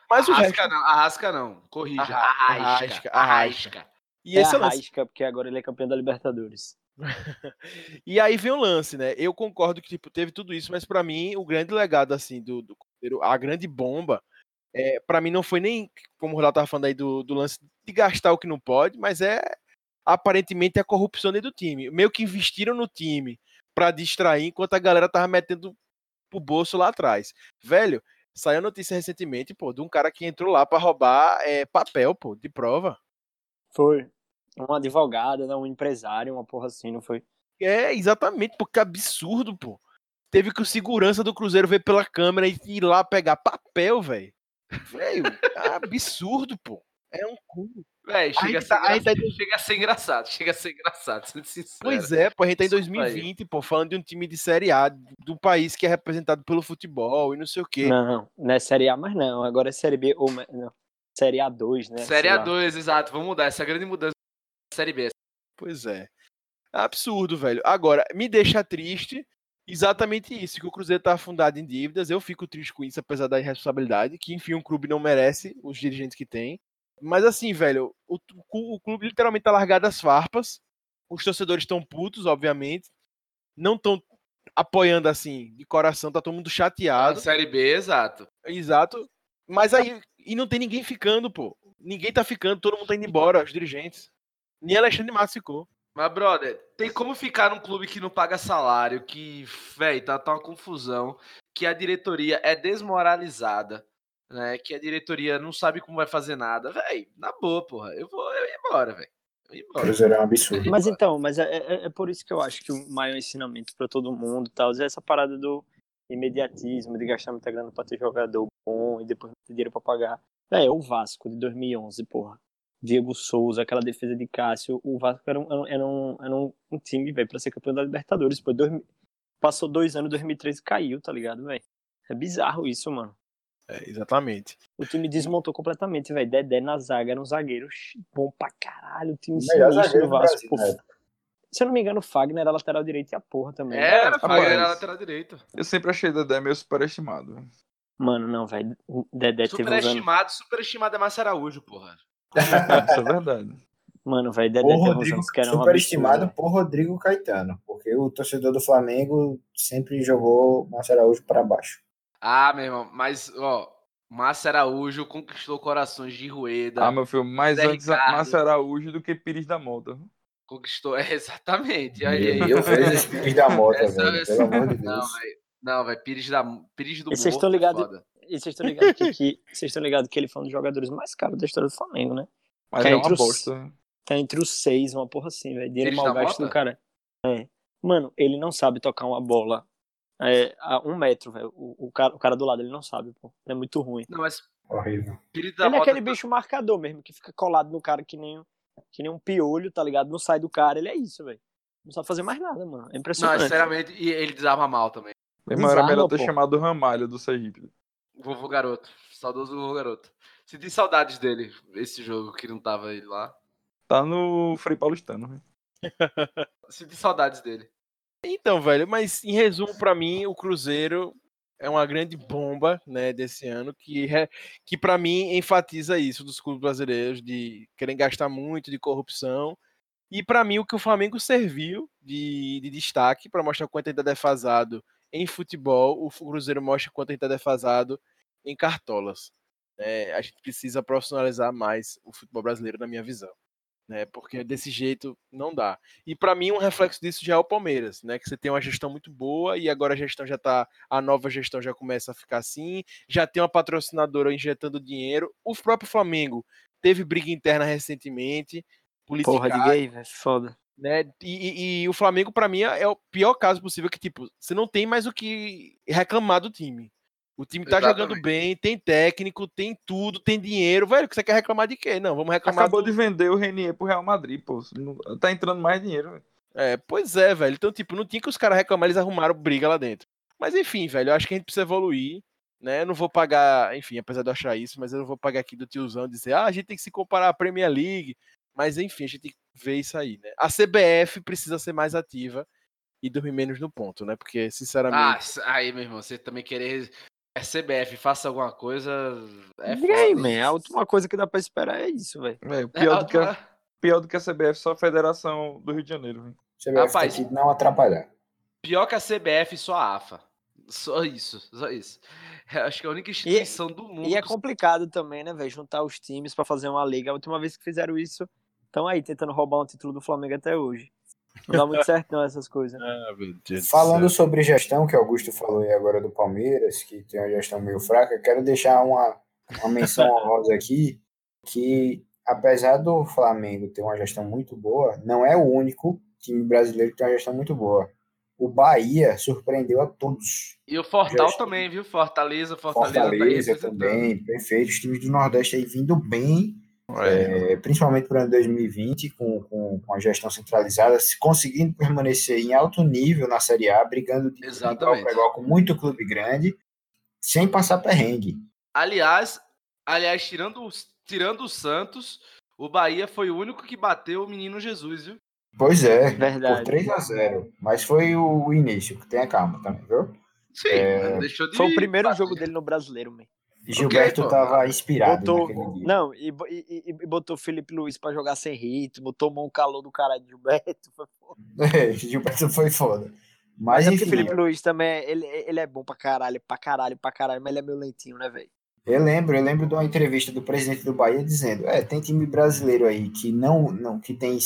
[SPEAKER 2] Mas Arrasca o resto... não, Arrasca não. Corrija.
[SPEAKER 1] Arrasca. Arrasca. Arrasca.
[SPEAKER 4] E é esse Arrasca, lance... porque agora ele é campeão da Libertadores. (laughs)
[SPEAKER 1] e aí vem o lance, né? Eu concordo que tipo, teve tudo isso, mas para mim o grande legado assim do, do a grande bomba, é, para mim não foi nem como o Ronaldo tava falando aí do, do lance de gastar o que não pode, mas é aparentemente a corrupção dentro do time. Meio que investiram no time para distrair enquanto a galera tava metendo pro bolso lá atrás. Velho, Saiu a notícia recentemente, pô, de um cara que entrou lá para roubar é, papel, pô, de prova.
[SPEAKER 4] Foi. Um advogado, né, um empresário, uma porra assim, não foi?
[SPEAKER 1] É, exatamente, porque absurdo, pô. Teve que o segurança do Cruzeiro ver pela câmera e ir lá pegar papel, velho. Velho, é absurdo, pô. É um cu.
[SPEAKER 2] Véi, chega, a ser tá, engra... tá... chega a ser engraçado, chega a ser engraçado, sendo sincero.
[SPEAKER 1] Pois é, pô, a gente tá em 2020, pô, falando de um time de Série A, do país que é representado pelo futebol e não sei o quê.
[SPEAKER 4] Não, não é Série A mais não, agora é Série B, ou não, Série A2, né?
[SPEAKER 2] Série A2, exato, vamos mudar, essa é a grande mudança da Série B.
[SPEAKER 1] Pois é. Absurdo, velho. Agora, me deixa triste exatamente isso, que o Cruzeiro tá afundado em dívidas, eu fico triste com isso, apesar da irresponsabilidade, que enfim, um clube não merece os dirigentes que tem. Mas assim, velho, o, o, clube literalmente tá largado as farpas. Os torcedores estão putos, obviamente. Não estão apoiando assim, de coração, tá todo mundo chateado.
[SPEAKER 2] Série B, exato.
[SPEAKER 1] Exato. Mas aí, e não tem ninguém ficando, pô. Ninguém tá ficando, todo mundo tá indo embora, os dirigentes. Nem Alexandre Matos ficou.
[SPEAKER 2] Mas, brother, tem como ficar num clube que não paga salário, que, velho, tá, tá uma confusão, que a diretoria é desmoralizada, né? Que a diretoria não sabe como vai fazer nada. Véi, na boa, porra. Eu vou eu ia embora, velho.
[SPEAKER 5] Cruzeiro é um absurdo.
[SPEAKER 4] Mas então, mas é, é, é, por isso que eu acho que o maior ensinamento para todo mundo tal, é essa parada do imediatismo, de gastar muita grana para ter jogador bom e depois ter dinheiro para pagar. É, o Vasco de 2011, porra. Diego Souza, aquela defesa de Cássio. O Vasco era um, era um, era um, um time, velho, pra ser campeão da Libertadores. Depois, dois, passou dois anos, 2013 caiu, tá ligado, velho? É bizarro isso, mano.
[SPEAKER 1] É, exatamente.
[SPEAKER 4] O time desmontou completamente, velho. Dedé na zaga era um zagueiro bom pra caralho. O time sinistro do Vasco. Brasil, né? Se eu não me engano, o Fagner era lateral direito e a porra também.
[SPEAKER 2] É, o Fagner era lateral direito.
[SPEAKER 3] Eu sempre achei Dedé meio superestimado.
[SPEAKER 4] Mano, não, velho. Dedé teve
[SPEAKER 2] Superestimado, um superestimado é Márcio Araújo, porra. (laughs)
[SPEAKER 3] Isso é verdade.
[SPEAKER 4] Mano, velho, Dedé teve Rodrigo, uns que era
[SPEAKER 5] Superestimado por Rodrigo Caetano. Porque o torcedor do Flamengo sempre jogou Márcio Araújo para baixo.
[SPEAKER 2] Ah, meu irmão, mas, ó, Márcio Araújo conquistou corações de Rueda.
[SPEAKER 3] Ah, meu filho, mais Zé antes Ricardo. Márcio Araújo do que Pires da Mota.
[SPEAKER 2] Conquistou, (laughs) é, exatamente. Aí,
[SPEAKER 5] aí. Eu fiz esse Pires da Mota, velho, pelo amor de Deus.
[SPEAKER 2] Não, velho, não, velho Pires, da... Pires do
[SPEAKER 4] e vocês estão é ligados E vocês estão ligados que, que, (laughs) vocês estão ligados que ele foi um dos jogadores mais caros da história do Flamengo, né?
[SPEAKER 3] Mas é, é uma bosta. Os...
[SPEAKER 4] Tá entre os seis, uma porra assim, velho. Dinheiro mal gasto do cara. É. Mano, ele não sabe tocar uma bola é, a um metro, velho. O, o, cara, o cara do lado, ele não sabe, pô. É muito ruim.
[SPEAKER 2] Não, mas.
[SPEAKER 5] Horrível.
[SPEAKER 4] Ele é aquele tá bicho marcador mesmo, que fica colado no cara que nem, que nem um piolho, tá ligado? Não sai do cara, ele é isso, velho. Não sabe fazer mais nada, mano. É impressionante. Não,
[SPEAKER 2] sinceramente, e ele desarma mal também.
[SPEAKER 3] Desarma, era melhor ter pô. chamado Ramalho do Sergipe.
[SPEAKER 2] Vovô Garoto. Saudoso Vovô Garoto. Senti saudades dele, esse jogo que não tava ele lá.
[SPEAKER 3] Tá no Frei Paulistano, né? (laughs)
[SPEAKER 2] Senti saudades dele.
[SPEAKER 1] Então, velho, mas em resumo, para mim, o Cruzeiro é uma grande bomba, né, desse ano, que, é, que para mim enfatiza isso dos clubes brasileiros, de querem gastar muito, de corrupção. E para mim, o que o Flamengo serviu de, de destaque para mostrar quanto ainda é defasado em futebol, o Cruzeiro mostra quanto ainda é defasado em cartolas. É, a gente precisa profissionalizar mais o futebol brasileiro, na minha visão né? Porque desse jeito não dá. E para mim um reflexo disso já é o Palmeiras, né? Que você tem uma gestão muito boa e agora a gestão já tá, a nova gestão já começa a ficar assim, já tem uma patrocinadora injetando dinheiro. O próprio Flamengo teve briga interna recentemente,
[SPEAKER 4] Porra de gay, velho, foda.
[SPEAKER 1] Né? E, e, e o Flamengo para mim é o pior caso possível que tipo, você não tem mais o que reclamar do time. O time tá Exatamente. jogando bem, tem técnico, tem tudo, tem dinheiro. Velho, que você quer reclamar de quê? Não, vamos reclamar.
[SPEAKER 3] Acabou de vender o Renier pro Real Madrid, pô. Tá entrando mais dinheiro, velho.
[SPEAKER 1] É, pois é, velho. Então, tipo, não tinha que os caras reclamar, eles arrumaram briga lá dentro. Mas enfim, velho, eu acho que a gente precisa evoluir. Né? Eu não vou pagar, enfim, apesar de eu achar isso, mas eu não vou pagar aqui do tiozão dizer, ah, a gente tem que se comparar à Premier League. Mas enfim, a gente tem que ver isso aí, né? A CBF precisa ser mais ativa e dormir menos no ponto, né? Porque, sinceramente.
[SPEAKER 2] Ah, aí, meu irmão, você também querer. É CBF, faça alguma coisa.
[SPEAKER 4] É Ninguém, man. A última coisa que dá pra esperar é isso, velho.
[SPEAKER 3] É, pior, é, do que a, pior do que a CBF, só a Federação do Rio de Janeiro, velho.
[SPEAKER 5] CBF Rapaz, tem que não atrapalhar.
[SPEAKER 2] Pior que a CBF, só a AFA. Só isso, só isso. Acho que é a única instituição
[SPEAKER 4] e,
[SPEAKER 2] do mundo.
[SPEAKER 4] E é complicado também, né, velho? Juntar os times para fazer uma liga. A última vez que fizeram isso, estão aí tentando roubar um título do Flamengo até hoje. Não dá muito certo não essas coisas. (laughs) Ah,
[SPEAKER 5] Falando sobre gestão, que Augusto falou aí agora do Palmeiras, que tem uma gestão meio fraca, quero deixar uma, uma menção honrosa aqui, que apesar do Flamengo ter uma gestão muito boa, não é o único time brasileiro que tem uma gestão muito boa o Bahia surpreendeu a todos.
[SPEAKER 2] E o Fortal também, viu? Fortaleza, Fortaleza,
[SPEAKER 5] tá Fortaleza tá também, perfeito. Os times do Nordeste aí vindo bem, é, principalmente para o ano 2020, com, com, com, a gestão centralizada, conseguindo permanecer em alto nível na Série A, brigando de igual para igual com muito clube grande, sem passar perrengue.
[SPEAKER 2] Aliás, aliás tirando, tirando o Santos, o Bahia foi o único que bateu o menino Jesus, viu?
[SPEAKER 5] Pois é, Verdade. por 3 a 0 Mas foi o início, que tenha calma também, viu?
[SPEAKER 2] Sim, é... deixou de...
[SPEAKER 4] Foi o primeiro bater. jogo dele no brasileiro, man.
[SPEAKER 5] Gilberto okay, tava inspirado
[SPEAKER 4] botou, Não, e, e, e, botou Felipe Luiz pra jogar sem ritmo, tomou um calor do caralho de Gilberto. Foi foda. (laughs)
[SPEAKER 5] É, Gilberto foi foda. Mas, mas é
[SPEAKER 4] Felipe Luiz também, ele, ele é bom pra caralho, pra caralho, pra caralho, mas ele é meio lentinho, né, velho?
[SPEAKER 5] Eu lembro, eu lembro de uma entrevista do presidente do Bahia dizendo, é, tem time brasileiro aí que não, não que tem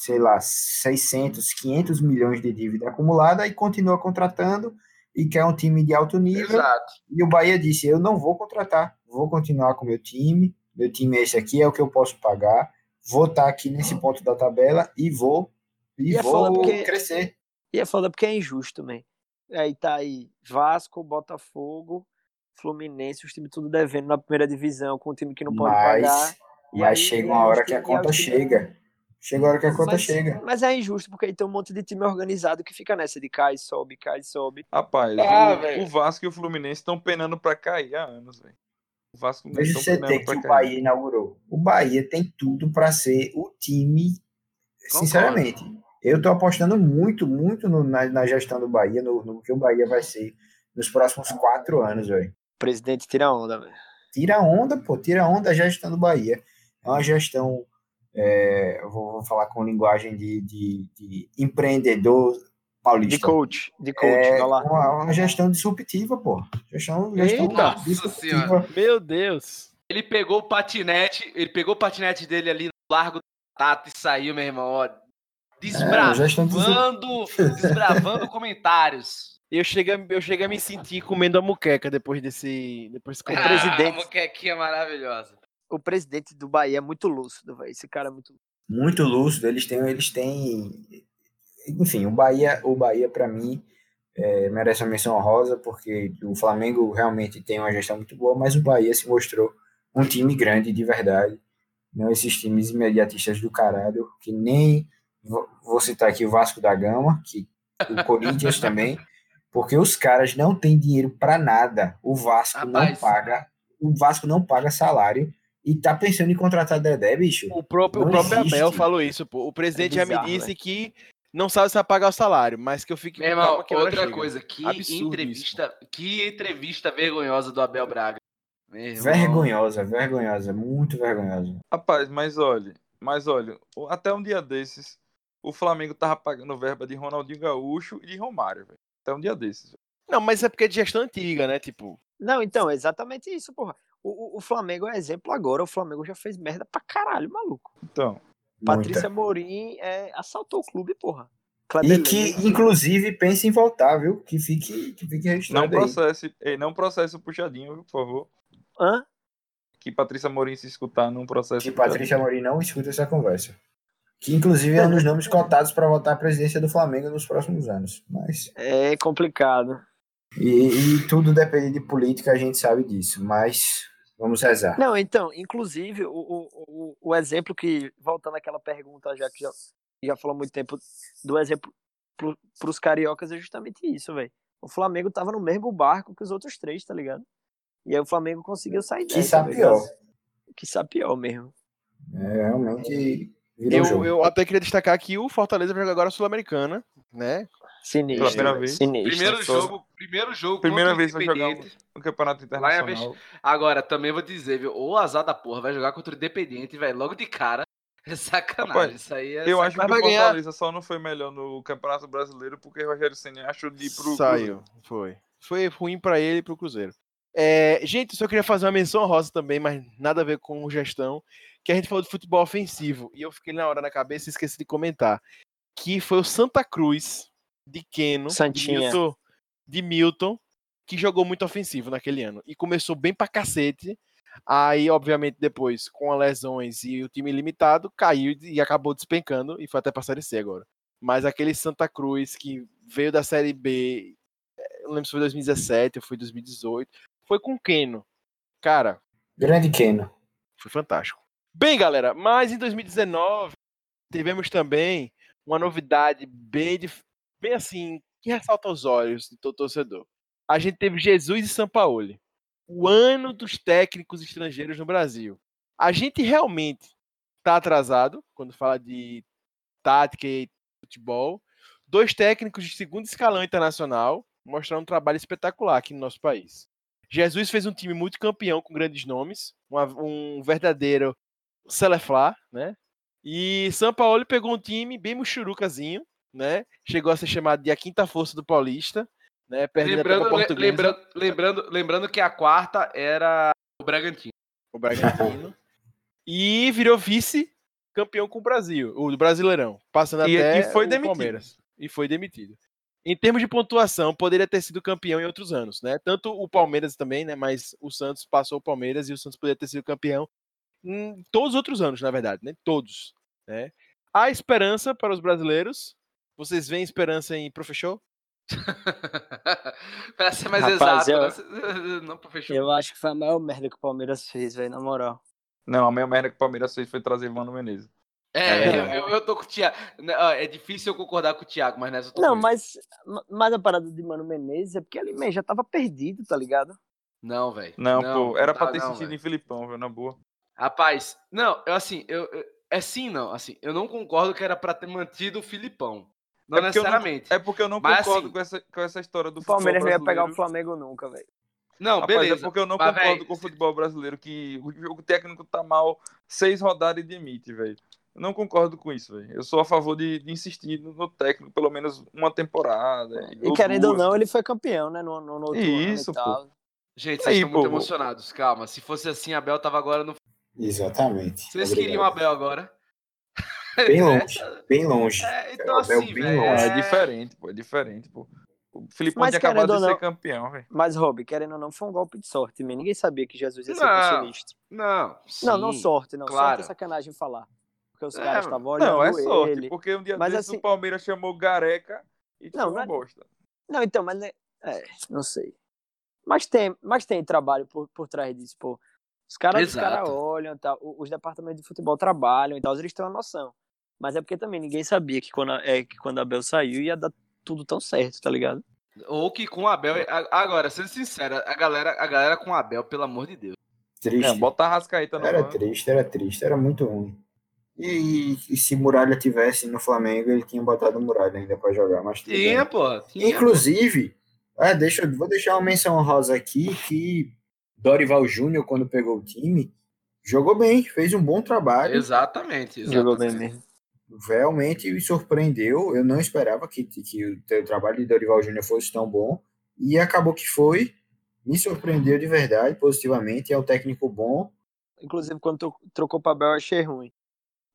[SPEAKER 5] sei lá, 600, 500 milhões de dívida acumulada e continua contratando e quer um time de alto nível.
[SPEAKER 2] Exato.
[SPEAKER 5] E o Bahia disse: Eu não vou contratar, vou continuar com o meu time, meu time é esse aqui, é o que eu posso pagar, vou estar aqui nesse ponto da tabela e vou, e, e é vou porque, crescer.
[SPEAKER 4] E é foda porque é injusto também. Aí tá aí Vasco, Botafogo, Fluminense, os times tudo devendo na primeira divisão, com um time que não pode mas, pagar.
[SPEAKER 5] Mas aí, chega uma hora que a conta chega. Chega a hora que a conta
[SPEAKER 4] mas,
[SPEAKER 5] chega.
[SPEAKER 4] Mas é injusto, porque aí tem um monte de time organizado que fica nessa de cai, sobe, cai, sobe.
[SPEAKER 3] Rapaz, ah, o, o, Vasco e o Fluminense estão penando pra cair há anos, velho.
[SPEAKER 5] O Vasco não Veja o CT que o Bahia inaugurou. O Bahia tem tudo para ser o time, Concordo. sinceramente. Eu tô apostando muito, muito no, na, na, gestão do Bahia, no, no, que o Bahia vai ser nos próximos quatro anos, velho.
[SPEAKER 4] Presidente tira onda, velho.
[SPEAKER 5] Tira onda, pô, tira onda a gestão do Bahia. É uma gestão é, vou, vou, falar com linguagem de, de, de, empreendedor paulista.
[SPEAKER 4] De coach, de coach,
[SPEAKER 5] é, uma, uma, gestão disruptiva, pô. Gestão, gestão
[SPEAKER 2] Eita, disruptiva.
[SPEAKER 1] Meu Deus.
[SPEAKER 2] Ele pegou o patinete, ele pegou o patinete dele ali no Largo do Tato e saiu, meu irmão, ó, desbravando, é, (laughs) desbravando comentários.
[SPEAKER 1] Eu cheguei, eu cheguei a me sentir comendo a muqueca depois desse, depois desse
[SPEAKER 2] ah, presidente. A muquequinha maravilhosa
[SPEAKER 4] o presidente do Bahia é muito lúcido, véio. esse cara é muito
[SPEAKER 5] muito lúcido, eles têm eles têm enfim, o Bahia, o Bahia para mim é, merece uma menção honrosa porque o Flamengo realmente tem uma gestão muito boa, mas o Bahia se mostrou um time grande de verdade, não esses times imediatistas do caralho, que nem vou citar aqui o Vasco da Gama, que o Corinthians (laughs) também, porque os caras não têm dinheiro para nada. O Vasco Rapaz. não paga, o Vasco não paga salário e tá pensando em contratar Dedé, bicho.
[SPEAKER 1] O próprio, o próprio Abel falou isso, pô. O presidente é bizarro, já me disse que não sabe se vai pagar o salário, mas que eu fico
[SPEAKER 2] Meu irmão, que outra coisa, que entrevista, isso, que entrevista vergonhosa do Abel Braga.
[SPEAKER 5] Vergonhosa, vergonhosa, muito vergonhosa.
[SPEAKER 3] Rapaz, mas olha, mas olha, até um dia desses, o Flamengo tava pagando verba de Ronaldinho Gaúcho e de Romário, velho. Até um dia desses.
[SPEAKER 1] Não, mas é porque é de gestão antiga, né? Tipo.
[SPEAKER 4] Não, então, é exatamente isso, porra. O, o, Flamengo é exemplo agora. O Flamengo já fez merda pra caralho, maluco.
[SPEAKER 3] Então.
[SPEAKER 4] Patrícia muita. Morim é, assaltou o clube, porra.
[SPEAKER 5] E que, inclusive, pense em voltar, viu? Que fique, que fique registrado.
[SPEAKER 3] Não processe, ei, não processe o puxadinho, por favor.
[SPEAKER 4] Hã?
[SPEAKER 3] Que Patrícia Morim se escutar num processo.
[SPEAKER 5] Que Patrícia Morim não escuta essa conversa. Que inclusive é um dos nomes cotados para votar a presidência do Flamengo nos próximos anos. Mas...
[SPEAKER 4] É complicado.
[SPEAKER 5] E, e, tudo depende de política, a gente sabe disso, mas vamos rezar.
[SPEAKER 4] Não, então, inclusive, o, o, o, exemplo que, voltando àquela pergunta, já que já, já falou muito tempo, do exemplo para os cariocas é justamente isso, velho. O Flamengo tava no mesmo barco que os outros três, tá ligado? E aí o Flamengo conseguiu sair
[SPEAKER 5] dessa. Que sabe pior.
[SPEAKER 4] Que sabe pior mesmo.
[SPEAKER 5] É, realmente.
[SPEAKER 1] Eu, eu até queria destacar que o Fortaleza vai jogar agora a Sul-Americana, né?
[SPEAKER 4] Sinistro. Pela primeira vez.
[SPEAKER 2] Sinistro. Primeiro jogo, primeiro jogo.
[SPEAKER 3] Primeira vez vai jogar o campeonato internacional.
[SPEAKER 2] Agora, também vou dizer, viu? O azar da porra vai jogar contra o Independente, velho, logo de cara. (laughs) É sacanagem. Rapaz, isso aí é
[SPEAKER 3] eu
[SPEAKER 2] sacanagem.
[SPEAKER 3] acho que o Fortaleza ganhar... só não foi melhor no Campeonato Brasileiro porque o Rogério Senna achou de ir pro.
[SPEAKER 1] Saiu, foi. Foi ruim para ele e pro Cruzeiro. É, gente, só queria fazer uma menção rosa também, mas nada a ver com gestão. Que a gente falou de futebol ofensivo e eu fiquei na hora na cabeça e esqueci de comentar. Que foi o Santa Cruz de Keno, de Milton, de Milton, que jogou muito ofensivo naquele ano. E começou bem pra cacete. Aí, obviamente, depois, com as lesões e o time limitado, caiu e acabou despencando e foi até pra Série C agora. Mas aquele Santa Cruz que veio da Série B, eh, não lembro se foi 2017 ou foi 2018, foi com Keno. Cara.
[SPEAKER 5] Grande Keno.
[SPEAKER 1] Foi fantástico. Bem, galera, mas em 2019 tivemos também uma novidade bem, bem assim, que ressalta aos olhos todo torcedor. A gente teve Jesus e Sampaoli, o ano dos técnicos estrangeiros no Brasil. A gente realmente está atrasado quando fala de tática e futebol. Dois técnicos de segundo escalão internacional mostraram um trabalho espetacular aqui no nosso país. Jesus fez um time muito campeão com grandes nomes, uma, um verdadeiro Celeflá, né? E São Paulo pegou um time bem muxurucazinho, né? Chegou a ser chamado de a quinta força do Paulista, né?
[SPEAKER 2] Lembrando, lembrando, lembrando, lembrando que a quarta era o Bragantino.
[SPEAKER 1] O Bragantino. e virou vice campeão com o Brasil, o Brasileirão, passando e, até
[SPEAKER 3] e foi
[SPEAKER 1] o
[SPEAKER 3] demitido.
[SPEAKER 1] Palmeiras. E foi demitido. Em termos de pontuação, poderia ter sido campeão em outros anos, né? Tanto o Palmeiras também, né? Mas o Santos passou o Palmeiras e o Santos poderia ter sido campeão em todos os outros anos, na verdade, né? Todos, né? Há esperança para os brasileiros, vocês veem esperança em Professor? (laughs)
[SPEAKER 2] para ser mais Rapaz, exato, eu, (laughs)
[SPEAKER 4] não Professor. Eu acho que foi a maior merda que o Palmeiras fez, velho, na moral.
[SPEAKER 3] Não, a maior merda que o Palmeiras fez foi trazer Mano Menezes.
[SPEAKER 2] É, é. Eu, eu, tô com o Thiago. Né, é difícil eu concordar com o Thiago, mas nessa eu tô
[SPEAKER 4] Não, mas, mas a parada de Mano Menezes é porque ele mesmo já tava perdido, tá ligado?
[SPEAKER 2] Não, velho.
[SPEAKER 3] Não, não, pô, era tá, pra ter não, assistido véio. em Filipão, velho, na boa.
[SPEAKER 2] Rapaz, não, eu assim, eu, eu, é sim, não, assim, eu não concordo que era pra ter mantido o Filipão. Não é necessariamente.
[SPEAKER 3] Não, é porque eu não Mas, concordo assim, com, essa, com essa história do
[SPEAKER 4] o Palmeiras não ia pegar o Flamengo nunca, velho.
[SPEAKER 2] Não, Rapaz, é beleza.
[SPEAKER 3] É porque eu não Mas, concordo véio... com o futebol brasileiro, que o jogo técnico tá mal, seis rodadas e demite, velho. Eu não concordo com isso, velho. Eu sou a favor de, de, insistir no técnico pelo menos uma temporada.
[SPEAKER 4] E querendo duas. ou não, ele foi campeão, né? No, no, no outro
[SPEAKER 3] isso, pô.
[SPEAKER 2] Gente, vocês Aí, estão pô, muito emocionados. Calma. Se fosse assim, a Abel tava agora no.
[SPEAKER 5] Exatamente.
[SPEAKER 2] Vocês Obrigado. queriam Abel agora?
[SPEAKER 5] Bem (laughs) longe, bem longe.
[SPEAKER 2] É, então, assim,
[SPEAKER 3] bem longe. É... é diferente, pô. É diferente, pô. O Felipe pode acabar de ser campeão, velho.
[SPEAKER 4] Mas, Rob, querendo ou não, foi um golpe de sorte. Ninguém sabia que Jesus ia ser
[SPEAKER 2] não, sinistro. Não, sim,
[SPEAKER 4] não, não sorte, não. Claro. Sorte é sacanagem falar porque os é, caras estavam olhando
[SPEAKER 3] Não, é sorte,
[SPEAKER 4] ele.
[SPEAKER 3] porque um dia mas, desses assim, o Palmeiras chamou Gareca e não, uma
[SPEAKER 4] não,
[SPEAKER 3] bosta.
[SPEAKER 4] Não, então, mas é, é, não sei. Mas tem, mas tem trabalho por, por trás disso, pô. Os caras, os caras olham, tá, os departamentos de futebol trabalham e tal, eles têm uma noção. Mas é porque também ninguém sabia que quando, é, que quando a Abel saiu ia dar tudo tão certo, tá ligado?
[SPEAKER 2] Ou que com a Abel. Agora, sendo sincero, a galera, a galera com a Abel, pelo amor de Deus.
[SPEAKER 5] Triste. É,
[SPEAKER 3] bota a Rascaíta no
[SPEAKER 5] Era triste, era triste, era muito ruim. E, e, se Muralha tivesse no Flamengo, ele tinha botado Muralha ainda para jogar. Mas
[SPEAKER 2] tinha, pô.
[SPEAKER 5] Tinha, Inclusive, é, deixa, vou deixar uma menção rosa aqui que Dorival Júnior, quando pegou o time, jogou bem, fez um bom trabalho.
[SPEAKER 2] Exatamente. exatamente.
[SPEAKER 4] Jogou bem mesmo.
[SPEAKER 5] Realmente me surpreendeu. Eu não esperava que, que o, trabalho de Dorival Júnior fosse tão bom. E acabou que foi. Me surpreendeu de verdade, positivamente. É um técnico bom.
[SPEAKER 4] Inclusive, quando trocou para Bel, achei ruim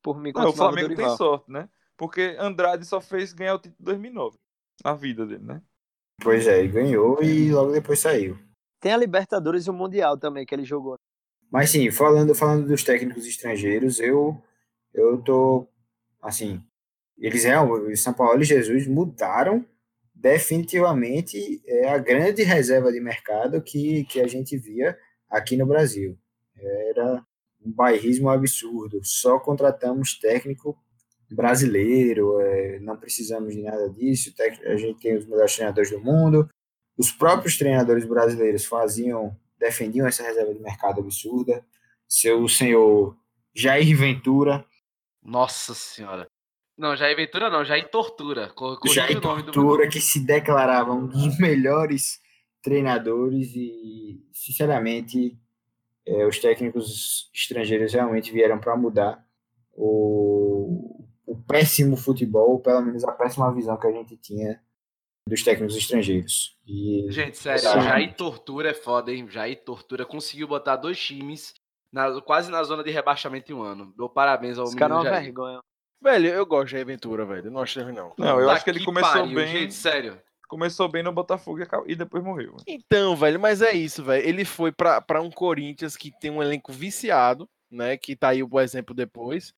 [SPEAKER 4] por mim.
[SPEAKER 3] Não, o Flamengo tem sorte, né? Porque Andrade só fez ganhar o título em 2009 na vida dele, né?
[SPEAKER 5] Pois é, ele ganhou e logo depois saiu.
[SPEAKER 4] Tem a Libertadores e o Mundial também que ele jogou.
[SPEAKER 5] Mas sim, falando, falando dos técnicos estrangeiros, eu eu tô assim, eles é, o São Paulo e Jesus mudaram definitivamente é a grande reserva de mercado que, que a gente via aqui no Brasil. Era um bairrismo absurdo. Só contratamos técnico brasileiro, é, não precisamos de nada disso. A gente tem os melhores treinadores do mundo. Os próprios treinadores brasileiros faziam, defendiam essa reserva de mercado absurda. Seu senhor Jair Ventura.
[SPEAKER 2] Nossa Senhora. Não, Jair Ventura não, Jair Tortura.
[SPEAKER 5] Jair Tortura, que se declarava um dos (laughs) melhores treinadores e, sinceramente, é, os técnicos estrangeiros realmente vieram para mudar o, o péssimo futebol, pelo menos a péssima visão que a gente tinha dos técnicos estrangeiros. E,
[SPEAKER 2] gente, sério, Jair Tortura é foda, hein? Jair Tortura conseguiu botar dois times na, quase na zona de rebaixamento em um ano. Dou parabéns ao Esse
[SPEAKER 4] cara é uma vergonha.
[SPEAKER 1] Velho, eu gosto de Jair Ventura, velho. Eu não acho não.
[SPEAKER 3] Não, eu acho que ele que começou pariu, bem.
[SPEAKER 2] Gente, sério.
[SPEAKER 3] Começou bem no Botafogo e depois morreu.
[SPEAKER 1] Então, velho, mas é isso, velho. Ele foi para um Corinthians que tem um elenco viciado, né? Que tá aí o exemplo depois.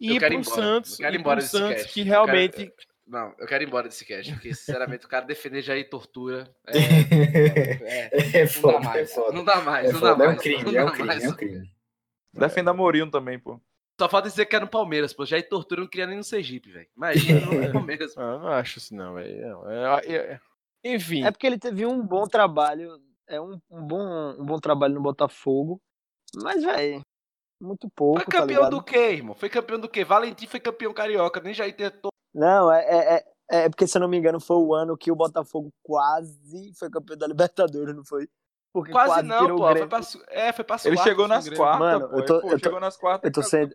[SPEAKER 1] E pro embora. Santos, ir embora Santos que realmente.
[SPEAKER 2] Eu quero... Não, eu quero ir embora desse cast, porque, sinceramente, o cara defender já aí tortura. É, (laughs) é, é, foda, não dá mais. É não dá mais, é não dá mais. É um
[SPEAKER 5] crime, é um crime, é um crime.
[SPEAKER 3] Defenda Mourinho também, pô.
[SPEAKER 2] Só falta dizer que é no Palmeiras, pô. Já aí tortura não queria nem no Sergipe, velho. Imagina no Palmeiras. (laughs)
[SPEAKER 1] ah, não acho isso, não, velho. É, é, enfim.
[SPEAKER 4] É porque ele teve um bom trabalho. É um, um bom, um bom trabalho no Botafogo. Mas, velho, muito pouco.
[SPEAKER 2] Foi tá campeão tá do quê, irmão? Foi campeão do quê? Valentim foi campeão carioca, nem já tentou.
[SPEAKER 4] Não, é, é, é, é porque, se eu não me engano, foi o ano que o Botafogo quase foi campeão da Libertadores, não foi?
[SPEAKER 2] Porque quase, quase não, pô. Foi pra, é, foi pra
[SPEAKER 3] Ele chegou nas quartas, Mano, pô. Eu tô, pô, eu tô, chegou nas quartas.
[SPEAKER 4] Eu tô sendo,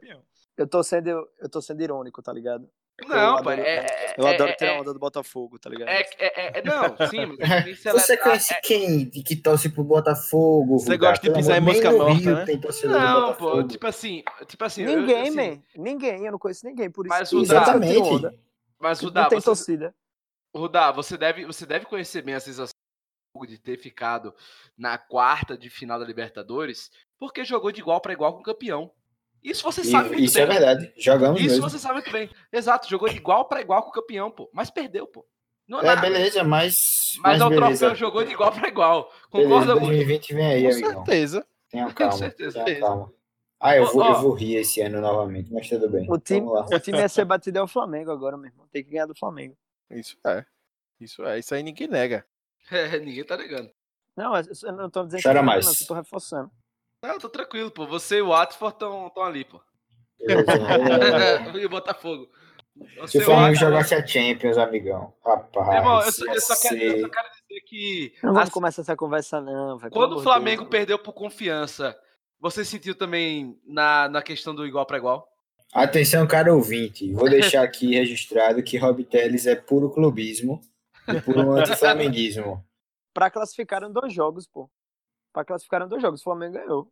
[SPEAKER 4] eu tô sendo, eu tô sendo irônico, tá ligado?
[SPEAKER 2] Não, pô, é,
[SPEAKER 4] eu adoro
[SPEAKER 2] é,
[SPEAKER 4] tirar
[SPEAKER 2] é,
[SPEAKER 4] onda do Botafogo, tá ligado?
[SPEAKER 2] É, é, é não, sim. (laughs)
[SPEAKER 5] Você conhece quem que torce pro Botafogo?
[SPEAKER 1] Você gosta de pisar em mosca morta, né?
[SPEAKER 2] Não, pô, tipo assim, tipo assim...
[SPEAKER 4] Ninguém, eu, assim, man. Ninguém, eu não conheço ninguém, por isso.
[SPEAKER 2] Mas
[SPEAKER 4] o
[SPEAKER 5] Exatamente.
[SPEAKER 2] Mas o Não tem torcida. Rudá, você deve, você deve conhecer bem a sensação de ter ficado na quarta de final da Libertadores, porque jogou de igual para igual com o campeão. Isso você sabe
[SPEAKER 5] muito Isso bem. é verdade. Jogamos
[SPEAKER 2] Isso
[SPEAKER 5] mesmo.
[SPEAKER 2] você sabe muito bem. Exato, jogou de igual para igual com o campeão, pô. Mas perdeu, pô.
[SPEAKER 5] Não é, é beleza, mas.
[SPEAKER 2] Mas, mas o troféu jogou de igual para igual. Concorda,
[SPEAKER 5] beleza, 2020 vem aí,
[SPEAKER 1] Com
[SPEAKER 5] amigão.
[SPEAKER 1] certeza.
[SPEAKER 5] Tenha calma. Com certeza. Tenha calma. Ah, eu vou, oh, eu vou rir esse ano novamente, mas tudo bem.
[SPEAKER 4] O time, o time ia ser batido é o Flamengo agora, meu irmão. Tem que ganhar do Flamengo.
[SPEAKER 1] Isso é. Isso é. Isso aí ninguém nega. (laughs)
[SPEAKER 2] É, ninguém tá negando.
[SPEAKER 4] Não, eu não tô dizendo
[SPEAKER 5] Chora que mais.
[SPEAKER 4] não, eu tô reforçando.
[SPEAKER 2] Não, eu tô tranquilo, pô. Você e o Watford estão ali, pô. (laughs) e o Botafogo.
[SPEAKER 5] Se o Flamengo jogasse a Champions, amigão. Rapaz.
[SPEAKER 2] Irmão, eu, só, eu, só quero, eu, só, quero, dizer que.
[SPEAKER 4] Não vamos começar essa conversa, não.
[SPEAKER 2] Véio, quando o Flamengo Deus. perdeu por confiança, você sentiu também na, na questão do igual para igual?
[SPEAKER 5] Atenção, cara ouvinte. Vou deixar aqui (laughs) registrado que Rob Teles é puro clubismo e puro (laughs) anti-flamenguismo.
[SPEAKER 4] pra classificar em dois jogos, pô. Pra classificar em dois jogos, o Flamengo ganhou.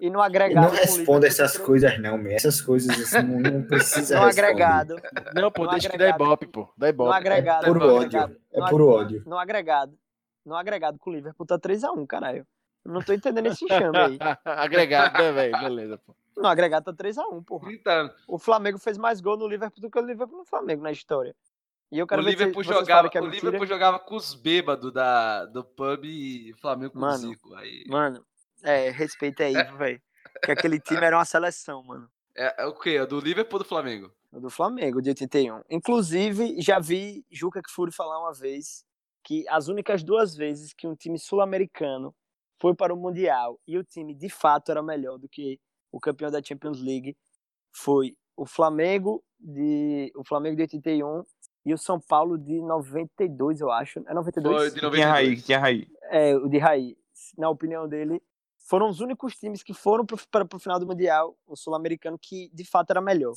[SPEAKER 4] E no agregado.
[SPEAKER 5] Não responda essas coisas, não, meu. Essas coisas assim, não, não (laughs) precisa.
[SPEAKER 4] No agregado.
[SPEAKER 1] Não, pô, no deixa agregado, que dá ibope, pô. Dá ibope.
[SPEAKER 4] No agregado.
[SPEAKER 5] É puro ódio. É puro ódio.
[SPEAKER 4] No agregado. No agregado com o Liverpool tá 3x1, caralho. Eu não tô entendendo esse chame aí. (laughs)
[SPEAKER 1] agregado, né, velho? Beleza, pô.
[SPEAKER 4] No agregado tá 3x1, porra. O Flamengo fez mais gol no Liverpool do que o Liverpool no Flamengo na história. E eu quero
[SPEAKER 2] o Liverpool, jogava, é o Liverpool jogava com os bêbados da, do pub e o Flamengo com
[SPEAKER 4] mano,
[SPEAKER 2] o Zico. Aí...
[SPEAKER 4] Mano, é, respeita aí, (laughs) velho. Que aquele time era uma seleção, mano.
[SPEAKER 2] É, é o quê? É do Liverpool ou do Flamengo?
[SPEAKER 4] do Flamengo, de 81. Inclusive, já vi Juca Kfouri falar uma vez que as únicas duas vezes que um time sul-americano foi para o Mundial e o time de fato era melhor do que o campeão da Champions League foi o Flamengo de o Flamengo de 81 e o São Paulo de 92, eu acho. É 92?
[SPEAKER 3] Foi de 92. Tinha Raí, tinha Raí.
[SPEAKER 4] É, o de Raí. Na opinião dele, foram os únicos times que foram para o final do Mundial, o sul-americano, que de fato era melhor.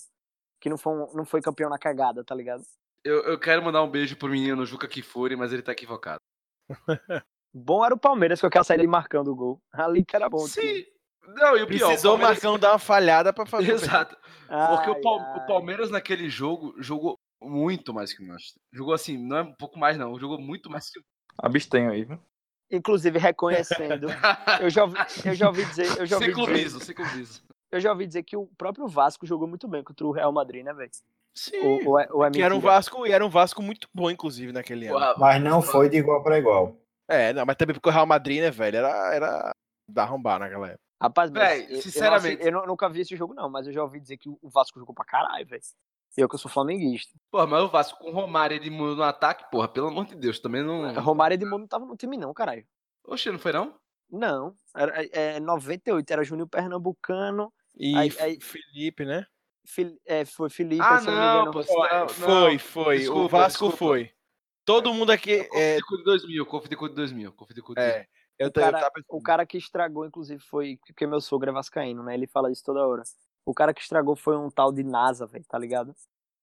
[SPEAKER 4] Que não foi, não foi campeão na cagada, tá ligado?
[SPEAKER 2] Eu, eu quero mandar um beijo pro menino Juca Kifuri, mas ele tá equivocado. (laughs)
[SPEAKER 4] bom era o Palmeiras com aquela saída marcando o gol. Ali que era bom.
[SPEAKER 2] Sim. Não, e o pior,
[SPEAKER 1] Precisou o Marcão dar uma falhada para fazer. (laughs)
[SPEAKER 2] Exato. Porque ai, o, ai. o, Palmeiras naquele jogo jogou muito mais que nós. Jogou assim, não é um pouco mais não, jogou muito mais que
[SPEAKER 3] Abstenho aí, viu?
[SPEAKER 4] inclusive reconhecendo. (laughs) eu, já ouvi, eu já ouvi dizer. Eu já ouvi
[SPEAKER 2] ciclo dizer, viso, ciclo viso.
[SPEAKER 4] Eu já ouvi dizer que o próprio Vasco jogou muito bem contra o Real Madrid, né, velho?
[SPEAKER 1] Sim. O, o, o é que era um Vasco, e era um Vasco muito bom, inclusive, naquele ano.
[SPEAKER 5] Mas não foi de igual para igual.
[SPEAKER 1] É, não, mas também porque o Real Madrid, né, velho, era, era da arrombar naquela época.
[SPEAKER 4] Rapaz, véi, sinceramente. Eu, não, eu, nunca vi esse jogo, não, mas eu já ouvi dizer que o Vasco jogou pra caralho, velho. Eu que eu sou flamenguista.
[SPEAKER 2] Porra, mas o Vasco com Romário e Edmundo no ataque, porra, pelo amor de Deus, também não.
[SPEAKER 4] Romário e Edmundo não tava no time, não, caralho.
[SPEAKER 2] Oxe, não foi não?
[SPEAKER 4] Não. Era, é, 98, era Júnior Pernambucano.
[SPEAKER 1] E aí, aí, Felipe, né?
[SPEAKER 4] Fil, é, foi Felipe.
[SPEAKER 2] Ah, não, pô,
[SPEAKER 1] não, foi, foi. Desculpa, o Vasco desculpa. foi. Todo mundo aqui.
[SPEAKER 2] É... de 2000, Confideco de 2000. Confideco de 2000.
[SPEAKER 4] É. Eu o, cara, o cara que estragou, inclusive, foi. Porque meu sogro é vascaíno, né? Ele fala isso toda hora. O cara que estragou foi um tal de NASA, velho, tá ligado?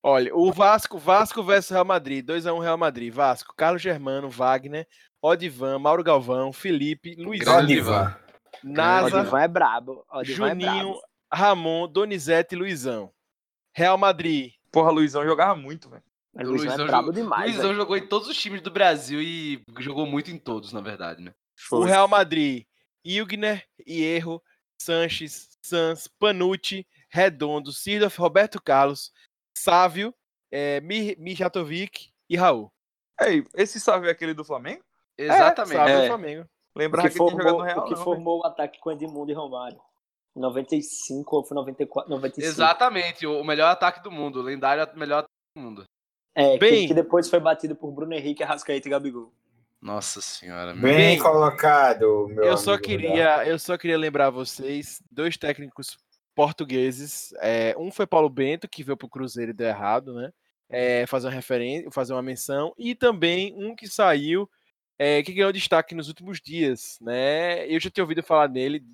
[SPEAKER 1] Olha, o Vasco, Vasco versus Real Madrid, 2x1 Real Madrid. Vasco, Carlos Germano, Wagner, Odivan, Mauro Galvão, Felipe, Luizão.
[SPEAKER 5] Odivan.
[SPEAKER 1] NASA.
[SPEAKER 4] Odivan é brabo. Odivan
[SPEAKER 1] é Juninho, é brabo. Ramon, Donizete e Luizão. Real Madrid.
[SPEAKER 3] Porra, Luizão jogava muito, velho.
[SPEAKER 4] Mas o Luizão, Luizão é brabo jogou, demais.
[SPEAKER 2] Luizão véio. jogou em todos os times do Brasil e jogou muito em todos, na verdade, né?
[SPEAKER 1] Foi. O Real Madrid, Ilgner, Hierro, Sanches, Sans, Panucci, Redondo, Sirdorf, Roberto Carlos, Sávio, é, Mijatovic e Raul.
[SPEAKER 3] Ei, esse Sávio é aquele do Flamengo?
[SPEAKER 2] Exatamente. É,
[SPEAKER 1] Sávio é. do Flamengo.
[SPEAKER 3] Lembrar que, que formou, tinha jogado no Real.
[SPEAKER 4] O que
[SPEAKER 3] não,
[SPEAKER 4] formou né? o ataque com Edmundo e Romário. 95 ou foi 94, 95.
[SPEAKER 2] Exatamente, o melhor ataque do mundo, o lendário melhor ataque do mundo.
[SPEAKER 4] É, Bem... que, que depois foi batido por Bruno Henrique, Arrascaeta e Gabigol.
[SPEAKER 2] Nossa senhora.
[SPEAKER 5] Bem, Bem colocado, meu
[SPEAKER 1] eu só queria, eu só queria lembrar vocês, dois técnicos portugueses. É, um foi Paulo Bento, que veio para o Cruzeiro e deu errado, né? É, fazer uma referência, fazer uma menção. E também um que saiu, é, que ganhou destaque nos últimos dias, né? Eu já tinha ouvido falar dele,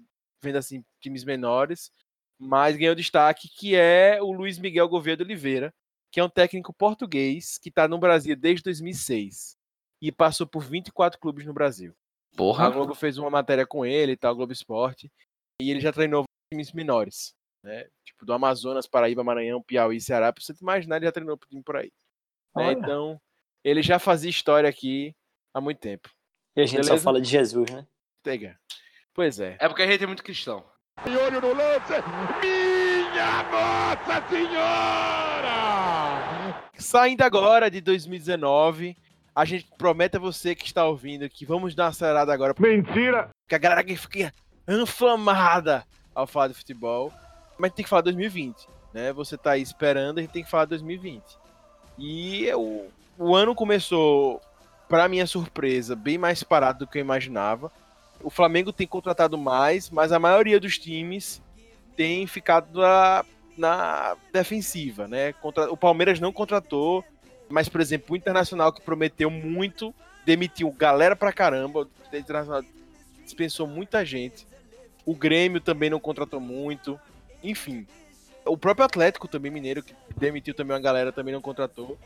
[SPEAKER 1] vendo assim, times menores, mas ganhou destaque, que é o Luiz Miguel Gouveia de Oliveira, que é um técnico português que está no Brasil desde 2006 e passou por 24 clubes no Brasil.
[SPEAKER 2] Porra.
[SPEAKER 1] A Globo fez uma matéria com ele e tal, Globo Esporte, e ele já treinou times menores, né? Tipo do Amazonas, Paraíba, Maranhão, Piauí, Ceará, pra você imaginar, ele já treinou time por aí. Né? Então, ele já fazia história aqui há muito tempo.
[SPEAKER 4] E a gente Beleza? só fala de Jesus, né?
[SPEAKER 1] Pega. Pois é.
[SPEAKER 2] É porque a gente é muito cristão.
[SPEAKER 6] E olho no lance, minha Nossa Senhora!
[SPEAKER 1] Saindo agora de 2019, a gente promete a você que está ouvindo que vamos dar uma acelerada agora.
[SPEAKER 6] Mentira!
[SPEAKER 1] Que a galera que fica inflamada ao falar de futebol. Mas tem que falar 2020, né? Você tá aí esperando, a gente tem que falar 2020. E o, o ano começou, para minha surpresa, bem mais parado do que eu imaginava. O Flamengo tem contratado mais, mas a maioria dos times tem ficado na, na defensiva, né? Contra, o Palmeiras não contratou, mas, por exemplo, o Internacional que prometeu muito, demitiu galera pra caramba, o Internacional dispensou muita gente. O Grêmio também não contratou muito. Enfim. O próprio Atlético também, Mineiro, que demitiu também uma galera, também não contratou.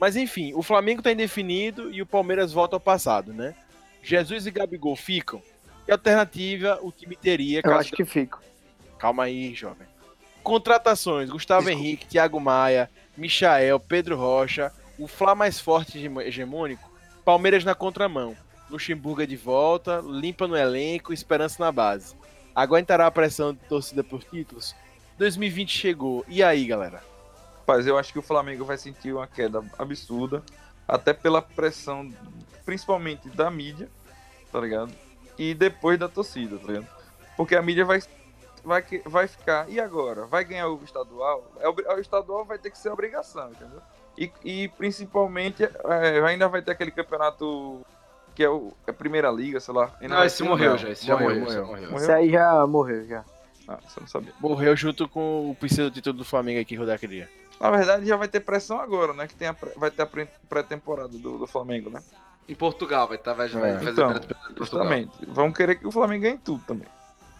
[SPEAKER 1] Mas enfim, o Flamengo tá indefinido e o Palmeiras volta ao passado, né? Jesus e Gabigol ficam. Que alternativa o time teria?
[SPEAKER 4] Eu acho que ficam.
[SPEAKER 1] Calma aí, jovem. Contratações: Gustavo Desculpa. Henrique, Thiago Maia, Michael, Pedro Rocha, o Fla mais forte hegemônico, Palmeiras na contramão. Luxemburgo é de volta, limpa no elenco, esperança na base. Aguentará a pressão de torcida por títulos? 2020 chegou. E aí, galera?
[SPEAKER 3] Rapaz, eu acho que o Flamengo vai sentir uma queda absurda, até pela pressão, principalmente da mídia, tá ligado? E depois da torcida, tá ligado? Porque a mídia vai, vai, vai ficar. E agora? Vai ganhar o estadual? É, o estadual vai ter que ser obrigação, entendeu? E, e principalmente é, ainda vai ter aquele campeonato que é o, é a primeira liga, sei lá.
[SPEAKER 2] Não, esse morreu já, esse já morreu, morreu, morreu.
[SPEAKER 4] Esse aí já morreu, já.
[SPEAKER 3] Ah, você não sabia.
[SPEAKER 1] Morreu junto com o pseudo título do Flamengo aqui, Rodar dia.
[SPEAKER 3] Na verdade, já vai ter pressão agora, né? Que tem a, vai ter a pré-temporada do, do Flamengo, né?
[SPEAKER 2] Em Portugal, vai, estar tá, vai, vai
[SPEAKER 3] é, fazer então, Justamente. Vamos querer que o Flamengo ganhe tudo também.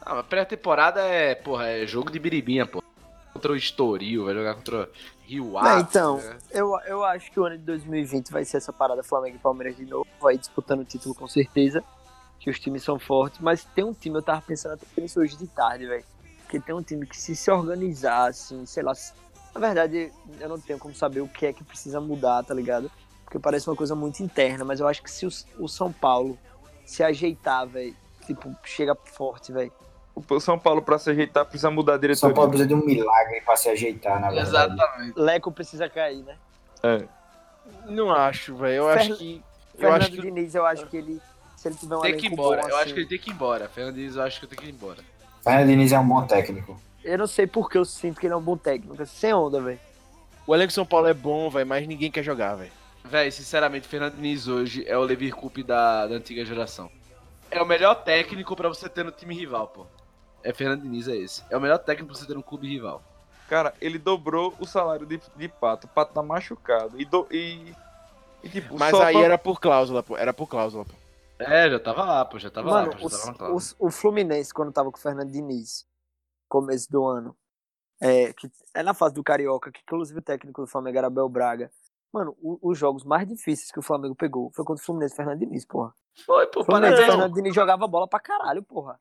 [SPEAKER 2] Ah, a pré-temporada é, porra, é jogo de biribinha, pô. Contra o Estoril, vai jogar contra Rio
[SPEAKER 4] Ave. Então, né? eu, eu acho que o ano de 2020 vai ser essa parada Flamengo e Palmeiras de novo. Vai disputando o título com certeza. Que os times são fortes. Mas tem um time, eu tava pensando até nisso hoje de tarde, velho. Porque tem um time que se se organizar, assim, sei lá. Na verdade, eu não tenho como saber o que é que precisa mudar, tá ligado? Porque parece uma coisa muito interna. Mas eu acho que se o, o São Paulo se ajeitar, velho, tipo, chega forte, velho.
[SPEAKER 3] O São Paulo, para se ajeitar, precisa mudar a diretoria.
[SPEAKER 5] São Paulo precisa de um milagre para se ajeitar, na verdade.
[SPEAKER 2] Exatamente.
[SPEAKER 4] Leco precisa cair, né?
[SPEAKER 3] É.
[SPEAKER 1] Não acho, velho. Eu
[SPEAKER 4] Fer...
[SPEAKER 1] acho que. Eu
[SPEAKER 4] Fernando
[SPEAKER 1] acho que...
[SPEAKER 4] Diniz, eu acho que ele. Se ele tiver um
[SPEAKER 2] Tem que ir embora.
[SPEAKER 4] bom,
[SPEAKER 2] eu acho
[SPEAKER 4] assim-
[SPEAKER 2] que ele tem que ir embora. Fernando Diniz, eu acho que eu tenho que ir embora.
[SPEAKER 5] Fernando Diniz é um bom técnico.
[SPEAKER 4] Eu não sei porque eu sinto que ele é um bom técnico. Sem onda, velho.
[SPEAKER 1] o elenco São Paulo é bom, velho, mas ninguém quer jogar, velho.
[SPEAKER 2] Véi, sinceramente, Fernando Diniz hoje é o Levir Coupe da, da antiga geração. É o melhor técnico pra você ter no time rival, pô. É Fernando Diniz, é esse. É o melhor técnico pra você ter no clube rival.
[SPEAKER 3] Cara, ele dobrou o salário de, de Pato. O Pato tá machucado. E, do, e, e tipo,
[SPEAKER 1] Mas aí
[SPEAKER 3] pra-
[SPEAKER 1] era por cláusula, pô. Era por cláusula, pô.
[SPEAKER 2] É, já tava lá, pô. Já tava
[SPEAKER 4] Mano,
[SPEAKER 2] lá, pô, já tava na
[SPEAKER 4] o, o, o Fluminense, quando tava com o Fernando Diniz, começo do ano, é, que é na fase do Carioca, que inclusive o técnico do Flamengo era Abel Braga. Mano, o- os jogos mais difíceis que o Flamengo pegou foi contra o Fluminense e Fernando Diniz, porra.
[SPEAKER 2] Foi, pô,
[SPEAKER 4] O Fluminense. Fernando Diniz jogava bola pra caralho, porra.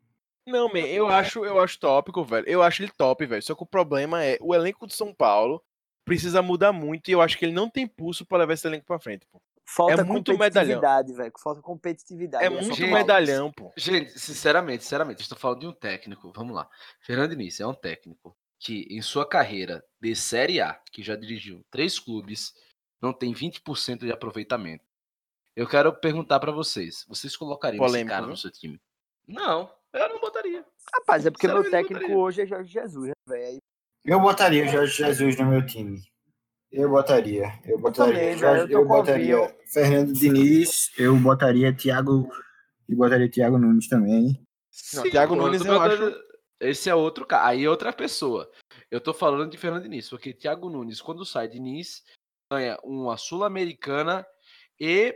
[SPEAKER 1] Não, man, eu acho, eu acho tópico, velho. Eu acho ele top, velho. Só que o problema é o elenco de São Paulo precisa mudar muito e eu acho que ele não tem pulso pra levar esse elenco pra frente, pô.
[SPEAKER 4] Falta
[SPEAKER 1] É muito
[SPEAKER 4] competitividade, velho. Falta competitividade.
[SPEAKER 1] É muito
[SPEAKER 2] gente,
[SPEAKER 1] medalhão, pô.
[SPEAKER 2] Gente, sinceramente, sinceramente, estou falando de um técnico. Vamos lá. Fernando Diniz é um técnico que, em sua carreira de Série A, que já dirigiu três clubes, não tem 20% de aproveitamento. Eu quero perguntar pra vocês: vocês colocariam esse
[SPEAKER 1] Polêmico,
[SPEAKER 2] cara
[SPEAKER 1] viu?
[SPEAKER 2] no seu time? Não, eu não botaria.
[SPEAKER 4] Rapaz, é porque meu técnico
[SPEAKER 2] botaria.
[SPEAKER 4] hoje é Jorge Jesus, né, velho?
[SPEAKER 5] Eu botaria o Jorge Jesus no meu time. Eu botaria. Eu botaria.
[SPEAKER 4] também,
[SPEAKER 5] Jorge-
[SPEAKER 4] eu tô
[SPEAKER 5] eu
[SPEAKER 4] a
[SPEAKER 5] botaria. Fernando Diniz. Eu botaria Thiago. E botaria Thiago Nunes também.
[SPEAKER 1] Não, Thiago
[SPEAKER 2] pô,
[SPEAKER 1] Nunes
[SPEAKER 2] tô
[SPEAKER 1] eu
[SPEAKER 2] botando- Esse é outro cara. Aí é outra pessoa. Eu tô falando de Fernando Diniz, porque Thiago Nunes, quando sai de Nice, ganha uma Sul-Americana e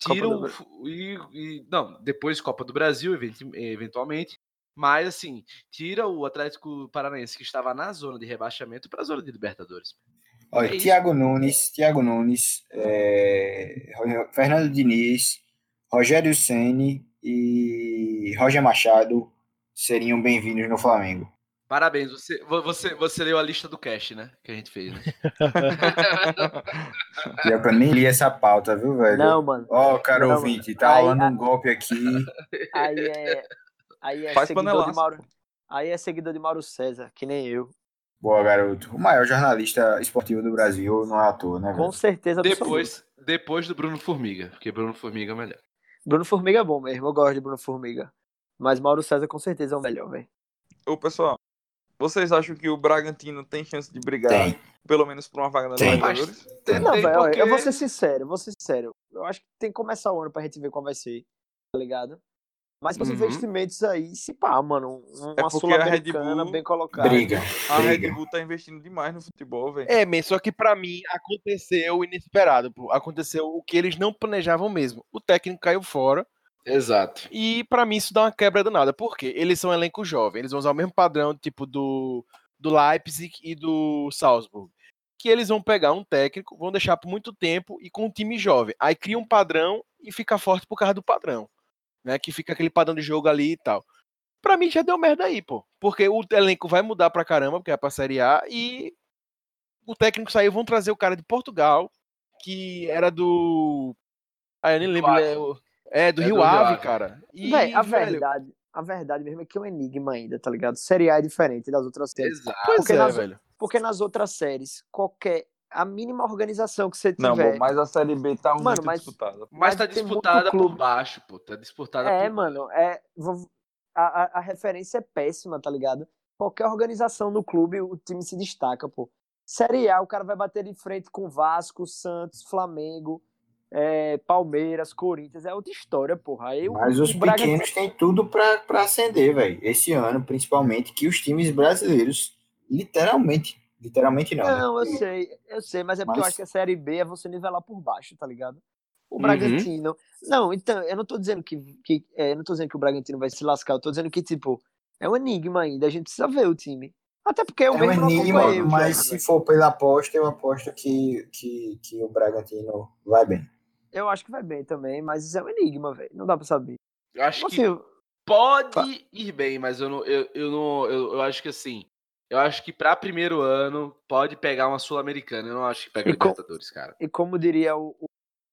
[SPEAKER 2] tira
[SPEAKER 4] Copa do
[SPEAKER 2] o. fu- E, e- não, depois Copa do Brasil, event- eventualmente. Mas, assim, tira o Atlético Paranaense, que estava na zona de rebaixamento, para a zona de Libertadores.
[SPEAKER 5] Olha,
[SPEAKER 2] É.
[SPEAKER 5] Thiago Nunes, Thiago Nunes, é, Fernando Diniz, Rogério Ceni e Roger Machado seriam bem-vindos no Flamengo.
[SPEAKER 2] Parabéns, você, vo- você, você leu a lista do cast, né? Que a gente fez, né? (laughs)
[SPEAKER 5] Eu nem li essa pauta, viu, velho?
[SPEAKER 4] Não, mano.
[SPEAKER 5] Ó, cara
[SPEAKER 4] Não,
[SPEAKER 5] ouvinte, tá
[SPEAKER 4] aí-
[SPEAKER 5] rolando
[SPEAKER 4] aí-
[SPEAKER 5] um golpe aqui.
[SPEAKER 4] Aí é. Aí é
[SPEAKER 3] Faz
[SPEAKER 4] seguidor
[SPEAKER 3] panelaço.
[SPEAKER 4] de Mauro. Aí é seguidor de Mauro César, que nem eu.
[SPEAKER 5] Boa, garoto. O maior jornalista esportivo do Brasil, não é à toa, né,
[SPEAKER 4] Com
[SPEAKER 5] velho?
[SPEAKER 4] certeza absoluta.
[SPEAKER 2] Depois, depois do Bruno Formiga, porque Bruno Formiga é o melhor.
[SPEAKER 4] Bruno Formiga é bom mesmo, eu gosto de Bruno Formiga. Mas Mauro César com certeza é o melhor, velho.
[SPEAKER 3] Ô, pessoal, vocês acham que o Bragantino tem chance de brigar,
[SPEAKER 5] Tem.
[SPEAKER 3] pelo menos por uma vaga na
[SPEAKER 5] Tem.
[SPEAKER 3] Libertadores?
[SPEAKER 4] Não,
[SPEAKER 2] Tem
[SPEAKER 4] velho, olha,
[SPEAKER 2] porque-
[SPEAKER 4] eu vou ser sincero, eu vou ser sincero. Eu acho que tem que começar o ano pra gente ver qual vai ser, tá ligado? Mas com os
[SPEAKER 2] Uhum.
[SPEAKER 4] investimentos aí, se pá, mano, um-
[SPEAKER 3] É
[SPEAKER 4] uma
[SPEAKER 3] porque a Red
[SPEAKER 4] Sul-Americana
[SPEAKER 3] Bull
[SPEAKER 4] bem colocada.
[SPEAKER 5] Briga,
[SPEAKER 3] A Red
[SPEAKER 5] briga.
[SPEAKER 3] Bull tá investindo demais no futebol, velho.
[SPEAKER 1] É, man, só que pra mim aconteceu o inesperado, pô. Aconteceu o que eles não planejavam mesmo. O técnico caiu fora
[SPEAKER 2] Exato.
[SPEAKER 1] e pra mim isso dá uma quebra danada. Por quê? Eles são um elenco jovem, eles vão usar o mesmo padrão tipo do do Leipzig e do Salzburg. Que eles vão pegar um técnico, vão deixar por muito tempo e com um time jovem. Aí cria um padrão e fica forte por causa do padrão. Né? Que fica aquele padrão de jogo ali e tal. Pra mim já deu merda aí, pô. Porque o elenco vai mudar pra caramba, porque é pra Série A, e o técnico saiu, vão trazer o cara de Portugal, que era do. Ah, eu nem lembro.
[SPEAKER 2] Ave.
[SPEAKER 1] É, do
[SPEAKER 2] É
[SPEAKER 1] Rio
[SPEAKER 2] do
[SPEAKER 1] Ave,
[SPEAKER 2] Ave.
[SPEAKER 1] cara. E,
[SPEAKER 4] Véi, a
[SPEAKER 1] velho,
[SPEAKER 4] verdade, a verdade mesmo é que é um enigma ainda, tá ligado? Série A é diferente das outras séries.
[SPEAKER 2] Exato.
[SPEAKER 1] Pois
[SPEAKER 4] porque
[SPEAKER 1] é,
[SPEAKER 4] nas-
[SPEAKER 1] velho.
[SPEAKER 4] Porque nas outras séries, qualquer. A mínima organização que você
[SPEAKER 3] Não,
[SPEAKER 4] tiver.
[SPEAKER 3] bom, mas a Série B tá
[SPEAKER 4] Mano,
[SPEAKER 3] muito
[SPEAKER 4] mas-
[SPEAKER 3] disputada.
[SPEAKER 2] Mas
[SPEAKER 4] Mas
[SPEAKER 2] tá disputada por
[SPEAKER 4] clube.
[SPEAKER 2] baixo, pô. Tá disputada
[SPEAKER 4] É,
[SPEAKER 2] por
[SPEAKER 4] mano, é. vou- A, a, a referência é péssima, tá ligado? Qualquer organização no clube, o time se destaca, pô. Série A, o cara vai bater de frente com Vasco, Santos, Flamengo, é, Palmeiras, Corinthians. É outra história, porra.
[SPEAKER 5] Mas os
[SPEAKER 4] o Braga-
[SPEAKER 5] pequenos têm tudo pra, pra acender, velho. Esse ano, principalmente, que os times brasileiros, literalmente, literalmente não. né?
[SPEAKER 4] Não, eu sei, eu sei, mas é porque eu
[SPEAKER 5] Mas-
[SPEAKER 4] acho que a Série B é você nivelar por baixo, tá ligado? O
[SPEAKER 2] Uhum.
[SPEAKER 4] Bragantino. Não, então, eu não tô dizendo que. que é, eu não tô dizendo que o Bragantino vai se lascar, eu tô dizendo que, tipo, é um enigma ainda. A gente precisa ver o time. Até porque eu
[SPEAKER 5] É um
[SPEAKER 4] mesmo não
[SPEAKER 5] enigma, mas
[SPEAKER 4] jogos,
[SPEAKER 5] se
[SPEAKER 4] velho.
[SPEAKER 5] for pela aposta, eu aposto que, que, que o Bragantino vai bem.
[SPEAKER 4] Eu acho que vai bem também, mas isso é um enigma, velho. Não dá pra saber.
[SPEAKER 2] Eu acho que
[SPEAKER 4] Assim,
[SPEAKER 2] pode ir bem, mas eu não, eu, eu não, eu, eu acho que assim, eu acho que pra primeiro ano pode pegar uma sul-americana. Eu não acho que pega
[SPEAKER 4] E com-
[SPEAKER 2] Libertadores, cara.
[SPEAKER 4] e como diria o,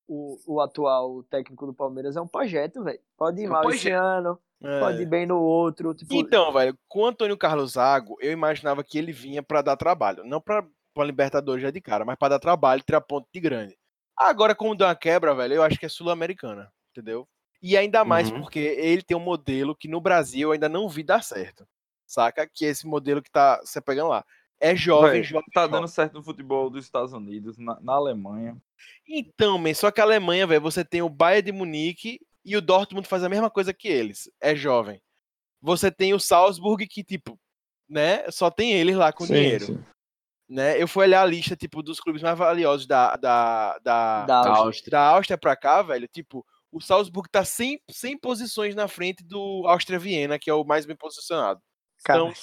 [SPEAKER 4] o, o atual técnico do Palmeiras, é um projeto, velho. Pode ir
[SPEAKER 2] É um
[SPEAKER 4] mal esse ano. é. pode ir bem no outro. Tipo...
[SPEAKER 1] Então, velho, com o Antônio Carlos Zago, eu imaginava que ele vinha para dar trabalho. Não para a Libertadores já de cara, mas para dar trabalho e tirar ponto de grande. Agora, como deu uma quebra, velho, eu acho que é sul-americana, entendeu? E ainda mais uhum. porque ele tem um modelo que no Brasil eu ainda não vi dar certo. Saca? Que é esse modelo que tá você pegando lá. É jovem, jovem.
[SPEAKER 3] Tá jovem. dando certo no futebol dos Estados Unidos, na, na Alemanha.
[SPEAKER 1] Então, man, só que a Alemanha, velho, você tem o Bayern de Munique e o Dortmund faz a mesma coisa que eles. É jovem. Você tem o Salzburg que, tipo, né, só tem eles lá com sim, dinheiro. Sim. Né? Eu fui olhar a lista, tipo, dos clubes mais valiosos da, da, da, da, Áustria. da Áustria pra cá, velho. Tipo, o Salzburg tá 100, 100 posições na frente do Áustria-Viena, que é o mais bem posicionado. Então,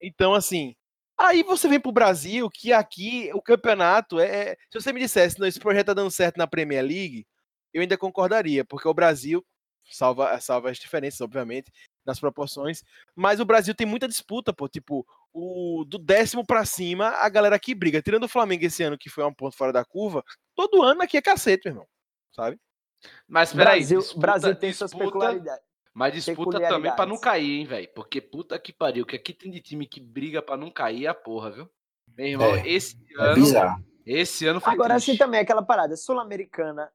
[SPEAKER 1] então, assim, aí você vem pro Brasil, que aqui o campeonato é, é. Se você me dissesse, não, esse projeto tá dando certo na Premier League, eu ainda concordaria, porque o Brasil, salva, salva as diferenças, obviamente, nas proporções, mas o Brasil tem muita disputa, pô, tipo, o do décimo para cima, a galera aqui briga. Tirando o Flamengo esse ano, que foi um ponto fora da curva, todo ano aqui é cacete, meu irmão, sabe?
[SPEAKER 4] Mas peraí, Brasil, disputa, Brasil tem disputa, suas peculiaridades.
[SPEAKER 2] Mas disputa também para não cair, hein, velho? Porque puta que pariu, que aqui tem de time que briga para não cair é a porra, viu? Meu irmão, é, esse é ano. Bizarro. Esse ano foi
[SPEAKER 4] Agora, triste. assim também, aquela parada, Sul-Americana.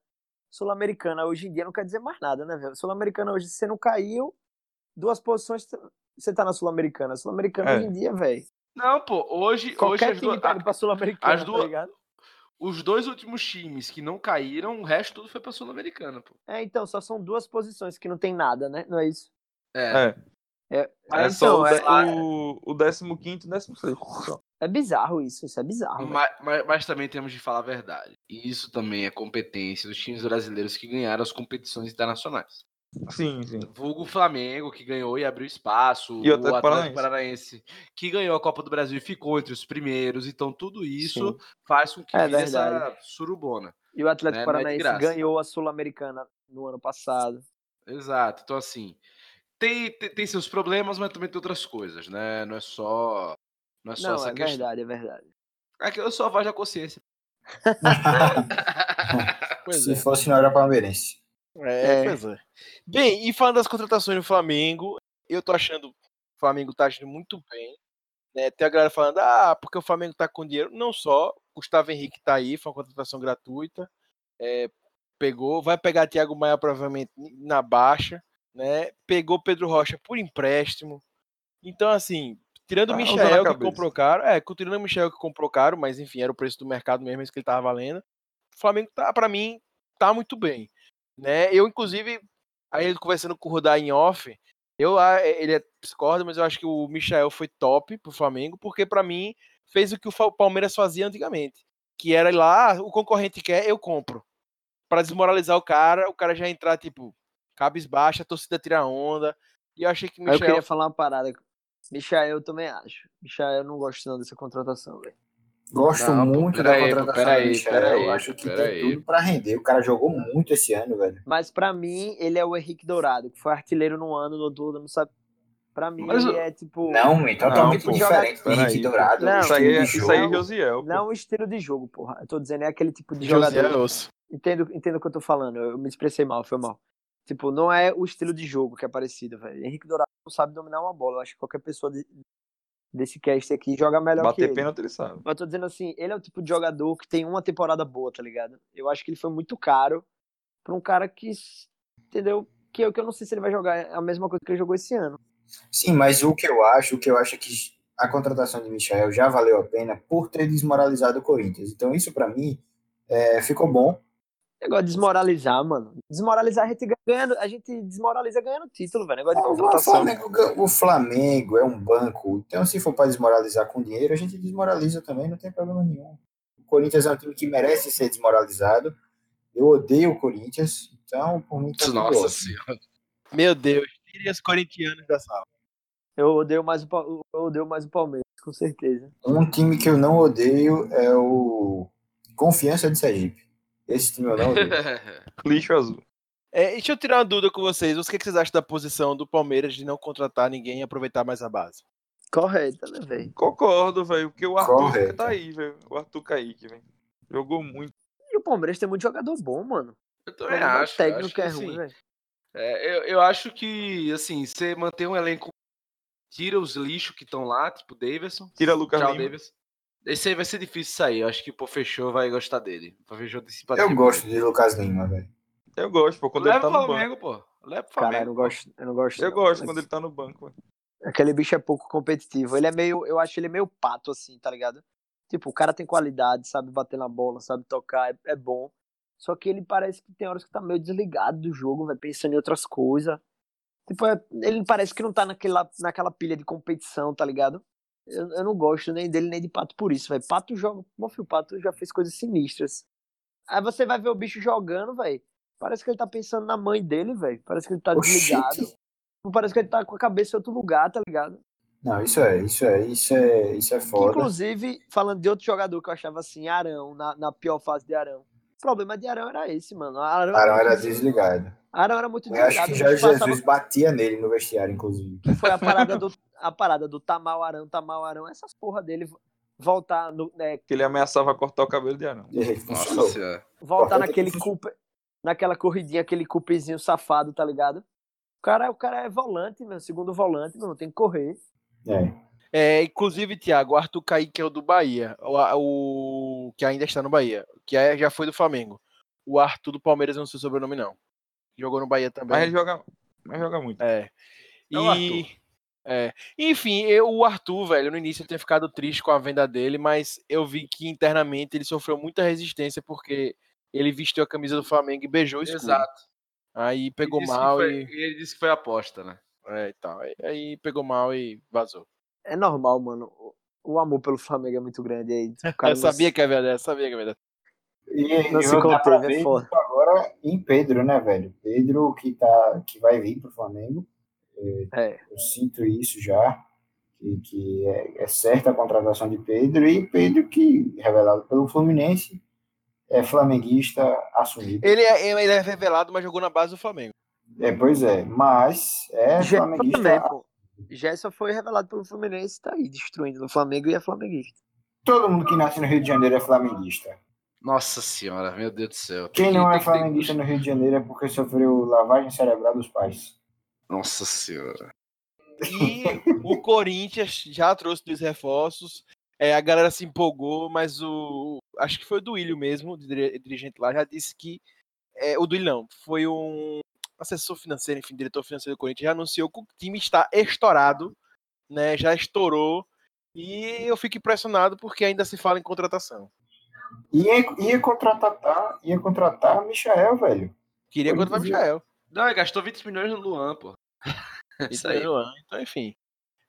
[SPEAKER 4] Sul-Americana hoje em dia não quer dizer mais nada, né, velho? Sul-Americana hoje, se você não caiu, duas posições, você tá na Sul-Americana. Sul-Americana é. hoje em dia, velho.
[SPEAKER 2] Não, pô, hoje.
[SPEAKER 4] Qualquer
[SPEAKER 2] hoje
[SPEAKER 4] time tá pra Sul-Americana, as tá duas, tá
[SPEAKER 2] os dois últimos times que não caíram, o resto tudo foi pra Sul-Americana, pô.
[SPEAKER 4] É, então, só são duas posições que não tem nada, né? Não é isso?
[SPEAKER 3] É. É, é, é só então, o, o, o 15 e 16.
[SPEAKER 4] É bizarro isso, isso é bizarro.
[SPEAKER 2] Mas, mas, mas, também temos de falar a verdade. E isso também é competência dos times brasileiros que ganharam as competições internacionais.
[SPEAKER 3] Sim, sim.
[SPEAKER 2] Vulgo Flamengo, que ganhou e abriu espaço. E o Atlético Paranaense. Paranaense. que ganhou a Copa do Brasil e ficou entre os primeiros. Então, tudo isso sim. faz com que é essa surubona.
[SPEAKER 4] E o Atlético né? É Paranaense é ganhou a Sul-Americana no ano passado.
[SPEAKER 2] Exato. Então, assim, tem, tem, tem, seus problemas, mas também tem outras coisas, né? Não é só. Não é só
[SPEAKER 4] não,
[SPEAKER 2] essa
[SPEAKER 4] é
[SPEAKER 2] questão.
[SPEAKER 4] verdade, é verdade.
[SPEAKER 2] É que eu sou a voz da consciência. (laughs) (laughs)
[SPEAKER 5] Se é. fosse, não era palmeirense.
[SPEAKER 1] É, é, pois é. Bem, e falando das contratações do Flamengo, eu tô achando o Flamengo tá agindo muito bem. Né? Tem a galera falando, ah, porque o Flamengo tá com dinheiro. Não só, Gustavo Henrique tá aí, foi uma contratação gratuita. É, pegou, vai pegar Thiago Maia provavelmente na baixa, né? Pegou Pedro Rocha por empréstimo. Então, assim, tirando o ah, Michel que comprou caro, é, tirando o Michel que comprou caro, mas enfim, era o preço do mercado mesmo, isso que ele tava valendo. O Flamengo tá, para mim, tá muito bem. Né? Eu, inclusive, aí conversando com o Rudá em off, eu, ele é discorda, mas eu acho que o Michel foi top pro Flamengo, porque para mim fez o que o Palmeiras fazia antigamente, que era ir lá, ah, o concorrente quer, eu compro. para desmoralizar o cara, o cara já entrar, tipo, cabisbaixa, a torcida tira onda. E eu achei que
[SPEAKER 4] Michel... Eu queria falar uma parada. Michel, eu também acho. Michel, eu não gosto não dessa contratação, velho.
[SPEAKER 5] Gosto não, muito da aí, contratação pera aí, Michel. Pera aí, eu acho que tem aí. tudo para render. O cara jogou muito esse ano, velho.
[SPEAKER 4] Mas para mim, ele é o Henrique Dourado, que foi artilheiro no ano, no todo, não sabe. Pra mim, Mas, ele é tipo.
[SPEAKER 5] Não, então totalmente não, diferente do Henrique Dourado.
[SPEAKER 3] Não, isso aí, isso aí é Josiel.
[SPEAKER 4] Não o estilo de jogo, porra. Eu tô dizendo, é aquele tipo de Josiel. jogador. Entendo, entendo o que eu tô falando. Eu me expressei mal, foi mal. Tipo, não é o estilo de jogo que é parecido, velho. Henrique Dourado não sabe dominar uma bola. Eu acho que qualquer pessoa de, desse cast aqui joga melhor
[SPEAKER 3] Bater
[SPEAKER 4] que ele.
[SPEAKER 3] pênalti ele sabe.
[SPEAKER 4] Mas tô dizendo assim, ele é o tipo de jogador que tem uma temporada boa, tá ligado? Eu acho que ele foi muito caro pra um cara que, entendeu? Que eu, que eu não sei se ele vai jogar a mesma coisa que ele jogou esse ano.
[SPEAKER 5] Sim, mas o que eu acho, o que eu acho é que a contratação de Michel já valeu a pena por ter desmoralizado o Corinthians. Então isso para mim é, ficou bom
[SPEAKER 4] Negócio de desmoralizar, mano. Desmoralizar a gente ganhando, a gente desmoraliza ganhando título, velho. Negócio de
[SPEAKER 5] contratação. O Flamengo, o Flamengo é um banco. Então, se for para desmoralizar com dinheiro, a gente desmoraliza também, não tem problema nenhum. O Corinthians é um time que merece ser desmoralizado. Eu odeio o Corinthians, então, por mim, tá
[SPEAKER 2] Nossa senhora.
[SPEAKER 1] Meu Deus, tire os corintianos da sala.
[SPEAKER 4] Eu odeio mais o, eu odeio mais o Palmeiras, com certeza.
[SPEAKER 5] Um time que eu não odeio é o Confiança de Sergipe. Esse time eu não (laughs)
[SPEAKER 3] Lixo azul.
[SPEAKER 1] É, deixa eu tirar uma dúvida com vocês. O que, vocês acham da posição do Palmeiras de não contratar ninguém e aproveitar mais a base?
[SPEAKER 4] Correta, né, velho?
[SPEAKER 3] Concordo, velho. Porque o Arthur Correta. tá aí, velho. O Arthur Kaique, velho. Jogou muito.
[SPEAKER 4] E o Palmeiras tem muito jogador bom, mano.
[SPEAKER 2] Eu também acho.
[SPEAKER 4] O técnico acho é ruim, velho.
[SPEAKER 2] É, eu, eu acho que, assim, você manter um elenco. Tira os lixos que estão lá, tipo Davidson.
[SPEAKER 3] Tira Lucas
[SPEAKER 2] Tchau,
[SPEAKER 3] Lima.
[SPEAKER 2] Davidson. Esse aí vai ser difícil sair. Eu acho que o Fechou vai gostar dele. O Fechou tem simpatia.
[SPEAKER 5] Eu gosto de Lucas Lima, velho.
[SPEAKER 3] Eu gosto, pô, quando
[SPEAKER 2] Leva
[SPEAKER 3] ele tá
[SPEAKER 2] o
[SPEAKER 3] no banco.
[SPEAKER 2] Flamengo, pô. Leva o
[SPEAKER 4] Cara, eu
[SPEAKER 2] Flamengo.
[SPEAKER 4] não gosto. Eu não gosto.
[SPEAKER 3] Eu
[SPEAKER 4] não.
[SPEAKER 3] gosto quando ele tá no banco. velho.
[SPEAKER 4] Aquele bicho é pouco competitivo. Ele é meio. Eu acho ele meio pato, assim, tá ligado? Tipo, o cara tem qualidade, sabe bater na bola, sabe tocar, é, é bom. Só que ele parece que tem horas que tá meio desligado do jogo, vai pensando em outras coisas. Tipo, é- ele parece que não tá naquela, naquela pilha de competição, tá ligado? Eu, eu não gosto nem dele nem de Pato por isso, velho. Pato joga. Bom, filho, Pato já fez coisas sinistras. Aí você vai ver o bicho jogando, velho. Parece que ele tá pensando na mãe dele, velho. Parece que ele tá desligado. Parece que ele tá com a cabeça em outro lugar, tá ligado?
[SPEAKER 5] Não, isso é, isso é, isso é, isso é foda.
[SPEAKER 4] Inclusive, falando de outro jogador que eu achava assim, Arão, na, na pior fase de Arão. O problema de Arão era esse, mano. Arão,
[SPEAKER 5] Arão era desligado.
[SPEAKER 4] Arão era muito
[SPEAKER 5] Eu acho
[SPEAKER 4] desligado.
[SPEAKER 5] que
[SPEAKER 4] o
[SPEAKER 5] Jorge
[SPEAKER 4] bicho passava-
[SPEAKER 5] Jesus batia nele no vestiário, inclusive.
[SPEAKER 4] que foi a parada do, (laughs) a parada do Tamal Arão, Tamal Arão, essas porra dele voltar no, né,
[SPEAKER 3] Que ele ameaçava cortar o cabelo de Arão.
[SPEAKER 5] E aí,
[SPEAKER 2] Nossa
[SPEAKER 4] voltar
[SPEAKER 5] Importante
[SPEAKER 4] naquele
[SPEAKER 5] é que-
[SPEAKER 4] naquela corridinha, aquele cupezinho safado, tá ligado? O cara, o cara é volante, meu, segundo volante, meu, tem que correr.
[SPEAKER 5] É.
[SPEAKER 1] É, inclusive, Thiago, o Arthur Kaique é o do Bahia, o, o- que ainda está no Bahia, que é- já foi do Flamengo. O Arthur do Palmeiras eu não sei o sobrenome, não. Jogou no Bahia também.
[SPEAKER 3] Mas ele joga, mas joga muito.
[SPEAKER 1] É. E,
[SPEAKER 2] É.
[SPEAKER 1] Enfim, eu, o Arthur, velho, no início eu tinha ficado triste com a venda dele, mas eu vi que internamente ele sofreu muita resistência porque ele vestiu a camisa do Flamengo e beijou o escudo.
[SPEAKER 2] Exato.
[SPEAKER 1] Aí pegou mal
[SPEAKER 2] foi-
[SPEAKER 1] e,
[SPEAKER 2] Ele disse que foi aposta, né?
[SPEAKER 1] é, e tal. Aí- Aí pegou mal e vazou.
[SPEAKER 4] É normal, mano. O- amor pelo Flamengo é muito grande aí. O (laughs) cara
[SPEAKER 1] eu sabia que é verdade, eu sabia que é verdade.
[SPEAKER 5] E,
[SPEAKER 4] Não
[SPEAKER 5] e
[SPEAKER 4] se conteve, é foda.
[SPEAKER 5] agora em Pedro, né, velho? Pedro que, tá, que vai vir pro Flamengo.
[SPEAKER 4] É.
[SPEAKER 5] Eu sinto isso já. Que, que é, é certa a contratação de Pedro. E Pedro, que, revelado pelo Fluminense, é flamenguista assumido.
[SPEAKER 1] Ele é, ele é revelado, mas jogou na base do Flamengo.
[SPEAKER 5] É, pois é. Mas é
[SPEAKER 4] Gerson
[SPEAKER 5] flamenguista.
[SPEAKER 4] também, pô. Gerson foi revelado pelo Fluminense, tá aí, destruindo o Flamengo e é flamenguista.
[SPEAKER 5] Todo mundo que nasce no Rio de Janeiro é flamenguista.
[SPEAKER 2] Nossa senhora, meu Deus do céu.
[SPEAKER 5] Quem não é flamenguista no Rio de Janeiro é porque sofreu lavagem cerebral dos pais.
[SPEAKER 2] Nossa senhora.
[SPEAKER 1] E o Corinthians já trouxe dois reforços. É, a galera se empolgou, mas o. Acho que foi o Duílio mesmo, o dirigente lá, já disse que. É, o Duílio não, foi um assessor financeiro, enfim, diretor financeiro do Corinthians, já anunciou que o time está estourado, né? Já estourou. E eu fico impressionado porque ainda se fala em contratação.
[SPEAKER 5] Ia, ia contratar, ia contratar Michael, velho.
[SPEAKER 1] Queria contratar o Michael.
[SPEAKER 2] Não, ele gastou 20 milhões no Luan, pô. (laughs) Isso aí.
[SPEAKER 1] Então, então, enfim.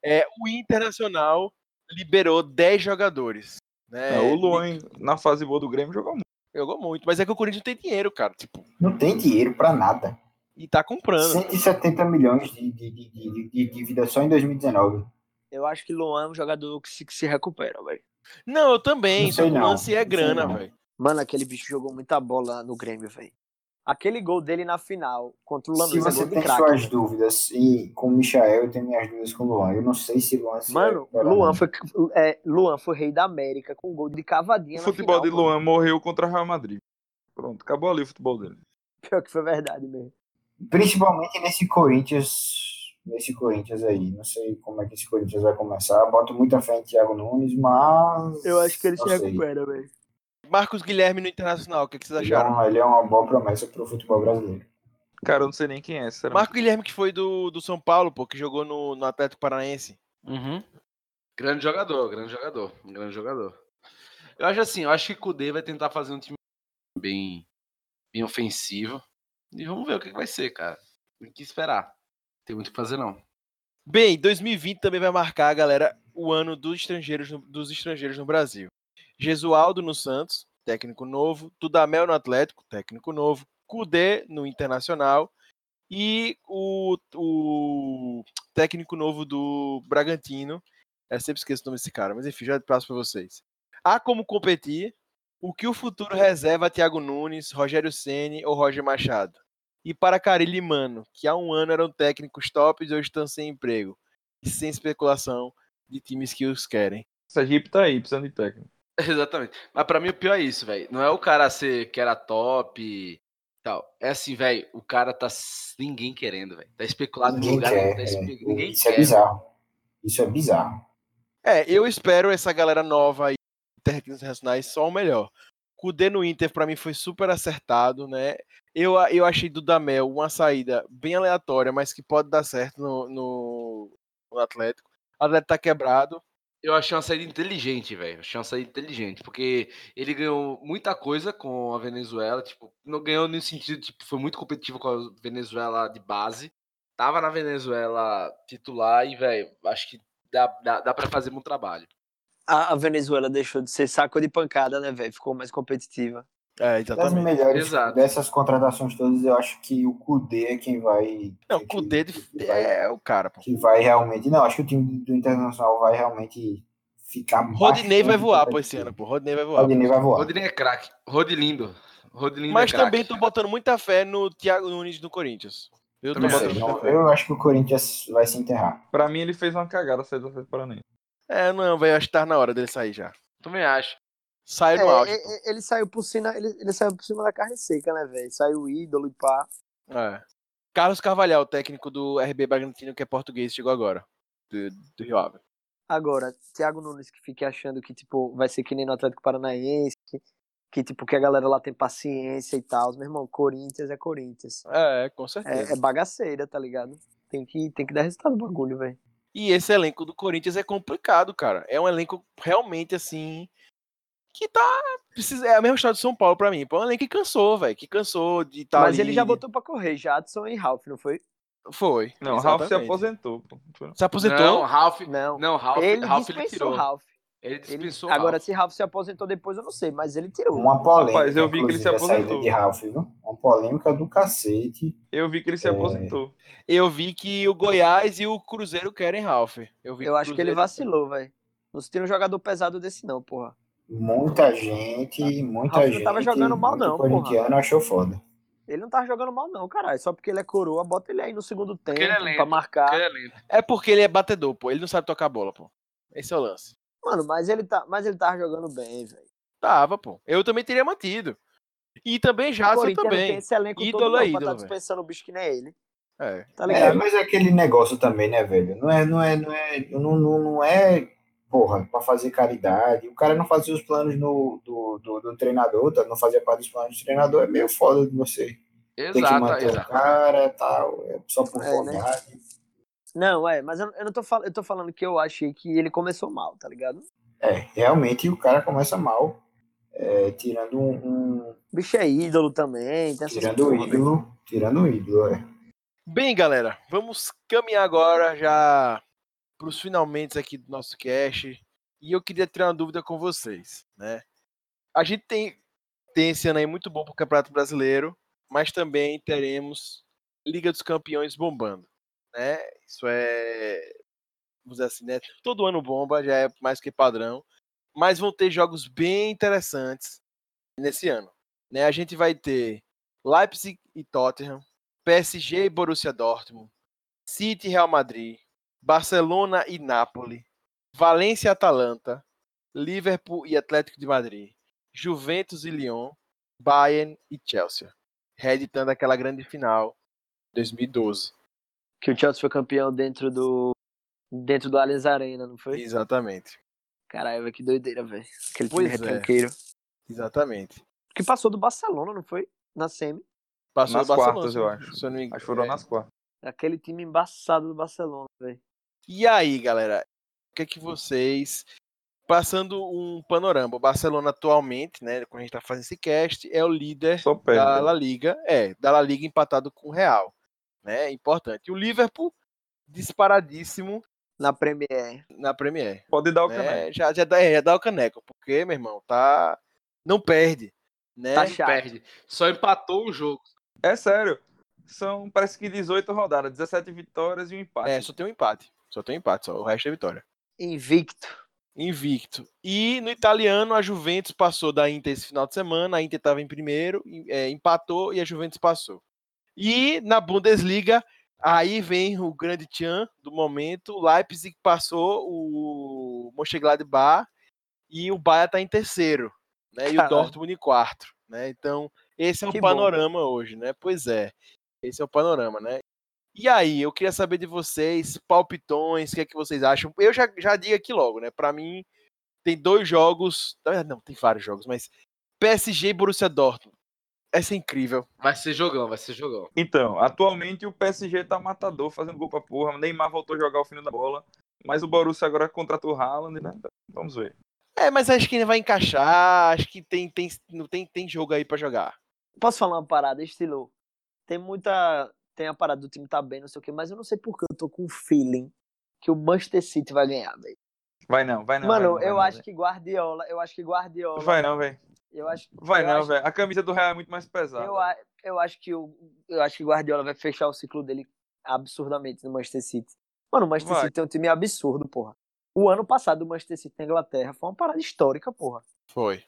[SPEAKER 1] É, o Internacional liberou 10 jogadores. Né?
[SPEAKER 3] É, o Luan, na fase boa do Grêmio, jogou muito.
[SPEAKER 1] Jogou muito, mas é que o Corinthians não tem dinheiro, cara. Tipo,
[SPEAKER 5] Não tem dinheiro pra nada.
[SPEAKER 1] e tá comprando.
[SPEAKER 5] 170 milhões de, de, de, de, de dívida só em 2019.
[SPEAKER 4] Eu acho que Luan é um jogador que se, que se recupera, velho.
[SPEAKER 1] Não, eu também.
[SPEAKER 5] Não sei não,
[SPEAKER 1] lance é
[SPEAKER 5] não sei
[SPEAKER 1] grana, velho.
[SPEAKER 4] Mano, aquele bicho jogou muita bola no Grêmio, velho. Aquele gol dele na final contra o
[SPEAKER 5] Se
[SPEAKER 4] Lanús é
[SPEAKER 5] você
[SPEAKER 4] de
[SPEAKER 5] tem
[SPEAKER 4] craque.
[SPEAKER 5] suas dúvidas e com o Michael, eu tenho minhas dúvidas com o Luan. Eu não sei se o Luan se
[SPEAKER 4] Mano,
[SPEAKER 5] recupera,
[SPEAKER 4] Luan foi, é, Luan foi rei da América com gol de cavadinha
[SPEAKER 3] O
[SPEAKER 4] na
[SPEAKER 3] futebol
[SPEAKER 4] final,
[SPEAKER 3] de
[SPEAKER 4] mano.
[SPEAKER 3] Luan morreu contra o Real Madrid. Pronto, acabou ali o futebol dele.
[SPEAKER 4] Pior que foi verdade mesmo.
[SPEAKER 5] Principalmente nesse Corinthians, nesse Corinthians aí. Não sei como é que esse Corinthians vai começar. Boto muita fé em Thiago Nunes, mas.
[SPEAKER 4] Eu acho que ele se recupera, velho.
[SPEAKER 1] Marcos Guilherme no Internacional, o que, que vocês
[SPEAKER 5] é,
[SPEAKER 1] acharam?
[SPEAKER 5] uma, ele é uma boa promessa pro futebol brasileiro.
[SPEAKER 3] Cara, eu não sei nem quem é, sinceramente.
[SPEAKER 1] Marco Guilherme, que foi do, do São Paulo, pô, que jogou no, no Atlético Paranaense.
[SPEAKER 2] Uhum. Grande jogador, grande jogador, grande jogador. Eu acho assim, eu acho que o Kudê vai tentar fazer um time bem, bem ofensivo. E vamos ver o que, que vai ser, cara. Tem que esperar. Não tem muito o que fazer, não.
[SPEAKER 1] Bem, 2020 também vai marcar, galera, o ano dos estrangeiros dos estrangeiros no Brasil. Gesualdo no Santos, técnico novo. Dudamel no Atlético, técnico novo. Cudê no Internacional. E o, o técnico novo do Bragantino. Eu sempre esqueço o nome desse cara, mas enfim, já passo para vocês. Há como competir o que o futuro reserva a Thiago Nunes, Rogério Ceni ou Roger Machado. E para Carilli Mano, que há um ano eram técnicos tops e hoje estão sem emprego. E sem especulação de times que os querem.
[SPEAKER 3] Sergipe tá aí, precisando de técnico. (laughs)
[SPEAKER 2] Exatamente. Mas pra mim o pior é isso, velho. Não é o cara ser que era top Tal. É assim, velho, o cara tá ninguém querendo, velho. Tá especulado
[SPEAKER 5] ninguém
[SPEAKER 2] lugar,
[SPEAKER 5] quer,
[SPEAKER 2] tá
[SPEAKER 5] espe...
[SPEAKER 2] é. ninguém
[SPEAKER 5] Isso
[SPEAKER 2] quer.
[SPEAKER 5] é bizarro. Isso é bizarro.
[SPEAKER 1] É, eu espero essa galera nova aí, técnicos nacionais, só o melhor. Kudê no Inter, para mim, foi super acertado, né? Eu, eu achei do Damel uma saída bem aleatória, mas que pode dar certo no, no, no Atlético. O Atlético tá quebrado.
[SPEAKER 2] Eu achei uma saída inteligente, velho. Achei uma saída inteligente, porque ele ganhou muita coisa com a Venezuela, tipo, não ganhou no sentido, tipo, foi muito competitivo com a Venezuela de base. Tava na Venezuela titular e, velho, acho que dá, dá, dá para fazer um trabalho.
[SPEAKER 4] A, a, Venezuela deixou de ser saco de pancada, né, velho? Ficou mais competitiva.
[SPEAKER 1] É, exatamente.
[SPEAKER 5] Das melhores Exato. dessas contratações todas, eu acho que o Kudê é quem vai.
[SPEAKER 1] Não, o Kudê é o cara, pô.
[SPEAKER 5] Que vai realmente. Não, acho que o time do Internacional vai realmente ficar.
[SPEAKER 1] Rodinei vai voar, pô, esse ano, pô. Rodinei vai voar.
[SPEAKER 5] Rodinei vai voar.
[SPEAKER 2] Rodinei é craque. Rodilindo. Rodilindo
[SPEAKER 1] Mas
[SPEAKER 2] é
[SPEAKER 1] também tô botando muita fé no Thiago Nunes do Corinthians.
[SPEAKER 5] Eu, tô botando muita fé. eu acho que o Corinthians vai se enterrar.
[SPEAKER 3] Pra mim, ele fez uma cagada sair do Atlético Paranaense.
[SPEAKER 1] É, não, velho, acho que tá na hora dele sair já.
[SPEAKER 2] Também acho.
[SPEAKER 1] Saiu no
[SPEAKER 4] é,
[SPEAKER 1] auge.
[SPEAKER 4] Ele, ele, saiu por cima, ele, ele, saiu por cima da carne seca, né, velho? Saiu o ídolo e pá.
[SPEAKER 1] É. Carlos Carvalhal, técnico do RB Bragantino, que é português, chegou agora. Do, do Rio Ave.
[SPEAKER 4] Agora, Thiago Nunes que fique achando que, tipo, vai ser que nem no Atlético Paranaense, que, que tipo, que a galera lá tem paciência e tal. Meu irmão, Corinthians é Corinthians.
[SPEAKER 1] É, com certeza.
[SPEAKER 4] É, é bagaceira, tá ligado? Tem que, tem que dar resultado no bagulho, velho.
[SPEAKER 1] E esse elenco do Corinthians é complicado, cara. É um elenco realmente assim. Que tá. Precisa, é a mesma história de São Paulo pra mim. Pô, um elenco que cansou, velho. Que cansou de estar. Tá
[SPEAKER 4] Mas
[SPEAKER 1] ali.
[SPEAKER 4] ele já botou pra correr, Jadson e Ralph, não foi?
[SPEAKER 1] Foi.
[SPEAKER 3] Não, o Ralph se aposentou. Pô.
[SPEAKER 1] Se aposentou?
[SPEAKER 2] Não, Ralph.
[SPEAKER 4] Não,
[SPEAKER 2] não Ralph,
[SPEAKER 4] ele
[SPEAKER 2] Ralph
[SPEAKER 4] dispensou
[SPEAKER 2] ele tirou.
[SPEAKER 4] Ralph.
[SPEAKER 2] Ele dispensou
[SPEAKER 4] ele, Agora,
[SPEAKER 2] Ralph.
[SPEAKER 4] se Ralph se aposentou depois, eu não sei, mas ele tirou.
[SPEAKER 5] Uma polêmica.
[SPEAKER 3] Rapaz, eu vi que ele se aposentou.
[SPEAKER 5] De Ralph, viu? Uma polêmica do cacete.
[SPEAKER 3] Eu vi que ele se
[SPEAKER 5] É.
[SPEAKER 3] aposentou.
[SPEAKER 1] Eu vi que o Goiás e o Cruzeiro querem Ralph. Eu, vi
[SPEAKER 4] Eu acho que ele
[SPEAKER 1] Cruzeiro-
[SPEAKER 4] vacilou, velho. Não se tem um jogador pesado desse, não, porra.
[SPEAKER 5] Muita gente, muita
[SPEAKER 4] não
[SPEAKER 5] gente.
[SPEAKER 4] tava jogando mal, não,
[SPEAKER 5] corintiano achou foda.
[SPEAKER 4] Ele não tava jogando mal, não, caralho. Só porque ele é coroa, bota ele aí no segundo tempo
[SPEAKER 2] ele é lento,
[SPEAKER 4] pra marcar.
[SPEAKER 2] É lento.
[SPEAKER 1] É porque ele é batedor, pô. Ele não sabe tocar bola, pô. Esse é o lance.
[SPEAKER 4] Mano, mas ele, tá, mas ele tava jogando bem, velho.
[SPEAKER 1] Tava, pô. Eu também teria mantido. E também
[SPEAKER 4] Corinthians não tem
[SPEAKER 1] também.
[SPEAKER 4] esse elenco
[SPEAKER 1] Ídolo
[SPEAKER 4] todo, não,
[SPEAKER 1] é
[SPEAKER 4] pra
[SPEAKER 1] ídolo,
[SPEAKER 4] tá dispensando o bicho que nem ele.
[SPEAKER 1] É.
[SPEAKER 4] Tá
[SPEAKER 5] É,
[SPEAKER 4] ligado?
[SPEAKER 5] mas é aquele negócio também, né, velho? Não é, não é, não é, não, não, não é, porra, pra fazer caridade. O cara não fazia os planos no, do, do, do treinador, tá? não fazia parte dos planos do treinador, é meio foda de você. Tem que
[SPEAKER 2] Exato,
[SPEAKER 5] manter o
[SPEAKER 2] exato.
[SPEAKER 5] cara tal, é só por
[SPEAKER 4] É, né?
[SPEAKER 5] vontade.
[SPEAKER 4] Não, é, mas eu, eu não tô falando, eu tô falando que eu achei que ele começou mal, tá ligado?
[SPEAKER 5] É, realmente o cara começa mal, é, tirando um, um-
[SPEAKER 4] O bicho é ídolo também, essas
[SPEAKER 5] tirando o
[SPEAKER 4] velho.
[SPEAKER 5] ídolo, tirando o ídolo, é.
[SPEAKER 1] Bem, galera, vamos caminhar agora já para os finalmente aqui do nosso cast. E eu queria tirar uma dúvida com vocês, né? A gente tem, tem esse ano aí muito bom para o Campeonato Brasileiro, mas também teremos Liga dos Campeões bombando, né? Isso é, vamos dizer assim, né? Todo ano bomba, já é mais que padrão, mas vão ter jogos bem interessantes nesse ano, né? A gente vai ter Leipzig e Tottenham, PSG e Borussia Dortmund, City e Real Madrid, Barcelona e Nápoles, Valência e Atalanta, Liverpool e Atlético de Madrid, Juventus e Lyon, Bayern e Chelsea, reeditando aquela grande final 2012.
[SPEAKER 4] Que o Chelsea foi campeão dentro do dentro do Allianz Arena, não foi?
[SPEAKER 1] Exatamente.
[SPEAKER 4] Caralho, que doideira, velho. Aquele
[SPEAKER 1] Pois
[SPEAKER 4] time
[SPEAKER 1] é. Exatamente.
[SPEAKER 4] Que passou do Barcelona, não foi? Na semi.
[SPEAKER 1] Passou
[SPEAKER 3] Nas
[SPEAKER 1] o Barcelona,
[SPEAKER 3] quartas, eu acho.
[SPEAKER 1] se eu não me
[SPEAKER 3] Acho que foram
[SPEAKER 1] é.
[SPEAKER 3] nas quartas.
[SPEAKER 4] Aquele time embaçado do Barcelona, velho.
[SPEAKER 1] E aí, galera, o que é que vocês. Passando um panorama, o Barcelona atualmente, né, quando a gente tá fazendo esse cast, é o líder da La Liga, é, da La Liga empatado com o Real, né, importante. E o Liverpool disparadíssimo
[SPEAKER 4] Na Premier.
[SPEAKER 1] na Premier,
[SPEAKER 3] Pode dar o
[SPEAKER 1] né,
[SPEAKER 3] caneco.
[SPEAKER 1] já, já, dá, é, já dá o caneco, porque, meu irmão, tá, não perde, né,
[SPEAKER 4] Tá
[SPEAKER 2] Não
[SPEAKER 4] chato.
[SPEAKER 2] perde. Só empatou o jogo.
[SPEAKER 3] É sério. São, parece que 18 rodadas, 17 vitórias e um empate.
[SPEAKER 1] é, só tem um empate, só tem empate, só, o resto é vitória.
[SPEAKER 4] Invicto.
[SPEAKER 1] Invicto. E no italiano, a Juventus passou da Inter esse final de semana. A Inter estava em primeiro, é, empatou e a Juventus passou. E na Bundesliga, aí vem o grande tchan do momento. O Leipzig passou o Mönchengladbach e o Bayern está em terceiro. Né, e o. Dortmund em quarto. Né? Então, Esse é o que panorama bom. hoje, né? Pois é. Esse é o panorama, né? E aí, eu queria saber de vocês, palpitões, o que é que vocês acham? Eu já, já digo aqui logo, né? Para mim, tem dois jogos. Não, tem vários jogos, mas PSG e Borussia Dortmund. Essa é incrível.
[SPEAKER 2] Vai ser jogão, vai ser jogão.
[SPEAKER 3] Então, atualmente o PSG tá matador, fazendo gol pra porra. O Neymar voltou a jogar o fino da bola. Mas o Borussia agora contratou o Haaland, né? Vamos ver.
[SPEAKER 1] É, mas acho que ele vai encaixar. Acho que tem, tem, não tem, tem jogo aí para jogar.
[SPEAKER 4] Posso falar uma parada, estilo? Tem muita. Tem a parada do time tá bem, não sei o quê, mas eu não sei porque eu tô com um feeling que o Manchester City vai ganhar, velho.
[SPEAKER 3] Vai não, vai não.
[SPEAKER 4] Mano,
[SPEAKER 3] vai não,
[SPEAKER 4] eu
[SPEAKER 3] vai
[SPEAKER 4] acho não, que Guardiola, eu acho que Guardiola.
[SPEAKER 3] Vai não, velho.
[SPEAKER 4] Eu acho.
[SPEAKER 3] Vai
[SPEAKER 4] eu
[SPEAKER 3] não,
[SPEAKER 4] acho...
[SPEAKER 3] velho. A camisa do Real é muito mais pesada.
[SPEAKER 4] Eu, eu acho que o, eu acho que Guardiola vai fechar o ciclo dele absurdamente no Manchester City. Mano, o Manchester vai. City tem um time absurdo, porra. O ano passado o Manchester City na Inglaterra foi uma parada histórica, porra.
[SPEAKER 1] Foi.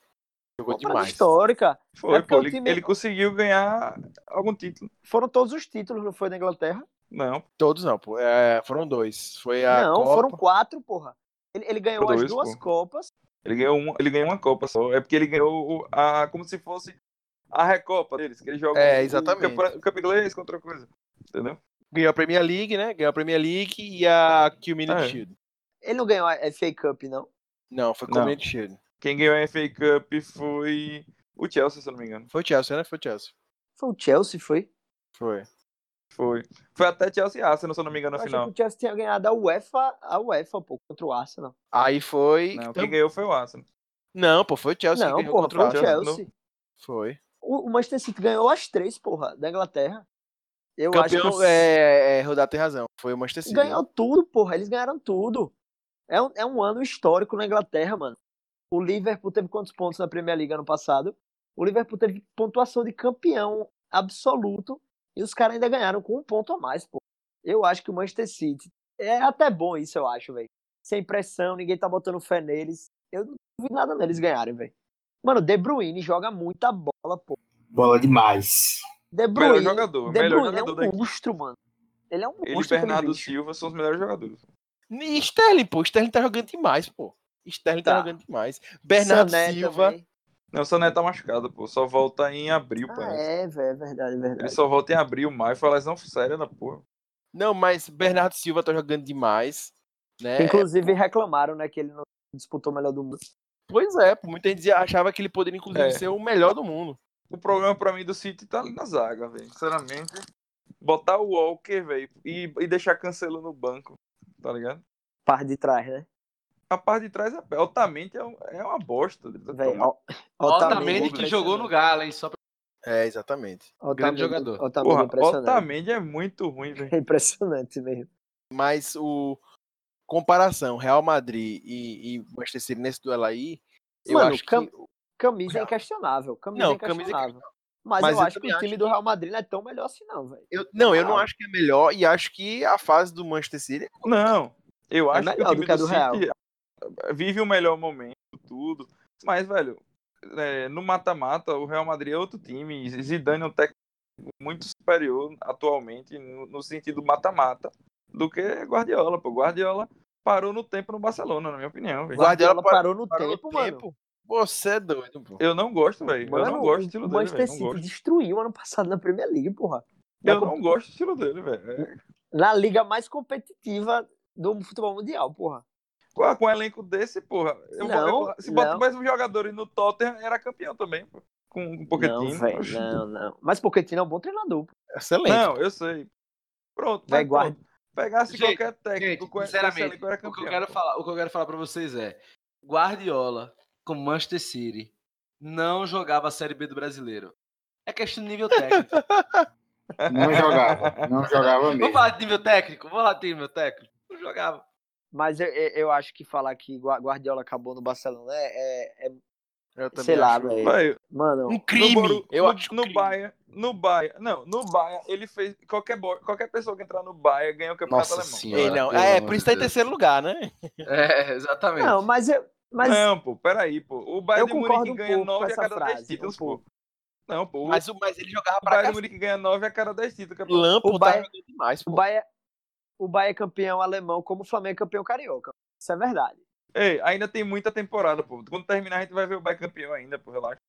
[SPEAKER 4] Jogou uma demais. histórica.
[SPEAKER 3] Foi, é pô, ele, time... ele conseguiu ganhar algum título.
[SPEAKER 4] Foram todos os títulos, não foi na Inglaterra?
[SPEAKER 3] Não.
[SPEAKER 1] Todos não, pô. É, foram dois. Foi a
[SPEAKER 4] Não,
[SPEAKER 1] Copa...
[SPEAKER 4] foram quatro, porra. Ele, ele ganhou dois, as duas pô. Copas.
[SPEAKER 3] Ele ganhou, uma, ele ganhou uma Copa só. É porque ele ganhou a, como se fosse a Recopa deles, que ele joga
[SPEAKER 1] é, exatamente.
[SPEAKER 3] o Campo Inglês contra outra coisa. Entendeu?
[SPEAKER 1] Ganhou a Premier League, né? Ganhou a Premier League e a Community é. Shield.
[SPEAKER 4] Ele não ganhou a FA Cup, não?
[SPEAKER 1] Não, foi Community Shield.
[SPEAKER 3] Quem ganhou a FA Cup foi o Chelsea, se eu não me engano.
[SPEAKER 1] Foi o Chelsea, né? Foi o Chelsea.
[SPEAKER 4] Foi o Chelsea, foi?
[SPEAKER 1] Foi.
[SPEAKER 3] Foi. Foi até Chelsea e Arsenal, se eu não me engano, no final.
[SPEAKER 4] que o Chelsea tinha ganhado a UEFA, a UEFA, pô, contra o Arsenal.
[SPEAKER 1] Aí foi.
[SPEAKER 3] Não, quem ganhou foi o Arsenal.
[SPEAKER 1] Não, pô, foi o Chelsea
[SPEAKER 4] não,
[SPEAKER 1] que ganhou
[SPEAKER 4] porra,
[SPEAKER 1] contra o
[SPEAKER 4] Arsenal. Chelsea.
[SPEAKER 1] Foi.
[SPEAKER 4] O, o Manchester City ganhou as três, porra, da Inglaterra.
[SPEAKER 1] Eu Campeão, acho que... é, é, Rodar tem razão. Foi o Manchester City.
[SPEAKER 4] Ganhou tudo, porra. Eles ganharam tudo. É um, é um ano histórico na Inglaterra, mano. O Liverpool teve quantos pontos na Premier League ano passado? O Liverpool teve pontuação de campeão absoluto e os caras ainda ganharam com um ponto a mais, pô. Eu acho que o Manchester City é até bom isso, eu acho, velho. Sem pressão, ninguém tá botando fé neles. Eu não duvido nada neles ganharem, velho. Mano, De Bruyne joga muita bola, pô.
[SPEAKER 5] Bola demais.
[SPEAKER 4] De Bruyne,
[SPEAKER 3] melhor jogador,
[SPEAKER 4] De
[SPEAKER 3] melhor
[SPEAKER 4] Bruyne
[SPEAKER 3] jogador
[SPEAKER 4] é um monstro, mano. Ele é um
[SPEAKER 3] Ele e
[SPEAKER 4] monstro.
[SPEAKER 3] Bernardo Silva são os melhores jogadores.
[SPEAKER 1] E Sterling, pô. Sterling tá jogando demais, pô. Sterling tá, tá jogando demais. Bernardo Sané Silva. Também.
[SPEAKER 3] Não, o Sané tá machucado, pô. Só volta em abril,
[SPEAKER 4] ah,
[SPEAKER 3] parece.
[SPEAKER 4] É, velho, é verdade, é verdade.
[SPEAKER 3] Ele só volta em abril, maio. Foi lesão séria da porra.
[SPEAKER 1] Não, mas Bernardo Silva tá jogando demais. Né?
[SPEAKER 4] Inclusive reclamaram, né, que ele não disputou o melhor do mundo.
[SPEAKER 1] Pois é, muita gente achava que ele poderia, inclusive, é. ser o melhor do mundo.
[SPEAKER 3] O problema pra mim do City tá ali na zaga, velho. Sinceramente. Botar o Walker, velho, e, e deixar Cancelo no banco, tá ligado?
[SPEAKER 4] Par de trás, né?
[SPEAKER 3] A parte de trás é altamente é, um, é uma bosta.
[SPEAKER 2] Véio, altamente que jogou no Galo, hein? Só pra...
[SPEAKER 1] É, exatamente.
[SPEAKER 2] Altamente, Grande jogador.
[SPEAKER 3] Altamente, Porra, Otamendi é muito ruim, velho.
[SPEAKER 4] É (laughs) impressionante mesmo.
[SPEAKER 1] Mas o comparação Real Madrid e, e Manchester City nesse duelo aí, eu
[SPEAKER 4] Mano,
[SPEAKER 1] acho
[SPEAKER 4] cam...
[SPEAKER 1] que
[SPEAKER 4] camisa é inquestionável. Camisa
[SPEAKER 1] não,
[SPEAKER 4] é inquestionável.
[SPEAKER 1] Camisa é...
[SPEAKER 4] Mas, Mas, eu, eu acho que o time que... do Real Madrid não é tão melhor assim, não, velho.
[SPEAKER 1] Não, eu não acho que é melhor e acho que a fase do Manchester City.
[SPEAKER 3] É não, eu é acho que o time
[SPEAKER 4] do, que do,
[SPEAKER 3] do
[SPEAKER 4] Real.
[SPEAKER 3] City vive o melhor momento, tudo. Mas, velho, é, no mata-mata, o Real Madrid é outro time. Zidane é um técnico muito superior atualmente, no, no sentido mata-mata, do que Guardiola. Pô. Guardiola parou no tempo no Barcelona, na minha opinião.
[SPEAKER 4] Véio. Guardiola parou no parou tempo, no mano. Tempo.
[SPEAKER 1] Você é doido, pô.
[SPEAKER 3] Eu não gosto, velho. Eu não gosto do estilo dele. O
[SPEAKER 4] Manchester City destruiu ano passado na Premier League, porra.
[SPEAKER 3] Eu não gosto do estilo dele, velho. É...
[SPEAKER 4] Na liga mais competitiva do futebol mundial, porra.
[SPEAKER 3] Com, com um elenco desse, porra. Eu
[SPEAKER 4] não,
[SPEAKER 3] vou, se bota mais um jogador no Tottenham, era campeão também, pô. Com o um Pochettino.
[SPEAKER 4] Não, véio, não, não. Mas Pochettino é um bom treinador. Pô.
[SPEAKER 1] Excelente.
[SPEAKER 3] Não, eu sei. Pronto,
[SPEAKER 4] vai guarda.
[SPEAKER 3] Pegasse gente, qualquer técnico
[SPEAKER 2] gente, com sinceramente, campeão, o, que eu quero falar, o que eu quero falar pra vocês é Guardiola com Manchester City não jogava a Série B do brasileiro. É questão de nível técnico. (laughs)
[SPEAKER 5] Não jogava, não jogava mesmo.
[SPEAKER 2] Vamos falar de nível técnico? Vamos lá de nível técnico? Não jogava.
[SPEAKER 4] Mas eu, eu acho que falar que Guardiola acabou no Barcelona é, é, é sei lá, velho. Mano,
[SPEAKER 1] um crime. No,
[SPEAKER 3] eu
[SPEAKER 1] no,
[SPEAKER 3] acho no Bayern, no Bayern, não, no Bayern ele fez qualquer qualquer pessoa que entrar no Bayern ganha o campeonato
[SPEAKER 1] Nossa
[SPEAKER 3] alemão.
[SPEAKER 1] Senhora, não. É, por isso tá em terceiro lugar, né?
[SPEAKER 2] É, exatamente.
[SPEAKER 4] Não, mas eu mas
[SPEAKER 3] Não, pô, peraí, pô. O Bayern de Munique ganha um 9 a cada 10 títulos, pô. Não, pô.
[SPEAKER 1] Mas, mas ele jogava
[SPEAKER 3] pra O Bayern de Munique ganha 9 a cada 10 títulos.
[SPEAKER 1] Lampo
[SPEAKER 4] o Bayern,
[SPEAKER 1] tá demais, pô.
[SPEAKER 4] O Bayern, o Bayern é campeão alemão como o Flamengo é campeão carioca. Isso é verdade.
[SPEAKER 3] Ei, ainda tem muita temporada, pô. Quando terminar, a gente vai ver o Bayern campeão ainda, pô, relaxa.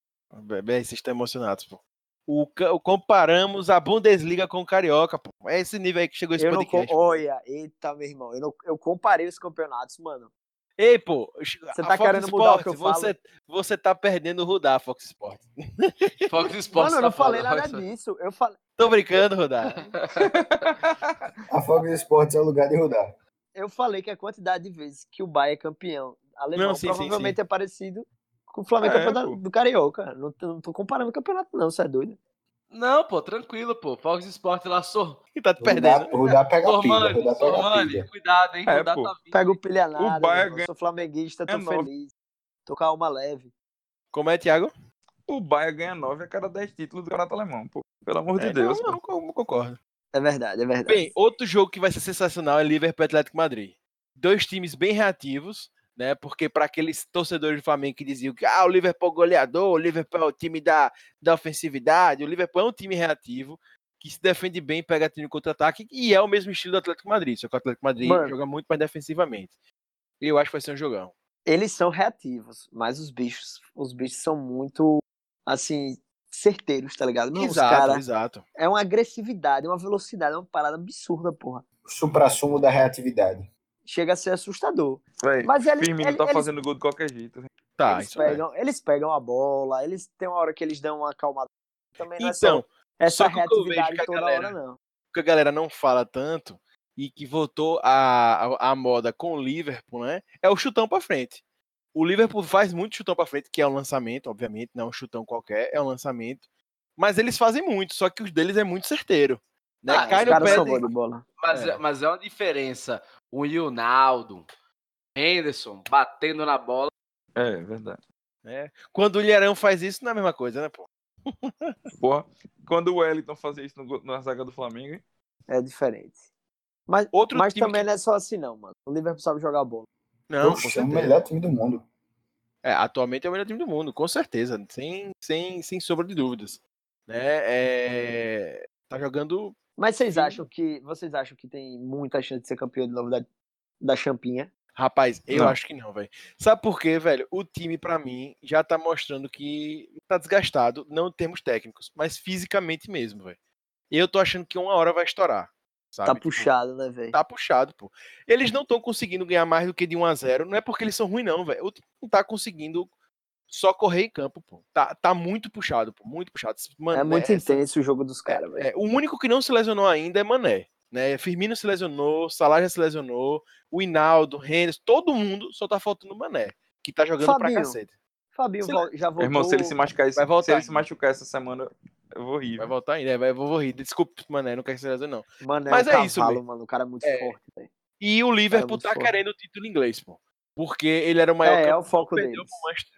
[SPEAKER 1] Bem, vocês estão emocionados, pô. o, comparamos a Bundesliga com o Carioca, pô. É esse nível aí que chegou esse
[SPEAKER 4] eu
[SPEAKER 1] podcast.
[SPEAKER 4] Não, olha, eita, meu irmão, eu, não, eu comparei os campeonatos, mano.
[SPEAKER 1] Ei, pô, você tá querendo Sports, mudar o que eu você, falo? Você tá perdendo o Rudá, Fox Sports. (laughs)
[SPEAKER 2] Fox (laughs) Sports
[SPEAKER 4] Mano, eu não tá falei nada disso. Eu falei...
[SPEAKER 1] Tô brincando, Rudá. (laughs)
[SPEAKER 5] a Fox Sports é o lugar de Rudá.
[SPEAKER 4] Eu falei que a quantidade de vezes que o Bahia é campeão alemão não, sim, provavelmente sim, sim. é parecido com o Flamengo é, campeão do Carioca. Não, não tô comparando o campeonato, não, você é doido.
[SPEAKER 2] Não, pô, tranquilo, pô. Fox Sports lá sou.
[SPEAKER 1] E tá te perdendo.
[SPEAKER 5] O Rudá pega o pilha. Rudá
[SPEAKER 2] pega pilha. Cuidado, hein?
[SPEAKER 1] É, Rudá
[SPEAKER 4] tá Pega o pilha nada. O Bayern sou flamenguista, tô é feliz. Tô com a alma leve.
[SPEAKER 1] Como é, Thiago?
[SPEAKER 3] O Bayern ganha 9 a cada 10 títulos do Campeonato Alemão, pô. Pelo amor de é, Deus.
[SPEAKER 1] Não, não, não, concordo.
[SPEAKER 4] É verdade, é verdade.
[SPEAKER 1] Bem, outro jogo que vai ser sensacional é Liverpool Atlético Madrid. Dois times bem reativos, né? Porque para aqueles torcedores do Flamengo que diziam que ah, o Liverpool é goleador, o Liverpool é o time da, da ofensividade, o Liverpool é um time reativo que se defende bem, pega time contra-ataque e é o mesmo estilo do Atlético Madrid, só que o Atlético Madrid Mano, joga muito mais defensivamente. Eu acho que vai ser um jogão.
[SPEAKER 4] Eles são reativos, mas os bichos, os bichos são muito assim, certeiros, tá ligado?
[SPEAKER 1] Não, exato, cara, exato.
[SPEAKER 4] É uma agressividade, uma velocidade, é uma parada absurda, porra.
[SPEAKER 5] Supra-sumo da reatividade
[SPEAKER 4] chega a ser assustador.
[SPEAKER 3] Véi, mas ele, Firmino ele, tá eles, fazendo gol de qualquer jeito.
[SPEAKER 1] Tá,
[SPEAKER 4] eles pegam, é. eles pegam a bola, eles tem uma hora que eles dão uma acalmada. Também não
[SPEAKER 1] então,
[SPEAKER 4] é só essa reatividade toda galera, hora, não. O
[SPEAKER 1] que a galera não fala tanto e que voltou a, a, a moda com o Liverpool, né? É o chutão para frente. O Liverpool faz muito chutão para frente, que é um lançamento, obviamente, não é um chutão qualquer, é um lançamento. Mas eles fazem muito, só que os deles é muito certeiro. Né?
[SPEAKER 4] Ah, Cai no pé de... de bola.
[SPEAKER 2] Mas é. mas é uma diferença o Ronaldo, Henderson batendo na bola.
[SPEAKER 3] É, verdade.
[SPEAKER 1] É. Quando o Ilharão faz isso, não é a mesma coisa, né, pô? (laughs)
[SPEAKER 3] Porra, quando o Wellington fazia isso no, na zaga do Flamengo, hein?
[SPEAKER 4] É diferente. Mas, Outro mas também que... não é só assim, não, mano. O Liverpool sabe jogar bola.
[SPEAKER 1] Não,
[SPEAKER 5] Poxa, é o melhor time do mundo.
[SPEAKER 1] É, atualmente é o melhor time do mundo, com certeza. Sem, sem, sem sombra de dúvidas. Né? É... Tá jogando
[SPEAKER 4] mas vocês Sim. acham que vocês acham que tem muita chance de ser campeão de novo da, da Champinha?
[SPEAKER 1] Rapaz, eu não. acho que não, velho. Sabe por quê, velho? O time, para mim, já tá mostrando que tá desgastado, não em termos técnicos, mas fisicamente mesmo, velho. Eu tô achando que uma hora vai estourar. Sabe?
[SPEAKER 4] Tá tipo, puxado, né, velho?
[SPEAKER 1] Tá puxado, pô. Eles não estão conseguindo ganhar mais do que de 1 a 0 Não é porque eles são ruins, não, velho. O time não tá conseguindo só correr em campo, pô. Tá, tá muito puxado, pô. Muito puxado.
[SPEAKER 4] Mano, é muito é, intenso o jogo dos caras, velho.
[SPEAKER 1] É, o único que não se lesionou ainda é Mané. Né? Firmino se lesionou, Salah já se lesionou, o Hinaldo, o Henderson, todo mundo só tá faltando o Mané, que tá jogando Fabinho, pra cacete.
[SPEAKER 4] Fabinho já voltou.
[SPEAKER 3] Irmão, se ele se machucar, vai voltar se ele se machucar essa semana, eu vou rir.
[SPEAKER 1] Vai voltar ainda, vai, eu vou rir. Desculpe, Mané, não quer se lesionar, não.
[SPEAKER 4] Mané Mas é, um é cavalo, isso, mano. O cara é muito é. forte, velho.
[SPEAKER 1] E o Liverpool tá forte. querendo o título inglês, pô porque ele era o maior
[SPEAKER 4] é, é o foco dele.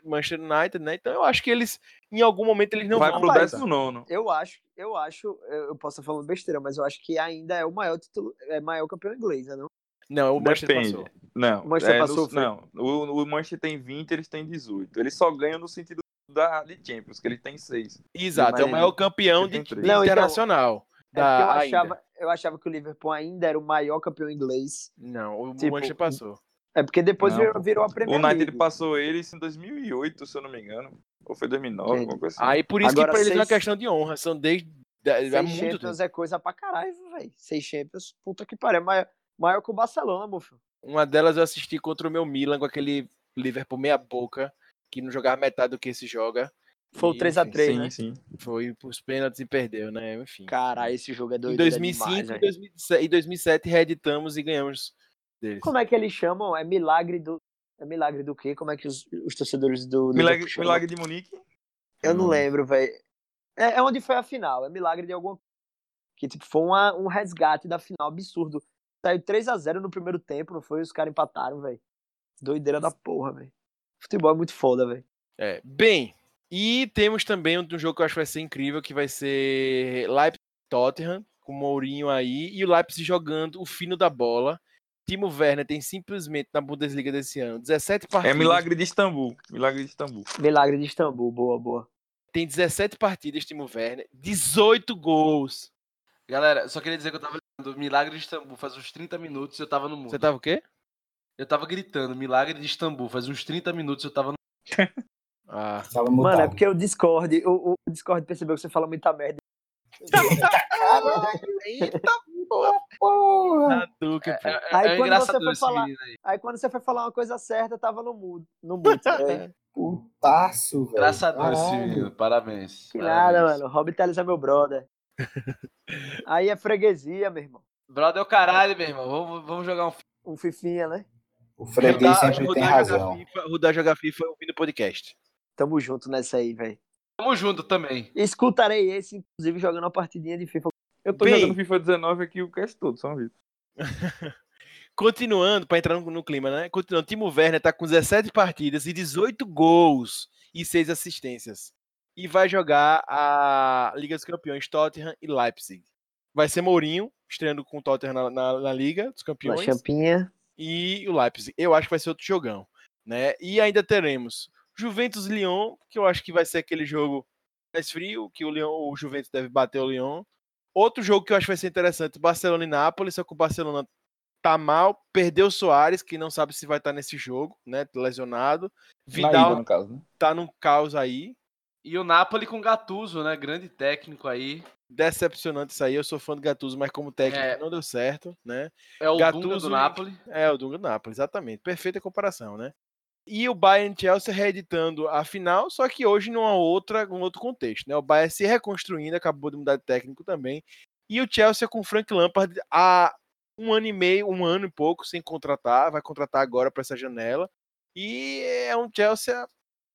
[SPEAKER 1] Manchester United, né? Então eu acho que eles, em algum momento, eles não
[SPEAKER 3] Vai
[SPEAKER 1] vão
[SPEAKER 3] pro décimo nono.
[SPEAKER 4] Eu acho, eu acho, eu posso estar falando besteira, mas eu acho que ainda é o maior título, é maior campeão inglês, né, não?
[SPEAKER 1] Não, o Manchester Depende. passou.
[SPEAKER 3] Não,
[SPEAKER 4] o Manchester é, passou,
[SPEAKER 3] no, não. O, o Manchester tem 20, eles têm 18. Eles só ganham no sentido da de Champions, que ele tem 6.
[SPEAKER 1] Exato, é o maior campeão de, não, então, internacional.
[SPEAKER 4] Então, da, eu, achava, eu achava que o Liverpool ainda era o maior campeão inglês.
[SPEAKER 1] Não, o tipo, Manchester passou.
[SPEAKER 4] É porque depois não, virou, virou, a Premier
[SPEAKER 3] League. O United passou eles em 2008, se eu não me engano. Ou foi 2009, alguma coisa assim.
[SPEAKER 1] Aí por isso Agora, que pra eles seis... é uma questão de honra. São desde.
[SPEAKER 4] seis é muito Champions tempo. é coisa pra caralho, velho. Seis Champions, puta que pariu. É maior, maior que o Barcelona, meu filho.
[SPEAKER 1] Uma delas eu assisti contra o meu Milan com aquele Liverpool meia-boca, que não jogava metade do que esse joga.
[SPEAKER 4] Foi o 3x3, né?
[SPEAKER 1] Sim. Foi pros pênaltis e perdeu, né? Enfim.
[SPEAKER 4] Caralho, esse jogo é doido.
[SPEAKER 1] Em 2005 é demais, 2007, e 2007 reeditamos e ganhamos deles.
[SPEAKER 4] Como é que eles chamam? É milagre do. É milagre do quê? Como é que os, os torcedores do.
[SPEAKER 3] Milagre, milagre de Munique?
[SPEAKER 4] Eu não, lembro, velho. É, é, onde foi a final. É milagre de alguma Que tipo, foi uma, um resgate da final absurdo. Saiu 3 a 0 no primeiro tempo, não foi? Os caras empataram, velho. Doideira da porra, velho. Futebol é muito foda, velho.
[SPEAKER 1] É, bem, e temos também um, um, jogo que eu acho que vai ser incrível, que vai ser Leipzig Tottenham, com o Mourinho aí, e o Leipzig jogando o fino da bola. Timo Werner tem simplesmente na Bundesliga desse ano 17 partidas.
[SPEAKER 3] É milagre de Istambul. Milagre de Istambul.
[SPEAKER 4] Milagre de Istambul, boa, boa.
[SPEAKER 1] Tem 17 partidas, Timo Werner, 18 gols.
[SPEAKER 2] Galera, só queria dizer que eu tava gritando Milagre de Istambul faz uns 30 minutos e eu tava no mundo.
[SPEAKER 1] Você tava o quê?
[SPEAKER 2] Eu tava gritando Milagre de Istambul faz uns 30 minutos e eu tava no (laughs)
[SPEAKER 4] Ah. Mano, é porque o Discord, o, o Discord percebeu que você fala muita merda. (laughs)
[SPEAKER 1] Eita porra! É, é, é, aí, é quando você foi falar, aí.
[SPEAKER 4] aí. quando você foi falar uma coisa certa, tava no mudo. No mudo. (laughs)
[SPEAKER 5] Putaço, velho.
[SPEAKER 7] Graças a Deus, menino. Parabéns.
[SPEAKER 4] Que nada, mano. Rob Teles é meu brother. (laughs) aí é freguesia, meu irmão.
[SPEAKER 2] Brother é o caralho, meu irmão. Vamos, vamos jogar um,
[SPEAKER 4] um fifinha, né?
[SPEAKER 5] O freguês sempre tem razão.
[SPEAKER 1] FIFA, Rudar jogar FIFA ouvindo podcast.
[SPEAKER 4] Tamo junto nessa aí, velho.
[SPEAKER 2] Tamo junto também.
[SPEAKER 4] Escutarei esse, inclusive, jogando uma partidinha de FIFA.
[SPEAKER 3] Eu tô Bem... jogando FIFA 19 aqui o cast todo, só um vídeo. (laughs)
[SPEAKER 1] Continuando, para entrar no, no, clima, né? Continuando, Timo Werner tá com 17 partidas e 18 gols e 6 assistências. E vai jogar a Liga dos Campeões, Tottenham e Leipzig. Vai ser Mourinho, estreando com o Tottenham na, na, na Liga dos Campeões.
[SPEAKER 4] Champinha.
[SPEAKER 1] E o Leipzig. Eu acho que vai ser outro jogão. Né? E ainda teremos Juventus Lyon, que eu acho que vai ser aquele jogo mais frio, que o, Lyon, o Juventus deve bater o Lyon. Outro jogo que eu acho que vai ser interessante, Barcelona e Nápoles, só que o Barcelona tá mal, perdeu o Soares, que não sabe se vai estar tá nesse jogo, né, lesionado. Vidal ida, no caso, né? tá num caos aí.
[SPEAKER 2] E o Napoli com Gattuso, né, grande técnico aí.
[SPEAKER 1] Decepcionante isso aí, eu sou fã do Gattuso, mas como técnico é... não deu certo, né?
[SPEAKER 2] É o Gattuso Dunga do Napoli.
[SPEAKER 1] É, o Dunga do Napoli, exatamente. Perfeita comparação, né? E o Bayern Chelsea reeditando a final, só que hoje numa outra, um outro contexto, né? O Bayern se reconstruindo, acabou de mudar de técnico também, e o Chelsea com o Frank Lampard há um ano e meio, um ano e pouco sem contratar, vai contratar agora para essa janela, e é um Chelsea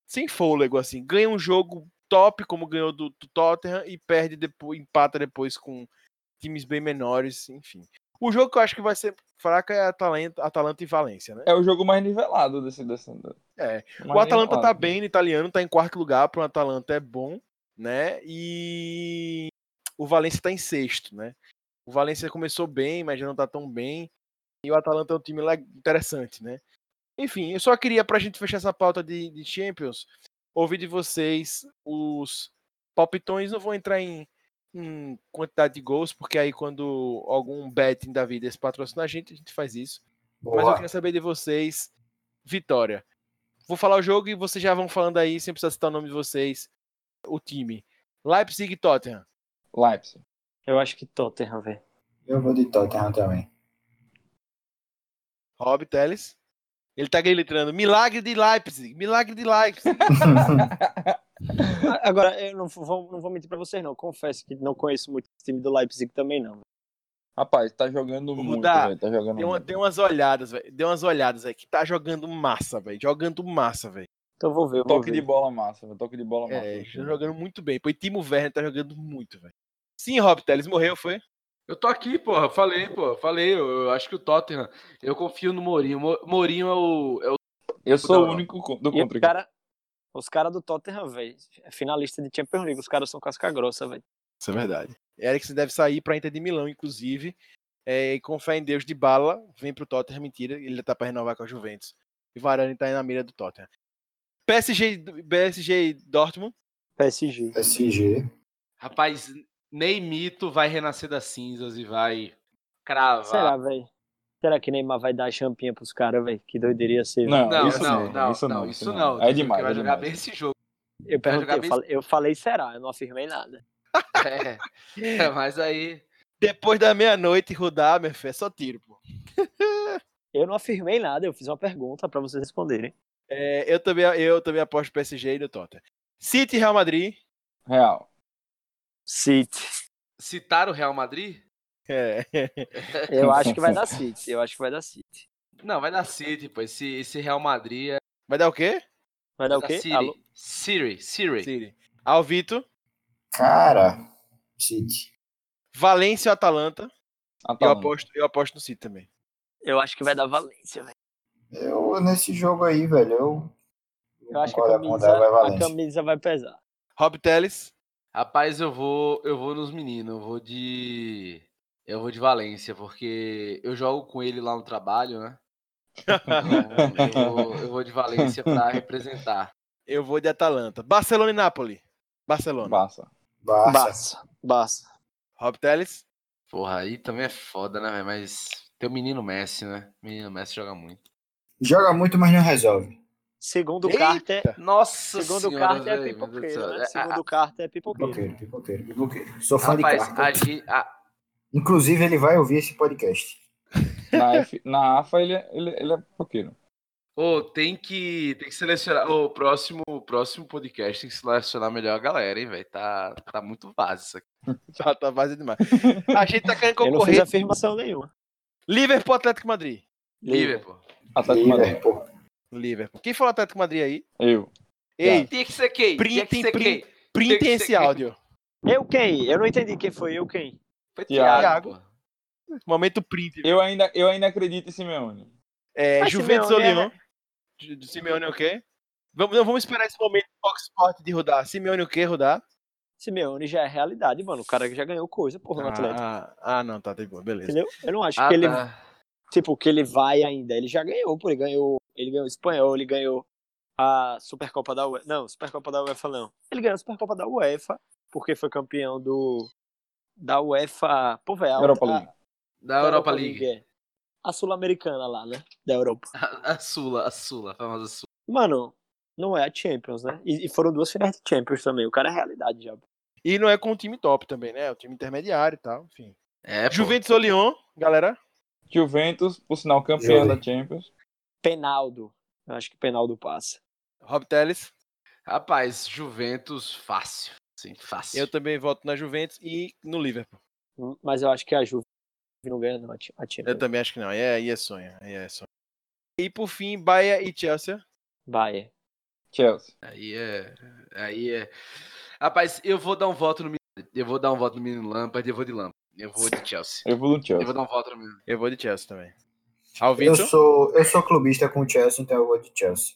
[SPEAKER 1] sem fôlego, assim, ganha um jogo top como ganhou do, do Tottenham e perde depois, empata depois com times bem menores, enfim. O jogo que eu acho que vai ser fraco é Atalanta, Atalanta e Valência, né?
[SPEAKER 3] É o jogo mais nivelado desse. desse
[SPEAKER 1] é. o Atalanta nivelado. tá bem no italiano, tá em quarto lugar, para o Atalanta é bom, né? E o Valência tá em sexto, né? O Valência começou bem, mas já não tá tão bem. E o Atalanta é um time interessante, né? Enfim, eu só queria, pra gente fechar essa pauta de, de Champions, ouvir de vocês os palpitões. Não vou entrar em em quantidade de gols, porque aí quando algum betting da vida se patrocina a gente, a gente faz isso. Boa. Mas eu queria saber de vocês, vitória. Vou falar o jogo e vocês já vão falando aí, sem precisar citar o nome de vocês, o time. Leipzig e Tottenham.
[SPEAKER 3] Leipzig.
[SPEAKER 4] Eu acho que Tottenham, velho.
[SPEAKER 5] Eu vou de Tottenham também.
[SPEAKER 1] Rob Teles. Ele tá gritando, milagre de Leipzig, milagre de Leipzig. (laughs) (laughs) (laughs)
[SPEAKER 4] Agora, eu não vou, não vou mentir pra vocês, não. Confesso que não conheço muito o time do Leipzig também, não.
[SPEAKER 3] Rapaz, tá jogando muito, Mudar, Tá jogando
[SPEAKER 1] deu,
[SPEAKER 3] muito.
[SPEAKER 1] deu umas olhadas, velho. Deu umas olhadas, velho. Que tá jogando massa, velho. Jogando massa, velho.
[SPEAKER 4] Então vou ver. Vou
[SPEAKER 3] toque
[SPEAKER 4] ver.
[SPEAKER 3] de bola massa, véio. Toque de bola massa.
[SPEAKER 1] É, tá jogando muito bem. Pô, e Timo Werner tá jogando muito, velho. Sim, Rob Teles morreu, foi?
[SPEAKER 2] Eu tô aqui, porra. Falei, pô. Falei. Eu, eu, acho que o Tottenham. Eu confio no Mourinho. Mourinho é o. É o
[SPEAKER 3] eu sou o único do contra.
[SPEAKER 4] E cara, os caras do Tottenham, velho, é finalista de Champions League, os caras são casca grossa, velho.
[SPEAKER 1] Isso é verdade. Eriksen deve sair pra Inter de Milão, inclusive. É, e com fé em Deus de bala, vem pro Tottenham, mentira, ele tá pra renovar com a Juventus. E Varane tá aí na mira do Tottenham. PSG, PSG Dortmund.
[SPEAKER 4] PSG.
[SPEAKER 5] PSG.
[SPEAKER 2] Rapaz, Neymito vai renascer das cinzas e vai cravar.
[SPEAKER 4] Será, velho? Será que Neymar vai dar champinha pros caras, velho? Que doideria ser.
[SPEAKER 2] Não, não, isso não, não, isso não, isso não. É demais. Vai é jogar bem esse jogo.
[SPEAKER 4] Eu perguntei, eu falei, eu falei será, eu não afirmei nada. (laughs)
[SPEAKER 2] É, é mas aí.
[SPEAKER 1] Depois da meia-noite rodar, meu filho, é só tiro, pô. (laughs)
[SPEAKER 4] eu não afirmei nada, eu fiz uma pergunta para vocês responderem.
[SPEAKER 1] É, eu, também, eu também aposto PSG e no Tottenham. City Real Madrid.
[SPEAKER 3] Real.
[SPEAKER 4] City.
[SPEAKER 2] Citar o Real Madrid?
[SPEAKER 1] É.
[SPEAKER 4] Eu acho que vai dar (laughs) City. Eu acho que vai dar City.
[SPEAKER 2] Não, vai dar City, pô. Esse, esse Real Madrid é...
[SPEAKER 1] Vai dar o quê?
[SPEAKER 4] Vai dar o quê?
[SPEAKER 2] Siri. Siri. Siri.
[SPEAKER 1] Siri. Alvito.
[SPEAKER 5] Cara, City.
[SPEAKER 1] Valência ou Atalanta? Atalanta. Eu aposto, eu aposto no City também.
[SPEAKER 4] Eu acho que vai dar Valência, velho.
[SPEAKER 5] Eu, nesse jogo aí, velho, eu.
[SPEAKER 4] Eu acho que a camisa, vai a camisa vai pesar.
[SPEAKER 1] Rob Teles.
[SPEAKER 2] Rapaz, eu vou, eu vou nos meninos. Eu vou de. Eu vou de Valência, porque eu jogo com ele lá no trabalho, né? Então, eu, (laughs) vou, eu, vou, de Valência para representar.
[SPEAKER 1] Eu vou de Atalanta. Barcelona e Nápoles. Barcelona.
[SPEAKER 3] Barça.
[SPEAKER 4] Barça. Barça.
[SPEAKER 1] Rob Teles.
[SPEAKER 2] Porra, aí também é foda, né, Mas tem o menino Messi, né? O menino Messi joga muito.
[SPEAKER 5] Joga muito, mas não resolve.
[SPEAKER 4] Segundo Eita. Carter.
[SPEAKER 2] Nossa
[SPEAKER 4] Segundo
[SPEAKER 2] senhora,
[SPEAKER 4] Carter é pipoqueiro, né? Segundo Carter é pipoqueiro.
[SPEAKER 5] Pipoqueiro, pipoqueiro, pipoqueiro. Sou fã
[SPEAKER 2] Rapaz,
[SPEAKER 5] de Carter.
[SPEAKER 2] A, a...
[SPEAKER 5] Inclusive, ele vai ouvir esse podcast.
[SPEAKER 3] Na, F, na AFA, ele, é, ele, ele é pipoqueiro.
[SPEAKER 2] Oh, tem que tem que selecionar. O oh, próximo próximo podcast tem que selecionar melhor a galera, hein, velho? Tá, tá muito vaso isso aqui. (laughs)
[SPEAKER 1] tá, tá vaso demais. (laughs) A gente tá querendo concorrer.
[SPEAKER 4] Eu não fiz afirmação nenhuma.
[SPEAKER 1] Liverpool Atlético Madrid.
[SPEAKER 2] Liverpool.
[SPEAKER 3] Atlético Madrid.
[SPEAKER 1] Liverpool. Quem falou Atlético Madrid aí?
[SPEAKER 3] Eu.
[SPEAKER 2] Ei, tem que ser quem?
[SPEAKER 1] Printem, que printem, printem esse áudio.
[SPEAKER 4] Eu quem? Eu não entendi quem foi. Eu quem?
[SPEAKER 2] Foi Thiago. Thiago.
[SPEAKER 1] Momento print.
[SPEAKER 3] Eu ainda, eu ainda acredito em Simeone.
[SPEAKER 1] É, Juventus ou Lyon? É de Simeone o quê? Vamos, não, vamos esperar esse momento do Fox Sport de rodar. Simeone o quê, rodar?
[SPEAKER 4] Simeone já é realidade, mano. O cara já ganhou coisa, porra, no
[SPEAKER 1] ah,
[SPEAKER 4] Atlético.
[SPEAKER 1] Ah, não, tá, tá bom, beleza.
[SPEAKER 4] Entendeu? Eu não acho ah, que ele. Tá. Tipo, que ele vai ainda. Ele já ganhou, pô. Ele ganhou. Ele ganhou o espanhol, ele ganhou a Supercopa da UEFA. Não, Supercopa da UEFA não. Ele ganhou a Supercopa da UEFA, porque foi campeão do. Da UEFA. Pô, velho.
[SPEAKER 3] Europa League.
[SPEAKER 2] Da, da Europa, Europa League. League é
[SPEAKER 4] a Sul-Americana lá, né? Da Europa.
[SPEAKER 2] A, (laughs) a Sula, a Sula, a famosa Sula.
[SPEAKER 4] Mano, não é a Champions, né? E, e, foram duas finais de Champions também. O cara é realidade já.
[SPEAKER 1] E não é com o time top também, né? É o time intermediário e tal, enfim.
[SPEAKER 2] É,
[SPEAKER 1] Juventus ou Lyon, galera?
[SPEAKER 3] Juventus, por sinal, campeão da Champions.
[SPEAKER 4] Penaldo. Eu acho que Penaldo passa.
[SPEAKER 1] Rob Teles?
[SPEAKER 2] Rapaz, Juventus, fácil. Sim, fácil.
[SPEAKER 1] Eu também voto na Juventus e no Liverpool.
[SPEAKER 4] Mas eu acho que a Juve não ganha, não, a Champions.
[SPEAKER 1] Eu também acho que não. Aí é, aí é sonho. Aí é sonho. E por fim, Bahia e Chelsea.
[SPEAKER 4] Bahia.
[SPEAKER 3] Chelsea.
[SPEAKER 2] Aí é. Aí é. Rapaz, eu vou dar um voto no Eu vou dar um voto no menino Lampard eu vou de Lampard. Eu vou de Chelsea.
[SPEAKER 3] Eu vou do Chelsea.
[SPEAKER 2] Eu vou dar um voto no menino.
[SPEAKER 1] Eu vou de Chelsea também.
[SPEAKER 5] Eu sou, eu sou clubista com o Chelsea, então eu vou de Chelsea.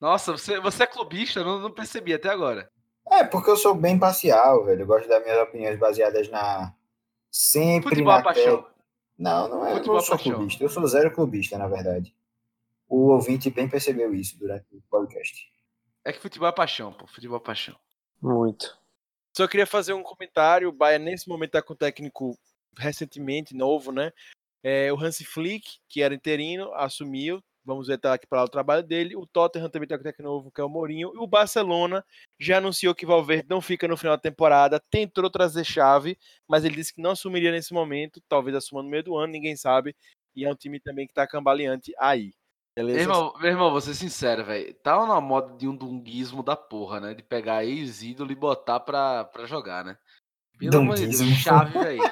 [SPEAKER 2] Nossa, você, você é clubista? Eu não, não percebi até agora.
[SPEAKER 5] É, porque eu sou bem parcial, velho. Eu gosto das minhas opiniões baseadas na. Sempre
[SPEAKER 2] Futebol
[SPEAKER 5] na.
[SPEAKER 2] Paixão.
[SPEAKER 5] Não, não é. Futebol eu sou paixão. clubista. Eu sou zero clubista, na verdade. O ouvinte bem percebeu isso durante o podcast.
[SPEAKER 2] É que futebol é paixão, pô. Futebol é paixão.
[SPEAKER 4] Muito.
[SPEAKER 1] Só queria fazer um comentário. O Bayern, nesse momento, está com um técnico recentemente novo, né? É, o Hansi Flick, que era interino, assumiu. Vamos ver tá aqui para o trabalho dele. O Tottenham também tem um técnico novo, que é o Mourinho. E o Barcelona já anunciou que Valverde não fica no final da temporada. Tentou trazer chave, mas ele disse que não assumiria nesse momento. Talvez assuma no meio do ano, ninguém sabe. E é um time também que está cambaleante aí.
[SPEAKER 2] Beleza? Meu irmão, meu irmão, vou ser sincero, velho. Tá na moda de um dunguismo da porra, né? De pegar ex-ídolo e botar pra, pra jogar, né? Pelo amor de Deus, Chave, velho.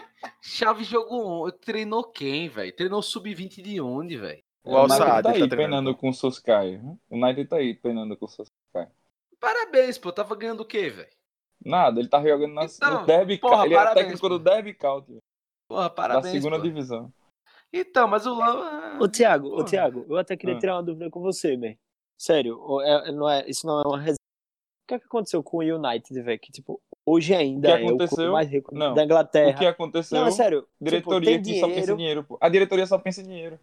[SPEAKER 2] Chave jogou. Treinou quem, velho? Treinou sub-20 de onde, velho?
[SPEAKER 3] O Al Saad tá aí tá penando com o Soskai. O United tá aí penando com o Soskai.
[SPEAKER 2] Parabéns, pô. Tava ganhando o quê, velho?
[SPEAKER 3] Nada, ele tá jogando na, então, no Derby
[SPEAKER 2] porra,
[SPEAKER 3] Ele parabéns, é técnico pô. do Derby County.
[SPEAKER 2] Porra, parabéns.
[SPEAKER 3] Da segunda
[SPEAKER 2] pô.
[SPEAKER 3] divisão.
[SPEAKER 2] Então, mas o Lan.
[SPEAKER 4] Ô, Thiago, ô, Thiago, eu até queria ah. tirar uma dúvida com você, velho. Sério, é, não é, isso não é uma reserva. O que, é que aconteceu com o United, velho? Que, tipo, hoje ainda
[SPEAKER 3] o que aconteceu?
[SPEAKER 4] é o mais rico
[SPEAKER 3] não.
[SPEAKER 4] da Inglaterra.
[SPEAKER 3] O que aconteceu?
[SPEAKER 4] Não, é sério.
[SPEAKER 3] Diretoria
[SPEAKER 4] tipo,
[SPEAKER 3] que só pensa em dinheiro, pô. A diretoria só pensa em dinheiro.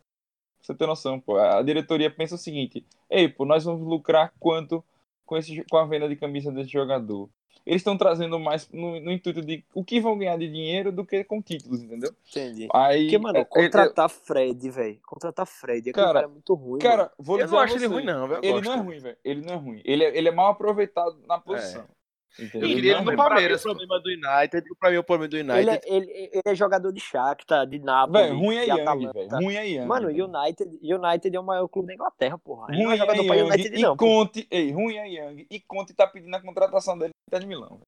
[SPEAKER 3] Você tem noção, pô. A diretoria pensa o seguinte: ei, pô, nós vamos lucrar quanto com, esse, com a venda de camisa desse jogador? Eles estão trazendo mais no, no, intuito de o que vão ganhar de dinheiro do que com títulos, entendeu?
[SPEAKER 4] Entendi.
[SPEAKER 3] Aí,
[SPEAKER 4] Porque, mano, contratar é, Fred, velho. Contratar Fred, cara, cara é muito ruim.
[SPEAKER 3] Cara, vou
[SPEAKER 1] eu não acho ele ruim, não, velho.
[SPEAKER 3] Ele não é ruim, velho. Ele não é ruim. Ele é, ele é mal aproveitado na posição. É.
[SPEAKER 2] Entendeu? Eu queria ele no Palmeiras.
[SPEAKER 1] O problema do United, pra mim, o problema do United.
[SPEAKER 4] Ele é, ele, ele é jogador de Shakhtar, de Napoli.
[SPEAKER 3] Velho, ruim é Young, velho. Ruim é Young.
[SPEAKER 4] Mano, United, United é o maior clube da Inglaterra, porra.
[SPEAKER 3] Ruim não é jogador é pra United, e não. Conte, ei, ruim é Young. E Conte tá pedindo a contratação dele no Inter de Milão.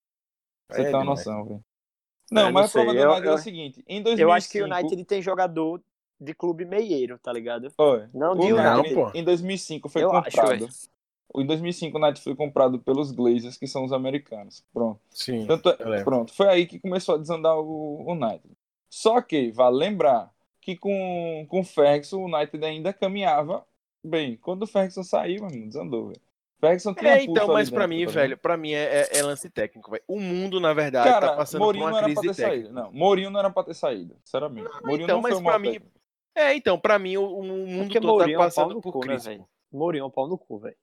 [SPEAKER 3] Você é, tem uma noção, velho. Não, mas o problema do United é o seguinte. Em 2005,
[SPEAKER 4] eu acho que o United tem jogador de clube meieiro, tá ligado?
[SPEAKER 3] Oi.
[SPEAKER 4] Não de United.
[SPEAKER 3] Não, em 2005 foi eu comprado. Acho, em 2005 o United foi comprado pelos Glazers, que são os americanos. Pronto.
[SPEAKER 1] Sim.
[SPEAKER 3] Tanto, é, pronto. Foi aí que começou a desandar o United. Só que, vale lembrar que com, com o Ferguson, o United ainda caminhava bem. Quando o Ferguson saiu, mano, desandou, velho. Ferguson tinha
[SPEAKER 1] É, então, mas pra mim, tá velho, pra mim é, é, é, lance técnico, velho. O mundo, na verdade,
[SPEAKER 3] Cara,
[SPEAKER 1] tá passando
[SPEAKER 3] Mourinho
[SPEAKER 1] por uma crise
[SPEAKER 3] técnica. Saído. Não, Mourinho não era pra ter saído, sinceramente. Não, Mourinho
[SPEAKER 1] então,
[SPEAKER 3] não
[SPEAKER 1] mas pra mim... É, então, pra mim, o, o mundo todo
[SPEAKER 4] Mourinho
[SPEAKER 1] tá passando
[SPEAKER 4] é um
[SPEAKER 1] por
[SPEAKER 4] cu,
[SPEAKER 1] crise.
[SPEAKER 4] Né, Mourinho é um pau no cu, velho.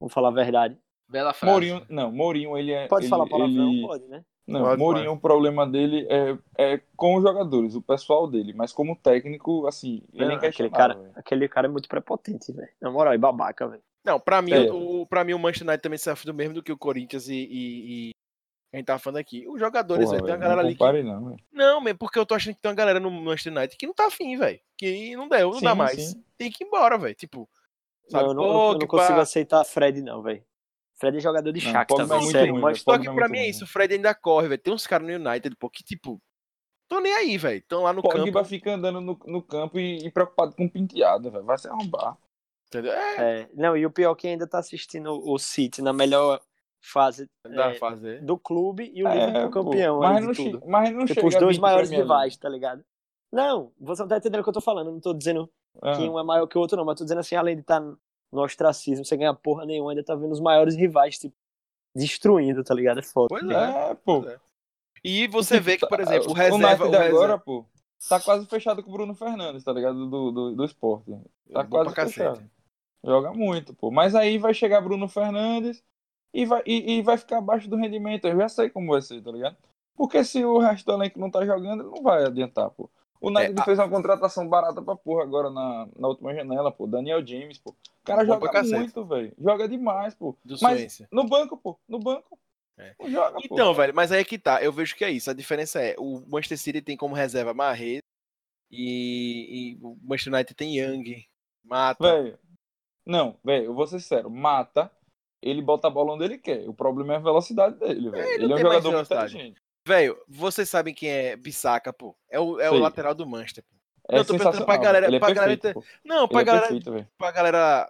[SPEAKER 4] Vamos falar a verdade.
[SPEAKER 2] Bela frase.
[SPEAKER 3] Mourinho, não, Mourinho, ele é.
[SPEAKER 4] Pode
[SPEAKER 3] ele,
[SPEAKER 4] falar palavrão,
[SPEAKER 3] ele...
[SPEAKER 4] pode, né?
[SPEAKER 3] Não,
[SPEAKER 1] pode,
[SPEAKER 3] Mourinho,
[SPEAKER 1] pode.
[SPEAKER 3] o problema dele é, é com os jogadores, o pessoal dele, mas como técnico, assim, ele
[SPEAKER 4] não,
[SPEAKER 3] nem
[SPEAKER 4] aquele cara,
[SPEAKER 3] véio.
[SPEAKER 4] aquele cara é muito prepotente, velho. Na moral, é babaca, velho.
[SPEAKER 1] Não, pra mim, é. o, pra mim o Manchester United também sofre do mesmo do que o Corinthians e, e, e a gente tava falando aqui. Os jogadores, Porra, véio, tem uma galera
[SPEAKER 3] não
[SPEAKER 1] ali.
[SPEAKER 3] Que... Não, véio.
[SPEAKER 1] não, mesmo porque eu tô achando que tem uma galera no Manchester United que não tá afim, velho. Que não deu, não sim, dá mais. Sim. Tem que ir embora, velho. Tipo.
[SPEAKER 4] Sabe? Não, eu não, eu não consigo aceitar Fred, não, velho. Fred é jogador de Shakhtar,
[SPEAKER 1] velho. Sério, mas só que pra mim é isso. O Fred ainda corre, velho. Tem uns caras no United, pô, que tipo. Tô nem aí, velho. Tão lá no
[SPEAKER 3] Pogba
[SPEAKER 1] campo.
[SPEAKER 3] Pogba fica andando no, no campo e, e preocupado com penteado, velho. Vai se arrombar.
[SPEAKER 1] Entendeu? É.
[SPEAKER 4] é. Não, e o pior é que ainda tá assistindo o City na melhor fase,
[SPEAKER 1] da
[SPEAKER 4] é,
[SPEAKER 1] fase
[SPEAKER 4] do clube e o é, Liverpool campeão.
[SPEAKER 3] Mas não, tudo. mas não
[SPEAKER 4] tipo, os dois maiores rivais, tá ligado? Não, você não tá entendendo o que eu tô falando. Não tô dizendo que um é maior que o outro, não. Mas tô dizendo assim, além de estar tá no ostracismo, você ganha porra nenhuma, ainda tá vendo os maiores rivais, tipo, destruindo, tá ligado? É foda.
[SPEAKER 1] Pois é, pô. Pois é. E você vê que, por exemplo, o reserva... O,
[SPEAKER 3] o reserva... agora, pô, tá quase fechado com o Bruno Fernandes, tá ligado? Do, do, do esporte. Tá é quase fechado. Joga muito, pô. Mas aí vai chegar Bruno Fernandes e vai, e, e, vai ficar abaixo do rendimento. Eu já sei como vai ser, tá ligado? Porque se o resto do elenco não tá jogando, não vai adiantar, pô. O United é, fez uma contratação barata pra porra agora na, na última janela, pô. Daniel James, pô. O cara joga muito, velho. Joga demais, pô.
[SPEAKER 1] Do
[SPEAKER 3] mas no banco, pô. No banco.
[SPEAKER 1] É. Joga, então, pô. velho, mas aí é que tá. Eu vejo que é isso. A diferença é, o Manchester City tem como reserva Marrez e, e o Manchester United tem Young, Mata.
[SPEAKER 3] Velho, não, velho, eu vou ser sincero. Mata, ele bota a bola onde ele quer. O problema é a velocidade dele, velho. É, ele, ele é um jogador muito inteligente.
[SPEAKER 1] Velho, vocês sabem quem é Bissaca, pô? É o, é o lateral do Manchester, pô.
[SPEAKER 3] É eu tô pensando pra galera.
[SPEAKER 1] Ele é
[SPEAKER 3] pra
[SPEAKER 1] perfeito,
[SPEAKER 3] galera
[SPEAKER 1] não, pra
[SPEAKER 3] ele
[SPEAKER 1] é galera. É perfeito, pra galera.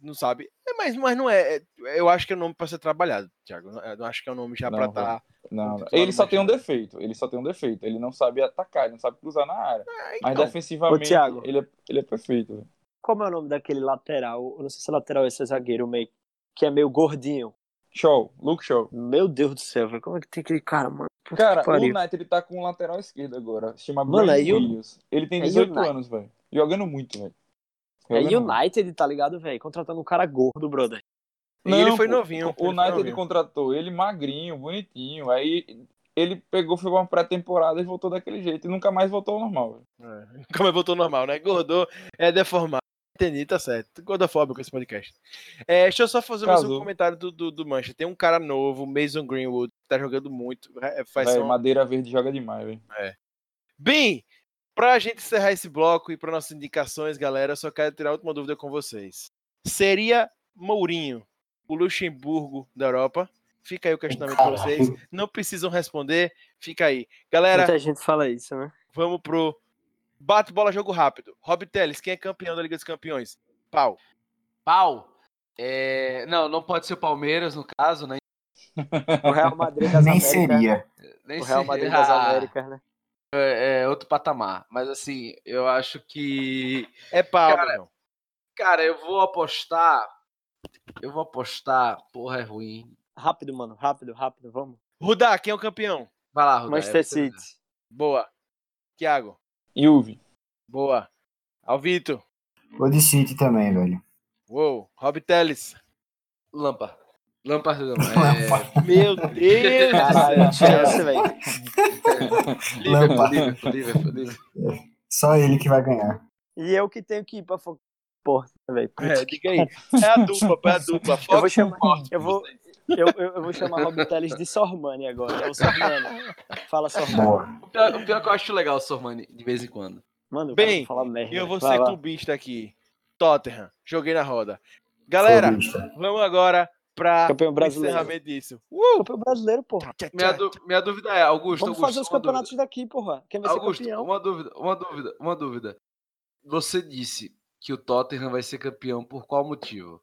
[SPEAKER 1] Não sabe. É, mas, mas não é, é. Eu acho que é um nome pra ser trabalhado, Thiago. Eu não acho que é um nome já não, pra estar. Tá
[SPEAKER 3] não, não. ele só tem um defeito. Ele só tem um defeito. Ele não sabe atacar, ele não sabe cruzar na área. Ah, então. Mas defensivamente, Ô, Thiago, ele, é, ele é perfeito, velho.
[SPEAKER 4] Como é o nome daquele lateral? Eu não sei se é lateral ou se é zagueiro, meio, que é meio gordinho.
[SPEAKER 3] Show, Luke Show.
[SPEAKER 4] Meu Deus do céu, velho. Como é que tem aquele cara, mano?
[SPEAKER 3] Puta cara, o United ele tá com um lateral esquerdo agora. Se chama mano, é Williams. Ele tem 18 é anos, velho. Jogando muito, velho.
[SPEAKER 4] É United, muito. tá ligado, velho? Contratando um cara gordo, brother.
[SPEAKER 1] Não, e ele foi novinho.
[SPEAKER 3] O United novinho. contratou ele magrinho, bonitinho. Aí ele pegou, foi uma pré-temporada e voltou daquele jeito. E nunca mais voltou ao normal.
[SPEAKER 1] É, nunca mais voltou ao normal, né? Gordou, é deformado. Entendi, tá certo. Gordofóbico esse podcast. É, deixa eu só fazer mais um comentário do, do, do Mancha. Tem um cara novo, Mason Greenwood, que tá jogando muito. É, faz
[SPEAKER 3] Véio, Madeira Verde joga demais, velho.
[SPEAKER 1] É. Bem, pra gente encerrar esse bloco e para nossas indicações, galera, eu só quero tirar última dúvida com vocês. Seria Mourinho o Luxemburgo da Europa? Fica aí o questionamento para vocês. Não precisam responder. Fica aí. Galera.
[SPEAKER 4] Muita gente fala isso, né?
[SPEAKER 1] Vamos pro Bate bola, jogo rápido. Rob Teles, quem é campeão da Liga dos Campeões? Pau.
[SPEAKER 2] Pau? É... Não, não pode ser o Palmeiras, no caso, né?
[SPEAKER 4] O Real Madrid das (laughs)
[SPEAKER 5] Nem
[SPEAKER 4] Américas.
[SPEAKER 5] seria.
[SPEAKER 4] Nem o Real Madrid das Américas, né?
[SPEAKER 2] É, é, outro patamar. Mas assim, eu acho que.
[SPEAKER 1] É pau,
[SPEAKER 2] cara, cara, eu vou apostar. Eu vou apostar. Porra, é ruim.
[SPEAKER 4] Rápido, mano. Rápido, rápido. Vamos.
[SPEAKER 1] Rudá, quem é o campeão?
[SPEAKER 2] Vai lá, Rudá.
[SPEAKER 4] Manchester City.
[SPEAKER 1] Boa. Thiago.
[SPEAKER 3] Juve.
[SPEAKER 1] Boa. Alvito.
[SPEAKER 5] Vou de City também, velho.
[SPEAKER 1] Uou. Rob Teles.
[SPEAKER 2] Lampa. Lampa. (laughs)
[SPEAKER 1] É... Meu Deus! Caralho,
[SPEAKER 4] Chelsea, velho.
[SPEAKER 5] Só ele que vai ganhar.
[SPEAKER 4] E eu que tenho que ir pra Porra, velho.
[SPEAKER 1] É, diga aí. É a dupla, é a dupla.
[SPEAKER 4] Fox eu vou chamar, eu vou, eu, eu, eu, vou chamar Rob Teles de Sormani agora. É o Sormani. Fala, Sormani.
[SPEAKER 2] O pior, o pior que eu acho legal o Sormani, de vez em quando.
[SPEAKER 1] Mano, Bem, merda, eu vou ser lá. clubista aqui. Tottenham, joguei na roda. Galera, clubista. vamos agora pra
[SPEAKER 4] campeão brasileiro. encerramento
[SPEAKER 1] disso.
[SPEAKER 4] Uh! Campeão brasileiro, porra.
[SPEAKER 2] Minha, minha dúvida é, Augusto,
[SPEAKER 4] Vamos
[SPEAKER 2] Augusto,
[SPEAKER 4] fazer os campeonatos dúvida. daqui, porra. Quem vai
[SPEAKER 2] Augusto,
[SPEAKER 4] ser campeão?
[SPEAKER 2] uma dúvida, uma dúvida, uma dúvida. Você disse que o Tottenham vai ser campeão por qual motivo?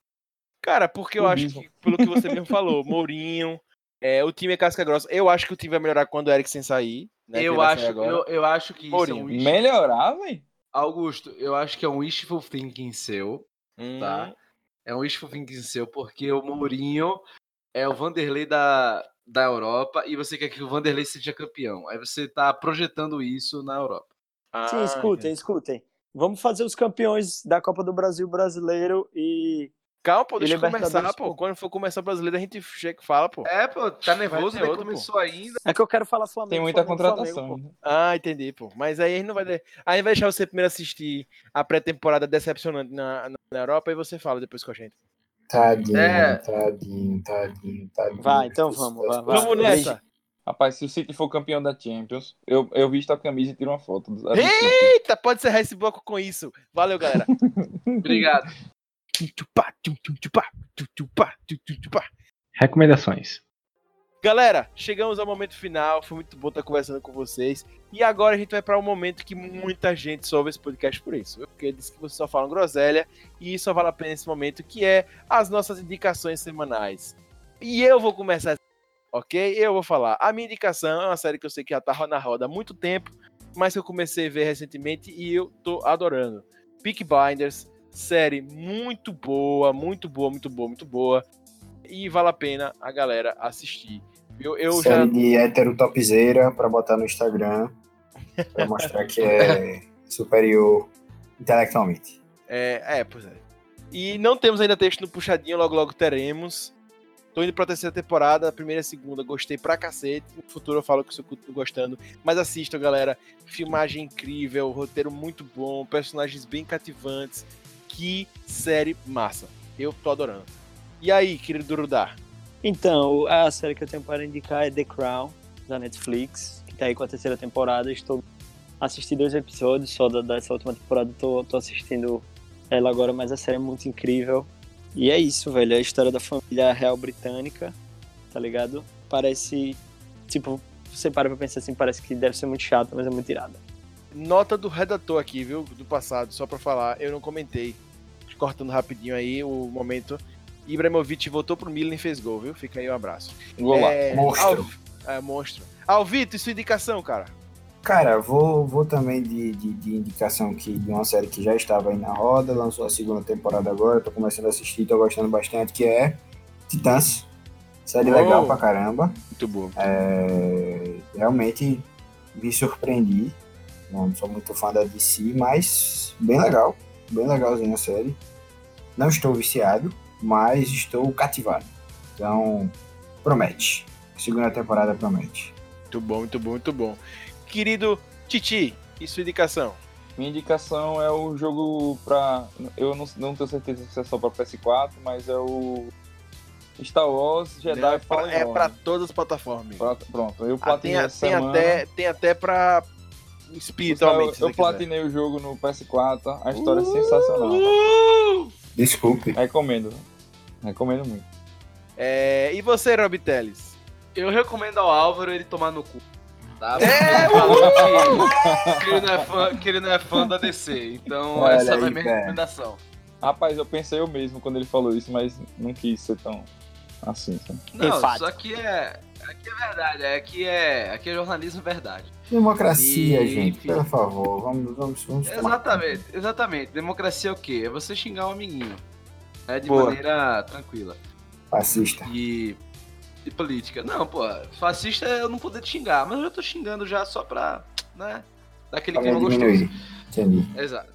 [SPEAKER 1] Cara, porque eu acho que, pelo que você mesmo falou, Mourinho, é, o time é casca grossa. Eu acho que o time vai melhorar quando o Eriksen sair.
[SPEAKER 2] Né, eu, acho, eu, eu acho que
[SPEAKER 3] Mourinho. isso é um Melhorar, velho?
[SPEAKER 2] Augusto, eu acho que é um wishful thinking seu, tá? hum. tá? É um wishful thinking seu, porque o Mourinho é o Vanderlei da, da Europa e você quer que o Vanderlei seja campeão. Aí você tá projetando isso na Europa.
[SPEAKER 4] Ah, Sim, escutem, escutem. Vamos fazer os campeões da Copa do Brasil brasileiro e
[SPEAKER 1] Calma, pô, deixa eu começar, pô. Quando for começar o brasileiro, a gente chega e fala, pô.
[SPEAKER 2] É, pô, tá nervoso, nem outro, começou pô. ainda.
[SPEAKER 4] É que eu quero falar Flamengo.
[SPEAKER 3] Tem muita
[SPEAKER 4] Flamengo,
[SPEAKER 3] contratação.
[SPEAKER 4] Flamengo,
[SPEAKER 1] ah, entendi, pô. Mas aí a gente não vai. Aí gente vai deixar você primeiro assistir a pré-temporada decepcionante na, na Europa e você fala depois com a gente.
[SPEAKER 5] Tadinho, é... tadinho, tadinho, tadinho.
[SPEAKER 4] Vai, então vamos, vai, vai.
[SPEAKER 1] Vamos nessa.
[SPEAKER 3] Rapaz, se o City for campeão da Champions, eu, eu visto a camisa e tiro uma foto.
[SPEAKER 1] Eita, pode ser esse bloco com isso. Valeu, galera. (laughs)
[SPEAKER 2] Obrigado.
[SPEAKER 8] Recomendações.
[SPEAKER 1] Galera, chegamos ao momento final. Foi muito bom estar conversando com vocês. E agora a gente vai para um momento que muita gente só ouve esse podcast por isso. Porque disse que vocês só falam groselha. E só vale a pena esse momento, que é as nossas indicações semanais. E eu vou começar ok? Eu vou falar. A minha indicação é uma série que eu sei que já tá na roda há muito tempo, mas que eu comecei a ver recentemente e eu tô adorando. Peak Blinders, série muito boa, muito boa, muito boa, muito boa. E vale a pena a galera assistir. Eu, eu
[SPEAKER 5] série já... de hétero topzeira pra botar no Instagram, pra mostrar que é (laughs) superior intelectualmente.
[SPEAKER 1] É, é, pois é. E não temos ainda texto no Puxadinho, logo logo teremos. Tô indo pra terceira temporada, primeira e segunda, gostei pra cacete. No futuro eu falo que eu tô gostando. Mas assistam, galera. Filmagem incrível, roteiro muito bom, personagens bem cativantes. Que série massa. Eu tô adorando. E aí, querido Durudar?
[SPEAKER 4] Então, a série que eu tenho para indicar é The Crown, da Netflix, que tá aí com a terceira temporada. Estou assistindo dois episódios só dessa última temporada, tô, tô assistindo ela agora, mas a série é muito incrível. E é isso, velho. É a história da família real britânica, tá ligado? Parece. Tipo, você para pra pensar assim, parece que deve ser muito chato, mas é muito irada.
[SPEAKER 1] Nota do redator aqui, viu? Do passado, só pra falar, eu não comentei. Cortando rapidinho aí o momento. Ibrahimovic voltou pro Milan e fez gol, viu? Fica aí um abraço.
[SPEAKER 5] Gol lá. É... Monstro.
[SPEAKER 1] Al... É, monstro. Alvito, e sua indicação, cara?
[SPEAKER 5] Cara, vou, vou também de, de, de, indicação aqui de uma série que já estava aí na roda, lançou a segunda temporada agora, tô começando a assistir, tô gostando bastante, que é Titãs. Série oh, legal pra caramba.
[SPEAKER 1] Muito boa.
[SPEAKER 5] É, realmente me surpreendi. Não sou muito fã da DC, mas bem legal. Bem legalzinha a série. Não estou viciado, mas estou cativado. Então, promete. Segunda temporada promete.
[SPEAKER 1] Muito bom, muito bom, muito bom querido Titi, e sua indicação?
[SPEAKER 3] Minha indicação é o jogo pra. Eu não, não tenho certeza se é só pra PS4, mas é o Star Wars Jedi é
[SPEAKER 1] pra, É pra todas as plataformas.
[SPEAKER 3] Pra, pronto, eu platinei ah, tem,
[SPEAKER 1] tem até Tem até pra espiritualmente.
[SPEAKER 3] Eu, eu platinei o jogo no PS4, a história uh, é sensacional. Uh,
[SPEAKER 5] Desculpe.
[SPEAKER 3] Recomendo. Recomendo muito.
[SPEAKER 1] É, e você, Rob Teles?
[SPEAKER 2] Eu recomendo ao Álvaro ele tomar no cu tá? É, que, que, ele não é fã, que ele não é fã da DC. Então, Olha essa aí, é a minha cara. recomendação.
[SPEAKER 3] Rapaz, eu pensei eu mesmo quando ele falou isso, mas não quis ser tão assim. Sabe?
[SPEAKER 2] Não, isso aqui é. Aqui é verdade, aqui é, aqui é jornalismo verdade.
[SPEAKER 5] Democracia, e, gente, por favor, vamos, vamos, vamos
[SPEAKER 2] Exatamente, tomar. exatamente. Democracia é o quê? É você xingar o um amiguinho. Né, de Boa. maneira tranquila.
[SPEAKER 5] Fascista.
[SPEAKER 2] E de política. Não, pô, fascista é eu não poder te xingar, mas eu já tô xingando já só pra, né, dar aquele clima gostoso. Entendi. Exato.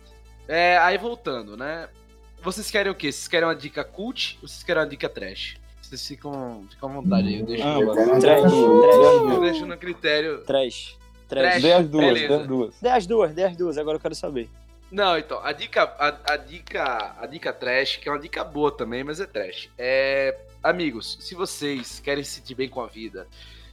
[SPEAKER 2] É, aí voltando, né, vocês querem o quê? Vocês querem uma dica cult ou vocês querem uma dica trash? Vocês ficam, ficam à vontade aí, eu deixo, ah,
[SPEAKER 4] trash, trash.
[SPEAKER 2] eu deixo no critério...
[SPEAKER 4] Trash.
[SPEAKER 3] Trash. Dê as duas, dê as duas.
[SPEAKER 4] Dê as duas, dê as duas, agora eu quero saber.
[SPEAKER 2] Não, então, a dica, a, a, dica, a dica trash, que é uma dica boa também, mas é trash. É, amigos, se vocês querem se sentir bem com a vida,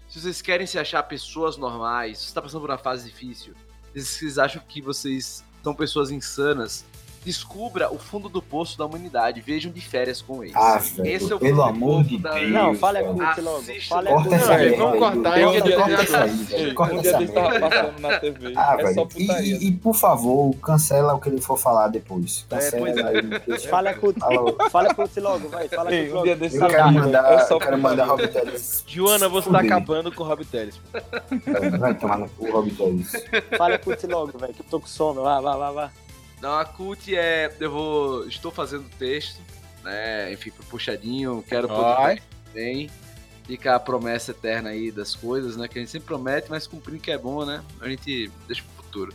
[SPEAKER 2] se vocês querem se achar pessoas normais, se você tá passando por uma fase difícil, se vocês acham que vocês são pessoas insanas, descubra o fundo do poço da humanidade. Vejam de férias com eles.
[SPEAKER 5] Ah, Esse é o pelo amor de
[SPEAKER 4] da...
[SPEAKER 5] Deus.
[SPEAKER 4] Não, fale a Gucci logo. Fale a
[SPEAKER 5] Corta essa
[SPEAKER 1] aí. Vamos cortar. Um dia,
[SPEAKER 3] um dia desse tava passando na TV. Ah, é só putaria.
[SPEAKER 5] E, e, por favor, cancela o que ele for falar depois. É, cancela é,
[SPEAKER 4] aí. Fale a Gucci. Fale a Gucci logo, vai. Fala Gucci
[SPEAKER 3] logo. Um dia desse
[SPEAKER 5] eu quero mandar, é eu quero mandar Rob Teles.
[SPEAKER 1] Joana, você tá acabando com o Rob Teles.
[SPEAKER 5] Vai tomar no cu, Rob Teles.
[SPEAKER 4] Fale a Gucci logo, velho, que eu tô com sono. Vá, vá, vá, vá.
[SPEAKER 2] Não, a cult é. Eu vou. Estou fazendo texto, né? Enfim, pro puxadinho, quero poder bem. Fica a promessa eterna aí das coisas, né? Que a gente sempre promete, mas cumprir que é bom, né? A gente deixa pro futuro.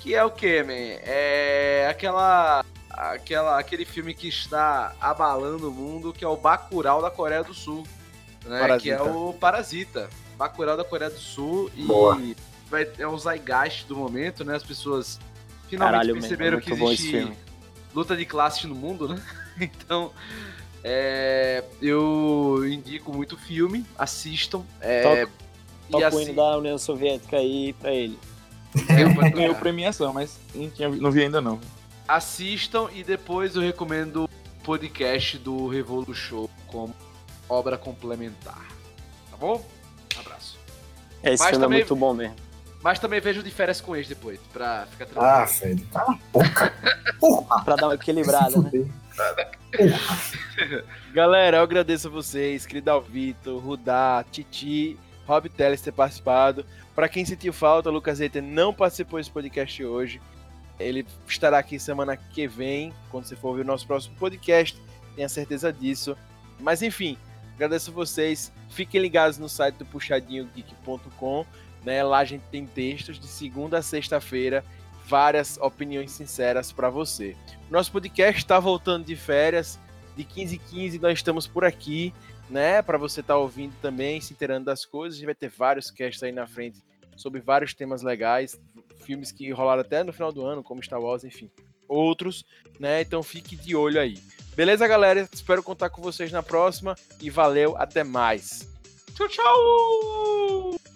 [SPEAKER 2] Que é o que, man? É aquela. Aquela, aquele filme que está abalando o mundo, que é o Bacurau da Coreia do Sul. Né? Que é o Parasita. Bacurau da Coreia do Sul.
[SPEAKER 5] Boa.
[SPEAKER 2] E vai, é o zeitgeist do momento, né? As pessoas finalmente Caralho, perceberam é que existe luta de classe no mundo, né? (laughs) Então, É, eu indico muito filme, assistam. É,
[SPEAKER 4] Toca o hino da União Soviética aí pra ele. (laughs)
[SPEAKER 3] Ganhou premiação, mas não, tinha, não vi ainda não.
[SPEAKER 2] Assistam e depois eu recomendo o podcast do Revolu Show como obra complementar. Tá bom? Um abraço.
[SPEAKER 4] É, esse mas filme é também, é muito bom mesmo.
[SPEAKER 2] Mas também vejo de férias com eles depois, pra ficar tranquilo. Ah,
[SPEAKER 5] velho, cala a boca.
[SPEAKER 4] Porra. pra dar uma equilibrada, né?
[SPEAKER 1] Galera, eu agradeço a vocês, querido Vitor, Rudá, Titi, Rob Teles ter participado. Para quem sentiu falta, o Lucas Eiter não participou desse podcast hoje. Ele estará aqui semana que vem, quando você for ouvir o nosso próximo podcast, tenha certeza disso. Mas enfim, agradeço a vocês. Fiquem ligados no site do puxadinhogeek.com. Né? Lá a gente tem textos de segunda a sexta-feira, várias opiniões sinceras para você. Nosso podcast está voltando de férias. De 15 em 15 nós estamos por aqui, né? Para você estar tá ouvindo também, se inteirando das coisas. A gente vai ter vários casts aí na frente sobre vários temas legais, filmes que rolaram até no final do ano, como Star Wars, enfim, outros, né? Então fique de olho aí. Beleza, galera? Espero contar com vocês na próxima e valeu, até mais.
[SPEAKER 2] Tchau, tchau!